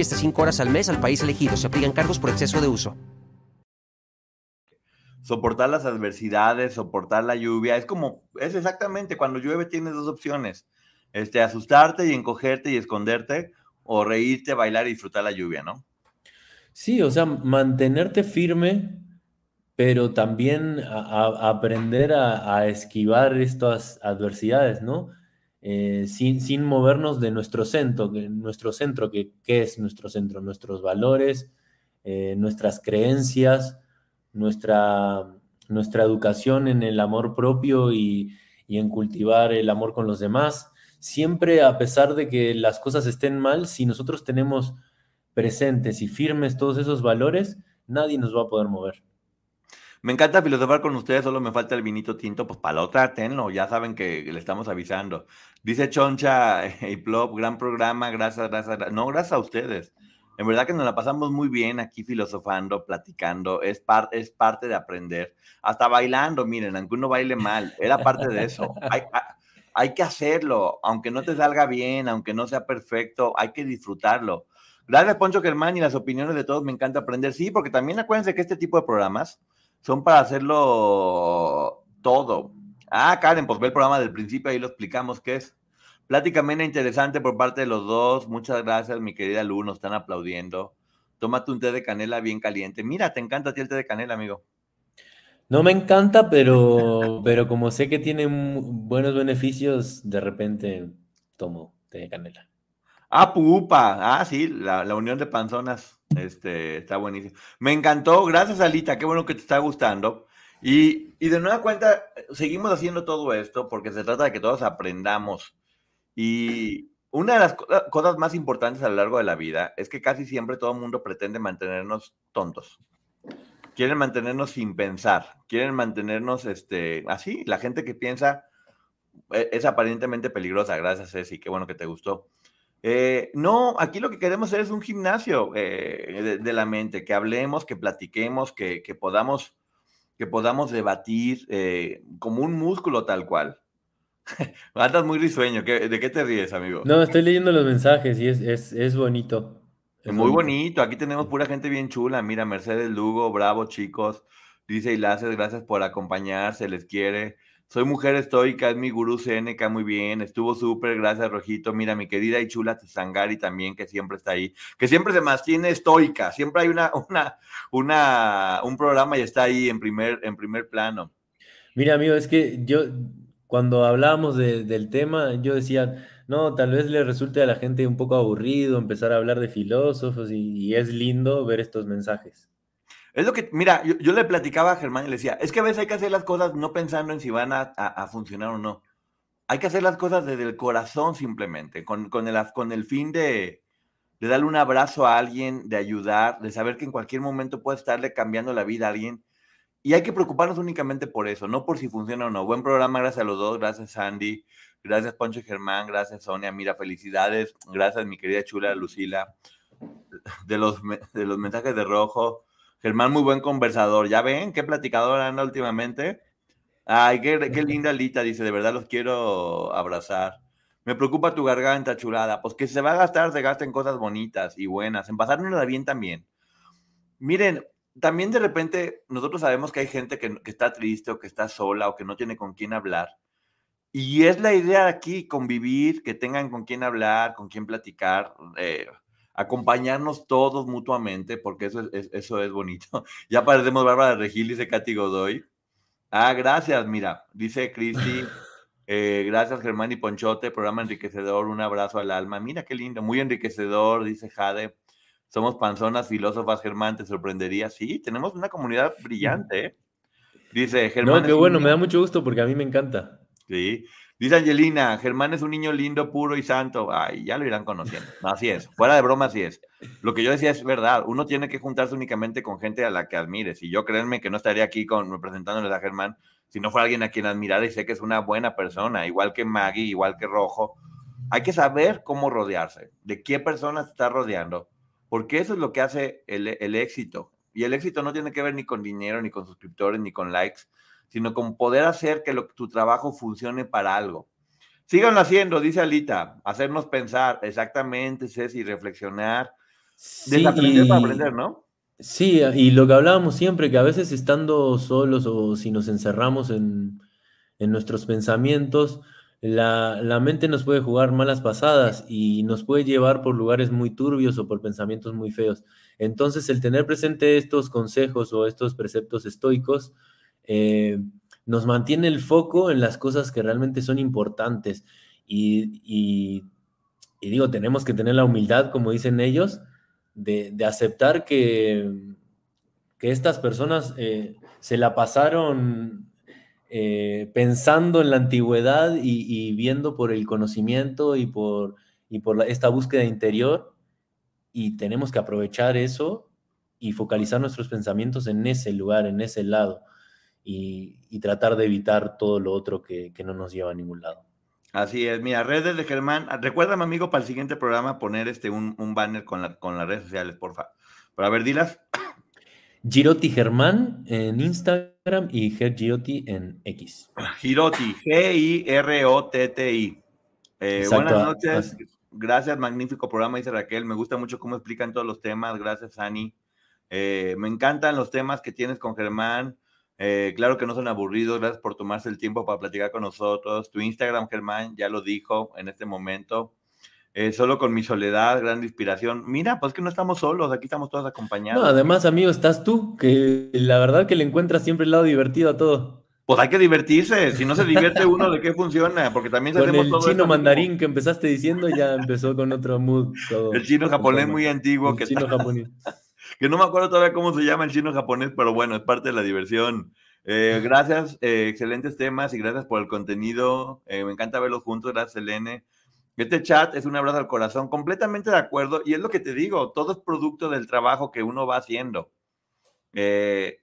hasta 5 horas al mes al país elegido. Se aplican cargos por exceso de uso. Soportar las adversidades, soportar la lluvia. Es como, es exactamente, cuando llueve tienes dos opciones. Este, asustarte y encogerte y esconderte o reírte, bailar y disfrutar la lluvia, ¿no? Sí, o sea, mantenerte firme, pero también aprender a, a, esquivar estas adversidades, ¿no? Eh, sin, sin, movernos de nuestro centro, que, nuestro centro, que ¿qué es nuestro centro? Nuestros valores, eh, nuestras creencias, nuestra, nuestra educación en el amor propio y, y, en cultivar el amor con los demás. Siempre, a pesar de que las cosas estén mal, si nosotros tenemos presentes y firmes todos esos valores, nadie nos va a poder mover. Me encanta filosofar con ustedes, solo me falta el vinito tinto, pues para otra tenlo, ya saben que le estamos avisando. Dice Choncha y Plop, gran programa, gracias, gracias, no, gracias a ustedes. En verdad que nos la pasamos muy bien aquí filosofando, platicando, es, es parte de aprender, hasta bailando, miren, aunque uno baile mal, era parte de eso. Hay que hacerlo, aunque no te salga bien, aunque no sea perfecto, hay que disfrutarlo. Gracias, Poncho Germán, y las opiniones de todos, me encanta aprender. Sí, porque también acuérdense que este tipo de programas son para hacerlo todo. Ah, Karen, pues ve el programa del principio, ahí lo explicamos qué es. Plática amena interesante por parte de los dos. Muchas gracias, mi querida Lu, nos están aplaudiendo. Tómate un té de canela bien caliente. Mira, te encanta a ti el té de canela, amigo. No me encanta, pero, pero como sé que tiene buenos beneficios, de repente tomo té de canela. Ah, pupa. Ah, sí, la, la unión de panzonas. Este, está buenísimo. Me encantó. Gracias, Alita. Qué bueno que te está gustando. Y, de nueva cuenta, seguimos haciendo todo esto porque se trata de que todos aprendamos. Y una de las cosas más importantes a lo largo de la vida es que casi siempre todo el mundo pretende mantenernos tontos. Quieren mantenernos sin pensar, quieren mantenernos este, así. La gente que piensa e, es aparentemente peligrosa. Gracias, Ceci, qué bueno que te gustó. Eh, no, aquí lo que queremos hacer es un gimnasio eh, de, la mente, que hablemos, que platiquemos, que, podamos, que podamos debatir eh, como un músculo tal cual. Andas muy risueño. ¿De qué te ríes, amigo? No, estoy leyendo los mensajes y es, es, bonito. Es muy bonito. Aquí tenemos pura gente bien chula. Mira, Mercedes Lugo, bravo, chicos. Dice Ilaces, gracias por acompañar, se les quiere. Soy mujer estoica, es mi gurú Seneca, muy bien, estuvo súper, gracias Rojito. Mira, mi querida y chula Sangari también, que siempre está ahí, que siempre se mantiene estoica, siempre hay una, una, una, un programa y está ahí en primer, en primer plano. Mira, amigo, es que yo, cuando hablábamos del tema, yo decía, no, tal vez le resulte a la gente un poco aburrido empezar a hablar de filósofos y es lindo ver estos mensajes. Es lo que, mira, yo, le platicaba a Germán y le decía, es que a veces hay que hacer las cosas no pensando en si van a, funcionar o no. Hay que hacer las cosas desde el corazón simplemente, con, con, el, con el fin de, de darle un abrazo a alguien, de ayudar, de saber que en cualquier momento puede estarle cambiando la vida a alguien. Y hay que preocuparnos únicamente por eso, no por si funciona o no. Buen programa, gracias a los dos, gracias Andy, gracias Poncho Germán, gracias Sonia, mira, felicidades, gracias mi querida chula Lucila, de los, de los mensajes de rojo. Germán, muy buen conversador. ¿Ya ven qué platicador anda últimamente? Ay, qué, linda Lita, dice, de verdad los quiero abrazar. Me preocupa tu garganta, chulada. Pues que se va a gastar, se gasta en cosas bonitas y buenas, en pasárnosla bien también. Miren, también de repente nosotros sabemos que hay gente que, que, está triste o que está sola o que no tiene con quién hablar. Y es la idea aquí, convivir, que tengan con quién hablar, con quién platicar. Eh, acompañarnos todos mutuamente, porque eso es, eso es bonito. Ya parecemos Bárbara Regil, dice Katy Godoy. Ah, gracias, mira, dice Cristi. Eh, gracias, Germán y Ponchote, programa enriquecedor, un abrazo al alma. Mira qué lindo, muy enriquecedor, dice Jade. Somos panzonas, filósofas, Germán, te sorprendería. Sí, tenemos una comunidad brillante. ¿eh? Dice Germán. No, qué bueno, me da mucho gusto porque a mí me encanta. Sí, Dice Angelina, Germán es un niño lindo, puro y santo. Ay, ya lo irán conociendo. así es. Fuera de broma, así es. Lo que yo decía es verdad. Uno tiene que juntarse únicamente con gente a la que admires. Y yo créanme que no estaría aquí con, representándoles a Germán si no fuera alguien a quien admirar y sé que es una buena persona, igual que Maggie, igual que Rojo. Hay que saber cómo rodearse, de qué personas está rodeando, porque eso es lo que hace el éxito. Y el éxito no tiene que ver ni con dinero, ni con suscriptores, ni con likes sino con poder hacer que lo, tu trabajo funcione para algo. Síganlo haciendo, dice Alita, hacernos pensar, exactamente, Ceci, reflexionar, desaprender para aprender, ¿no? Sí, y lo que hablábamos siempre, que a veces estando solos o si nos encerramos en, nuestros pensamientos, la, la, mente nos puede jugar malas pasadas y nos puede llevar por lugares muy turbios o por pensamientos muy feos. Entonces, el tener presente estos consejos o estos preceptos estoicos eh, nos mantiene el foco en las cosas que realmente son importantes. Y, digo, tenemos que tener la humildad, como dicen ellos, de, aceptar que, que, estas personas eh, se la pasaron eh, pensando en la antigüedad y, viendo por el conocimiento y por, y por esta búsqueda interior. Y tenemos que aprovechar eso y focalizar nuestros pensamientos en ese lugar, en ese lado y, tratar de evitar todo lo otro que, no nos lleva a ningún lado. Así es, mira, redes de Germán, recuérdame amigo para el siguiente programa poner este un, banner con, la, con las redes sociales, porfa. Pero a ver, dilas. Giroti Germán en Instagram y Ger Giroti en X. Giroti, G-I-R-O-T-T-I. Eh, buenas noches, gracias, magnífico programa, dice Raquel. Me gusta mucho cómo explican todos los temas, gracias, Ani. Eh, me encantan los temas que tienes con Germán Eh, claro que no son aburridos, gracias por tomarse el tiempo para platicar con nosotros. Tu Instagram, Germán, ya lo dijo en este momento. Eh, solo con mi soledad, gran inspiración. Mira, pues que no estamos solos, aquí estamos todos acompañados. No, además, amigo, estás tú, que la verdad que le encuentras siempre el lado divertido a todo. Pues hay que divertirse, si no se divierte uno, ¿de qué funciona? Porque también con el chino mandarín que empezaste diciendo ya empezó con otro mood. el chino japonés muy antiguo. El que chino japonés. Que no me acuerdo todavía cómo se llama el chino japonés, pero bueno, es parte de la diversión. Eh, gracias, eh, excelentes temas y gracias por el contenido. me encanta verlos juntos, gracias, Elene. Este chat es un abrazo al corazón, completamente de acuerdo. Y es lo que te digo, todo es producto del trabajo que uno va haciendo. Eh,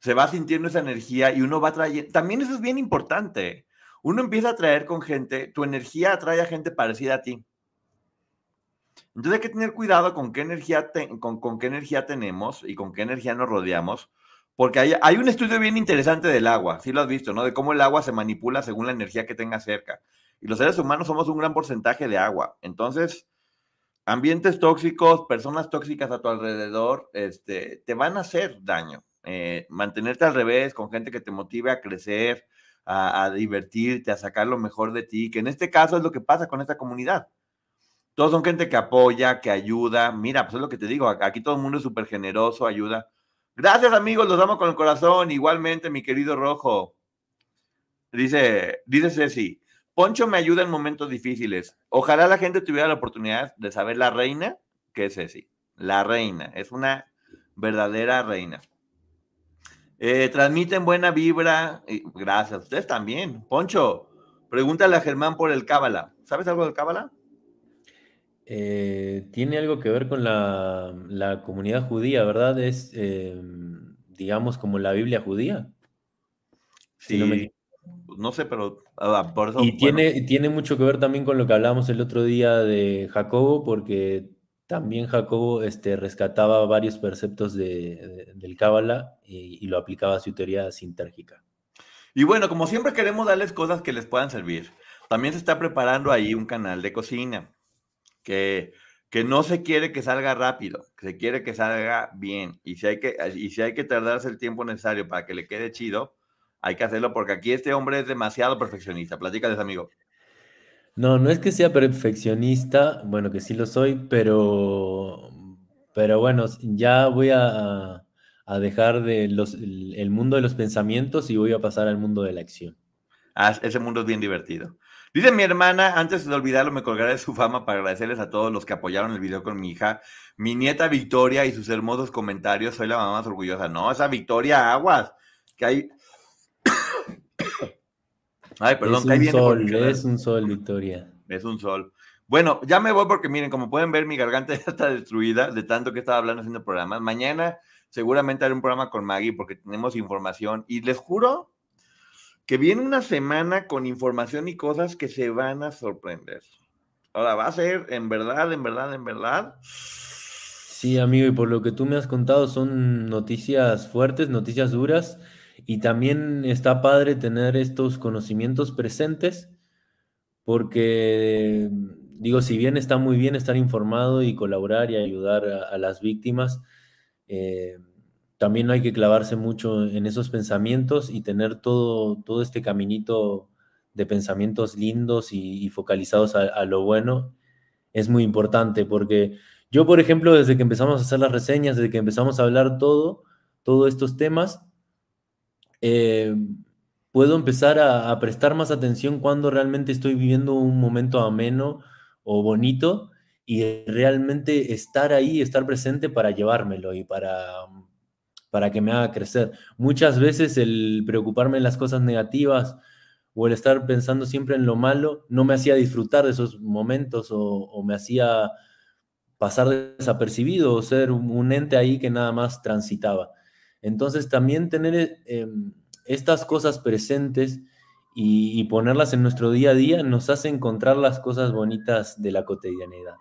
se va sintiendo esa energía y uno va trayendo. También eso es bien importante. Uno empieza a traer con gente, tu energía atrae a gente parecida a ti. Entonces hay que tener cuidado con qué energía, con, qué energía tenemos y con qué energía nos rodeamos, porque hay, hay un estudio bien interesante del agua, sí lo has visto, ¿no? De cómo el agua se manipula según la energía que tenga cerca. Y los seres humanos somos un gran porcentaje de agua. Entonces, ambientes tóxicos, personas tóxicas a tu alrededor, este, te van a hacer daño. Eh, mantenerte al revés, con gente que te motive a crecer, a, divertirte, a sacar lo mejor de ti, que en este caso es lo que pasa con esta comunidad. Todos son gente que apoya, que ayuda. Mira, pues es lo que te digo, aquí todo el mundo es súper generoso, ayuda. Gracias amigos, los amo con el corazón. Igualmente, mi querido Rojo. Dice, dice Ceci, Poncho me ayuda en momentos difíciles. Ojalá la gente tuviera la oportunidad de saber la reina, que es Ceci. La reina, es una verdadera reina. Eh, transmiten buena vibra. Y gracias, ustedes también. Poncho, pregúntale a Germán por el Cábala. ¿Sabes algo del Cábala? Eh, tiene algo que ver con la, comunidad judía, ¿verdad? Es, eh, digamos, como la Biblia judía. Sí. Pues, no sé, pero ah, por eso. Y tiene, tiene mucho que ver también con lo que hablábamos el otro día de Jacobo, porque también Jacobo este, rescataba varios preceptos de, del Cábala y, lo aplicaba a su teoría sintérgica. Y bueno, como siempre queremos darles cosas que les puedan servir. También se está preparando ahí un canal de cocina que, que no se quiere que salga rápido, que se quiere que salga bien. Y si hay que, y si hay que tardarse el tiempo necesario para que le quede chido, hay que hacerlo porque aquí este hombre es demasiado perfeccionista. Platícales, amigo. No, no es que sea perfeccionista, bueno, que sí lo soy, pero, pero bueno, ya voy a, dejar de los, el mundo de los pensamientos y voy a pasar al mundo de la acción. Ah, ese mundo es bien divertido. Dice mi hermana, antes de olvidarlo, me colgaré de su fama para agradecerles a todos los que apoyaron el video con mi hija, mi nieta Victoria y sus hermosos comentarios. Soy la mamá más orgullosa. No, esa Victoria Aguas, que hay Ay, perdón, es un sol, es un sol, Victoria. Es un sol. Bueno, ya me voy porque miren, como pueden ver, mi garganta ya está destruida de tanto que estaba hablando haciendo programas. Mañana seguramente haré un programa con Maggie porque tenemos información y les juro que viene una semana con información y cosas que se van a sorprender. Ahora, va a ser en verdad, en verdad, en verdad. Sí, amigo, y por lo que tú me has contado son noticias fuertes, noticias duras y también está padre tener estos conocimientos presentes porque, digo, si bien está muy bien estar informado y colaborar y ayudar a, las víctimas, eh, también no hay que clavarse mucho en esos pensamientos y tener todo, todo este caminito de pensamientos lindos y, focalizados a, lo bueno es muy importante porque yo, por ejemplo, desde que empezamos a hacer las reseñas, desde que empezamos a hablar todo, todos estos temas, eh, puedo empezar a, prestar más atención cuando realmente estoy viviendo un momento ameno o bonito y realmente estar ahí, estar presente para llevármelo y para, para que me haga crecer. Muchas veces el preocuparme en las cosas negativas o el estar pensando siempre en lo malo no me hacía disfrutar de esos momentos o, me hacía pasar desapercibido o ser un ente ahí que nada más transitaba. Entonces también tener em, estas cosas presentes y, ponerlas en nuestro día a día nos hace encontrar las cosas bonitas de la cotidianidad.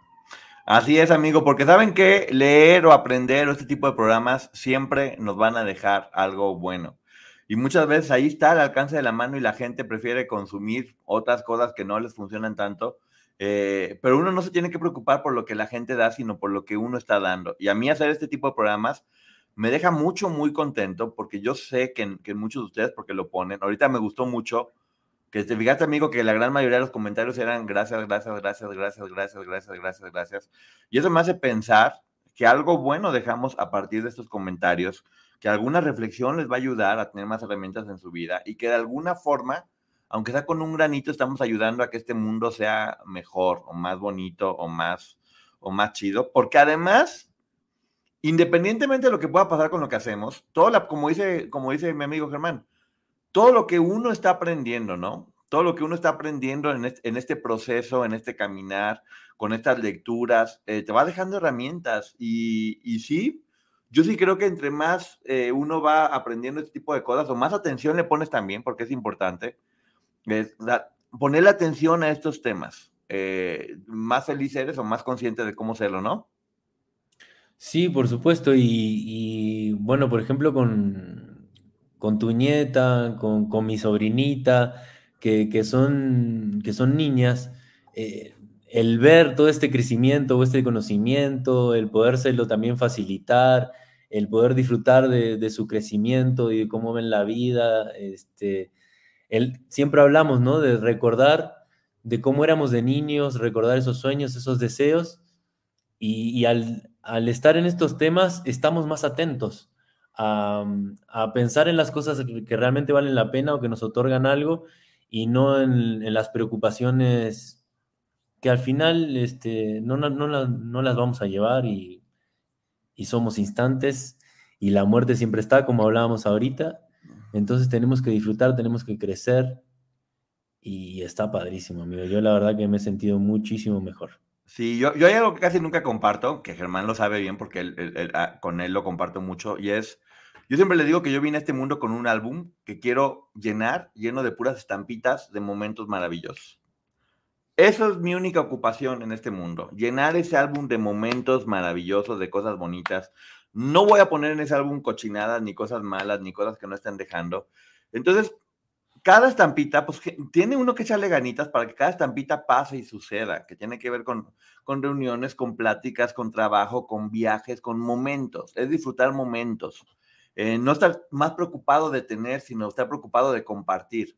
Así es, amigo, porque saben que leer o aprender o este tipo de programas siempre nos van a dejar algo bueno. Y muchas veces ahí está al alcance de la mano y la gente prefiere consumir otras cosas que no les funcionan tanto. Eh, pero uno no se tiene que preocupar por lo que la gente da, sino por lo que uno está dando. Y a mí hacer este tipo de programas me deja mucho, muy contento porque yo sé que, que muchos de ustedes, porque lo ponen, ahorita me gustó mucho que te fijaste, amigo, que la gran mayoría de los comentarios eran gracias, gracias, gracias, gracias, gracias, gracias, gracias, gracias. Y eso me hace pensar que algo bueno dejamos a partir de estos comentarios, que alguna reflexión les va a ayudar a tener más herramientas en su vida y que de alguna forma, aunque sea con un granito, estamos ayudando a que este mundo sea mejor o más bonito o más, o más chido, porque además, independientemente de lo que pueda pasar con lo que hacemos, todo la, como dice, como dice mi amigo Germán, todo lo que uno está aprendiendo, ¿no? Todo lo que uno está aprendiendo en este, proceso, en este caminar, con estas lecturas, eh, te va dejando herramientas. Y, sí, yo sí creo que entre más eh, uno va aprendiendo este tipo de cosas, o más atención le pones también, porque es importante, es ponerle atención a estos temas. Eh, más feliz eres o más consciente de cómo serlo, ¿no? Sí, por supuesto. y bueno, por ejemplo, con, con tu nieta, con, mi sobrinita, que, son, que son niñas, eh, el ver todo este crecimiento o este conocimiento, el podérselo también facilitar, el poder disfrutar de, su crecimiento y de cómo ven la vida, este, siempre hablamos, ¿no? De recordar de cómo éramos de niños, recordar esos sueños, esos deseos, y, al, al, estar en estos temas estamos más atentos a, pensar en las cosas que, realmente valen la pena o que nos otorgan algo y no en, las preocupaciones que al final este, no, no, las vamos a llevar y, somos instantes y la muerte siempre está, como hablábamos ahorita. Entonces tenemos que disfrutar, tenemos que crecer y está padrísimo, amigo. Yo la verdad que me he sentido muchísimo mejor. Sí, yo, yo hay algo que casi nunca comparto, que Germán lo sabe bien porque ah, con él lo comparto mucho, y es yo siempre le digo que yo vine a este mundo con un álbum que quiero llenar, lleno de puras estampitas de momentos maravillosos. Eso es mi única ocupación en este mundo, llenar ese álbum de momentos maravillosos, de cosas bonitas. No voy a poner en ese álbum cochinadas, ni cosas malas, ni cosas que no estén dejando. Entonces, cada estampita, pues tiene uno que echarle ganitas para que cada estampita pase y suceda, que tiene que ver con, con reuniones, con pláticas, con trabajo, con viajes, con momentos. Es disfrutar momentos. Eh, no estar más preocupado de tener, sino estar preocupado de compartir.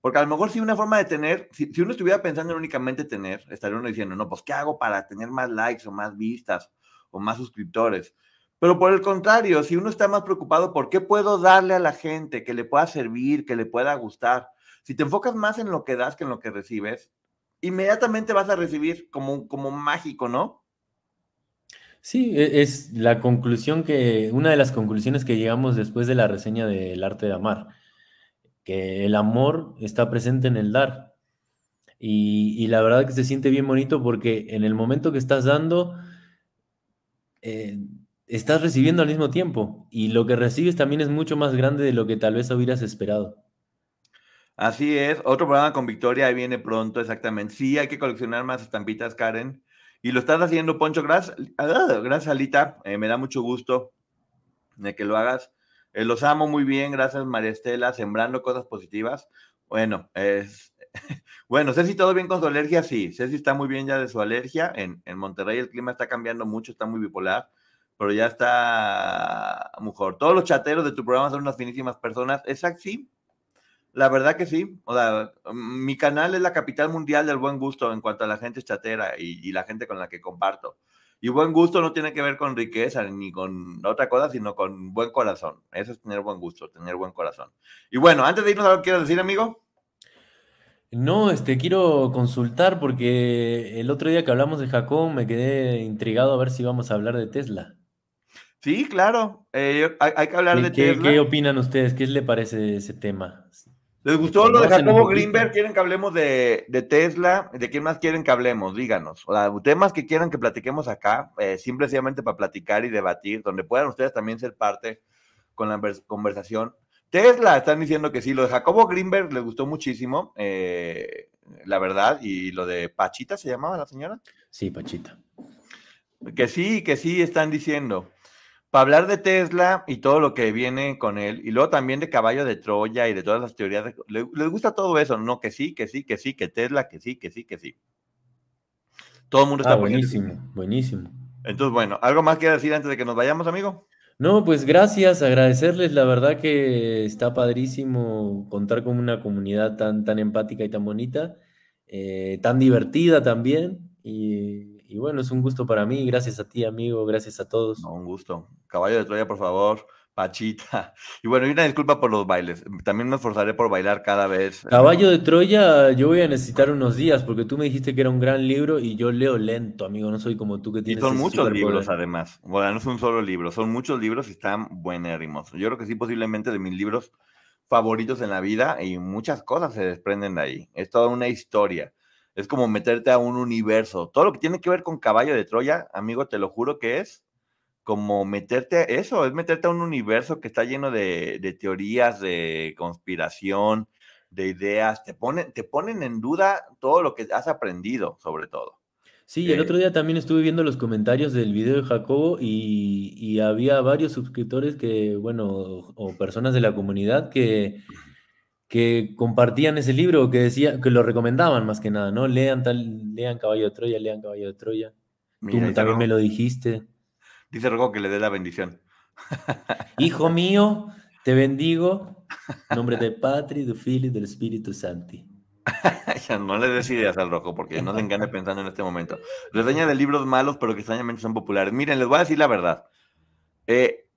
Porque a lo mejor si una forma de tener, si, uno estuviera pensando en únicamente tener, estaría uno diciendo, no, pues ¿qué hago para tener más likes o más vistas o más suscriptores? Pero por el contrario, si uno está más preocupado por qué puedo darle a la gente que le pueda servir, que le pueda gustar, si te enfocas más en lo que das que en lo que recibes, inmediatamente vas a recibir como, como mágico, ¿no? Sí, e, es la conclusión que, una de las conclusiones que llegamos después de la reseña del arte de amar, que el amor está presente en el dar. Y, la verdad que se siente bien bonito porque en el momento que estás dando, eh, estás recibiendo al mismo tiempo y lo que recibes también es mucho más grande de lo que tal vez hubieras esperado. Así es, otro programa con Victoria viene pronto, exactamente. Sí, hay que coleccionar más estampitas, Karen. Y lo estás haciendo, Poncho. Gracias, ah, gracias Alita. Eh, me da mucho gusto de que lo hagas. Eh, los amo muy bien. Gracias, María Estela. Sembrando cosas positivas. Bueno, es. Bueno, Ceci, ¿todo bien con su alergia? Sí, Ceci está muy bien ya de su alergia. En, en Monterrey el clima está cambiando mucho, está muy bipolar, pero ya está mejor. Todos los chateros de tu programa son unas finísimas personas. Exacto, sí, la verdad que sí. O sea, mi canal es la capital mundial del buen gusto en cuanto a la gente chatera y, la gente con la que comparto. Y buen gusto no tiene que ver con riqueza ni con otra cosa, sino con buen corazón. Eso es tener buen gusto, tener buen corazón. Y bueno, antes de irnos a lo que quieres decir, amigo. No, este, quiero consultar porque el otro día que hablamos de Jacob me quedé intrigado a ver si vamos a hablar de Tesla. Sí, claro, eh, hay, que hablar de Tesla. ¿Qué opinan ustedes? ¿Qué les parece ese tema? ¿Les gustó lo de Jacobo Greenberg? ¿Quieren que hablemos de, Tesla? ¿De quién más quieren que hablemos? Díganos. O sea, temas que quieran que platiquemos acá, eh, simplemente para platicar y debatir, donde puedan ustedes también ser parte con la conversación. Tesla, están diciendo que sí. Lo de Jacobo Greenberg les gustó muchísimo, eh, la verdad. Y lo de Pachita, ¿se llamaba la señora? Sí, Pachita. Que sí, que sí, están diciendo para hablar de Tesla y todo lo que viene con él, y luego también de caballo de Troya y de todas las teorías, les, gusta todo eso, ¿no? Que sí, que sí, que sí, que Tesla, que sí, que sí, que sí. Todo el mundo está ah, buenísimo, buenísimo. Entonces, bueno, ¿algo más que decir antes de que nos vayamos, amigo? No, pues gracias, agradecerles, la verdad que está padrísimo contar con una comunidad tan, tan empática y tan bonita, eh, tan divertida también, y, y bueno, es un gusto para mí, gracias a ti amigo, gracias a todos. No, un gusto. Caballo de Troya, por favor. Pachita. Y bueno, y una disculpa por los bailes. También me esforzaré por bailar cada vez. Caballo de Troya, yo voy a necesitar unos días porque tú me dijiste que era un gran libro y yo leo lento, amigo. No soy como tú que Y tienes. son muchos libros, además. Bueno, no es un solo libro, son muchos libros y están buenérrimos. Yo creo que sí, posiblemente de mis libros favoritos en la vida y muchas cosas se desprenden de ahí. Es toda una historia. Es como meterte a un universo. Todo lo que tiene que ver con Caballo de Troya, amigo, te lo juro que es como meterte a eso, es meterte a un universo que está lleno de, de teorías, de conspiración, de ideas. Te ponen, te ponen en duda todo lo que has aprendido, sobre todo. Sí, el Eh, otro día también estuve viendo los comentarios del video de Jacobo y, y había varios suscriptores que, bueno, o personas de la comunidad que, que compartían ese libro, que decía, que lo recomendaban más que nada, ¿no? Lean tal, lean Caballo de Troya, lean Caballo de Troya. Tú Mira, dice también me lo dijiste. Dice Rojo que le dé la bendición. Hijo mío, te bendigo. En nombre de Patri, del Filio y del Espíritu Santi. Ya no le des ideas al rojo porque no se engane pensando en este momento. Reseña de libros malos, pero que extrañamente son populares. Miren, les voy a decir la verdad. Eh,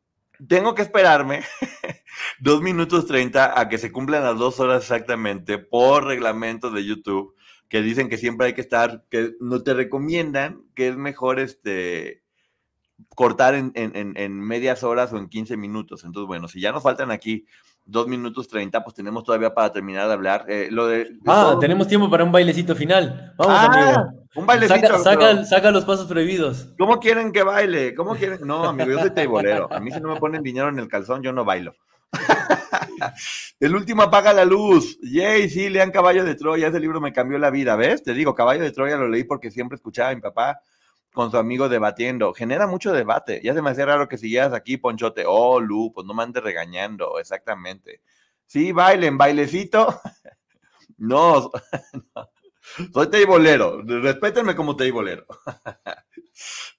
tengo que esperarme dos minutos 30 a que se cumplan las dos horas exactamente por reglamento de YouTube, que dicen que siempre hay que estar, que no te recomiendan que es mejor este cortar en, en- en- medias horas o en 15 minutos. Entonces, bueno, si ya nos faltan aquí dos minutos 30, pues tenemos todavía para terminar de hablar. Eh, lo de, Ah, todo- tenemos tiempo para un bailecito final. Vamos, Ah, amigo. Un bailecito. Saca, saca, pero- saca los pasos prohibidos. ¿Cómo quieren que baile? ¿Cómo quieren? No, amigo, yo soy teibolero. A mí si no me ponen dinero en el calzón, yo no bailo. el último apaga la luz. Yay, sí, lean Caballo de Troya. Ese libro me cambió la vida, ¿ves? Te digo, Caballo de Troya lo leí porque siempre escuchaba a mi papá con su amigo debatiendo. Genera mucho debate. Ya se me hacía raro que siguieras aquí, Ponchote. Oh, Lu, pues no me andes regañando. Exactamente. Sí, bailen, bailecito. no, no. Soy teibolero. Respétenme como teibolero.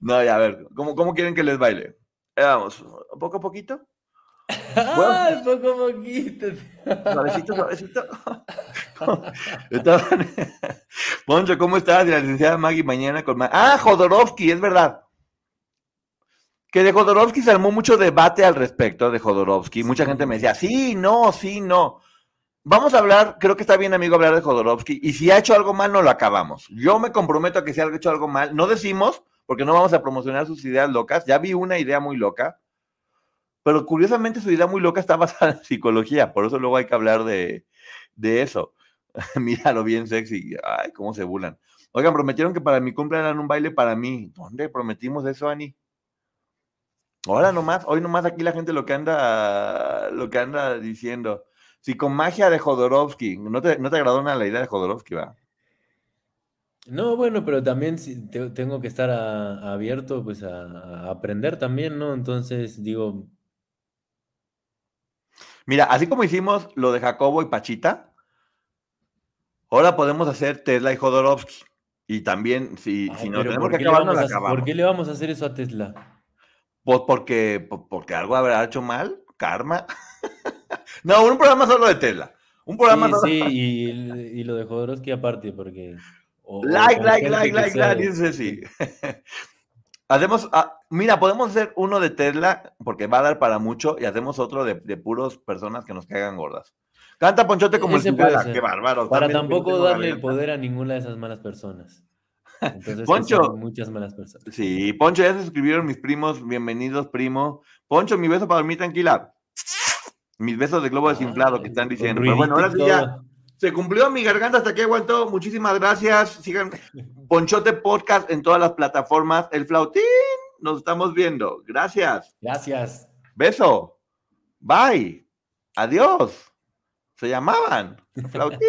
No, ya, a ver, ¿cómo, cómo quieren que les baile? Eh, Vamos, poco a poquito. ¡Ay, poco a poquito! Suavecito, suavecito. Poncho, ¿cómo estás? Y la licenciada Maggie mañana con Ah, Jodorowsky, es verdad. Que de Jodorowsky se armó mucho debate al respecto de Jodorowsky. Mucha gente me decía, sí, no, sí, no. Vamos a hablar, creo que está bien, amigo, hablar de Jodorowsky. Y si ha hecho algo mal, no lo acabamos. Yo me comprometo a que si ha hecho algo mal, no decimos, porque no vamos a promocionar sus ideas locas. Ya vi una idea muy loca, pero curiosamente su idea muy loca está basada en psicología, por eso luego hay que hablar de, de eso. Míralo bien sexy. Ay, cómo se burlan. Oigan, prometieron que para mi cumple harán un baile para mí. ¿Dónde prometimos eso, Ani? Ahora nomás, hoy nomás aquí la gente lo que anda, lo que anda diciendo. Si con magia de Jodorowsky, ¿no te, no te agradó nada la idea de Jodorowsky, va? No, bueno, pero también tengo que estar a- abierto pues a, a aprender también, ¿no? Entonces digo, Mira, así como hicimos lo de Jacobo y Pachita, ahora podemos hacer Tesla y Jodorowsky. Y también, si, ay, si pero tenemos ¿por que acabar, la acabamos. ¿por qué le vamos a hacer eso a Tesla? Pues porque, po- porque algo habrá hecho mal, karma. no, un programa solo de Tesla. Un programa Sí, solo. sí, y, y lo de Jodorowsky aparte, porque... o- Like, like, like, like, like, dice sí. Hacemos, ah, mira, podemos hacer uno de Tesla, porque va a dar para mucho, y hacemos otro de, de puros personas que nos caigan gordas. Canta Ponchote como Ese el ser. qué bárbaro. Para tampoco darle el poder a ninguna de esas malas personas. Entonces, Poncho. muchas malas personas. Sí, Poncho, ya se suscribieron mis primos, bienvenidos, primo. Poncho, mi beso para dormir tranquila. Mis besos de globo desinflado que están diciendo. Pero bueno, ahora sí ya. Se cumplió mi garganta hasta que aguantó. Muchísimas gracias. Sigan Ponchote Podcast en todas las plataformas. El flautín. Nos estamos viendo. Gracias. Gracias. Beso. Bye. Adiós. Se llamaban. Flautín.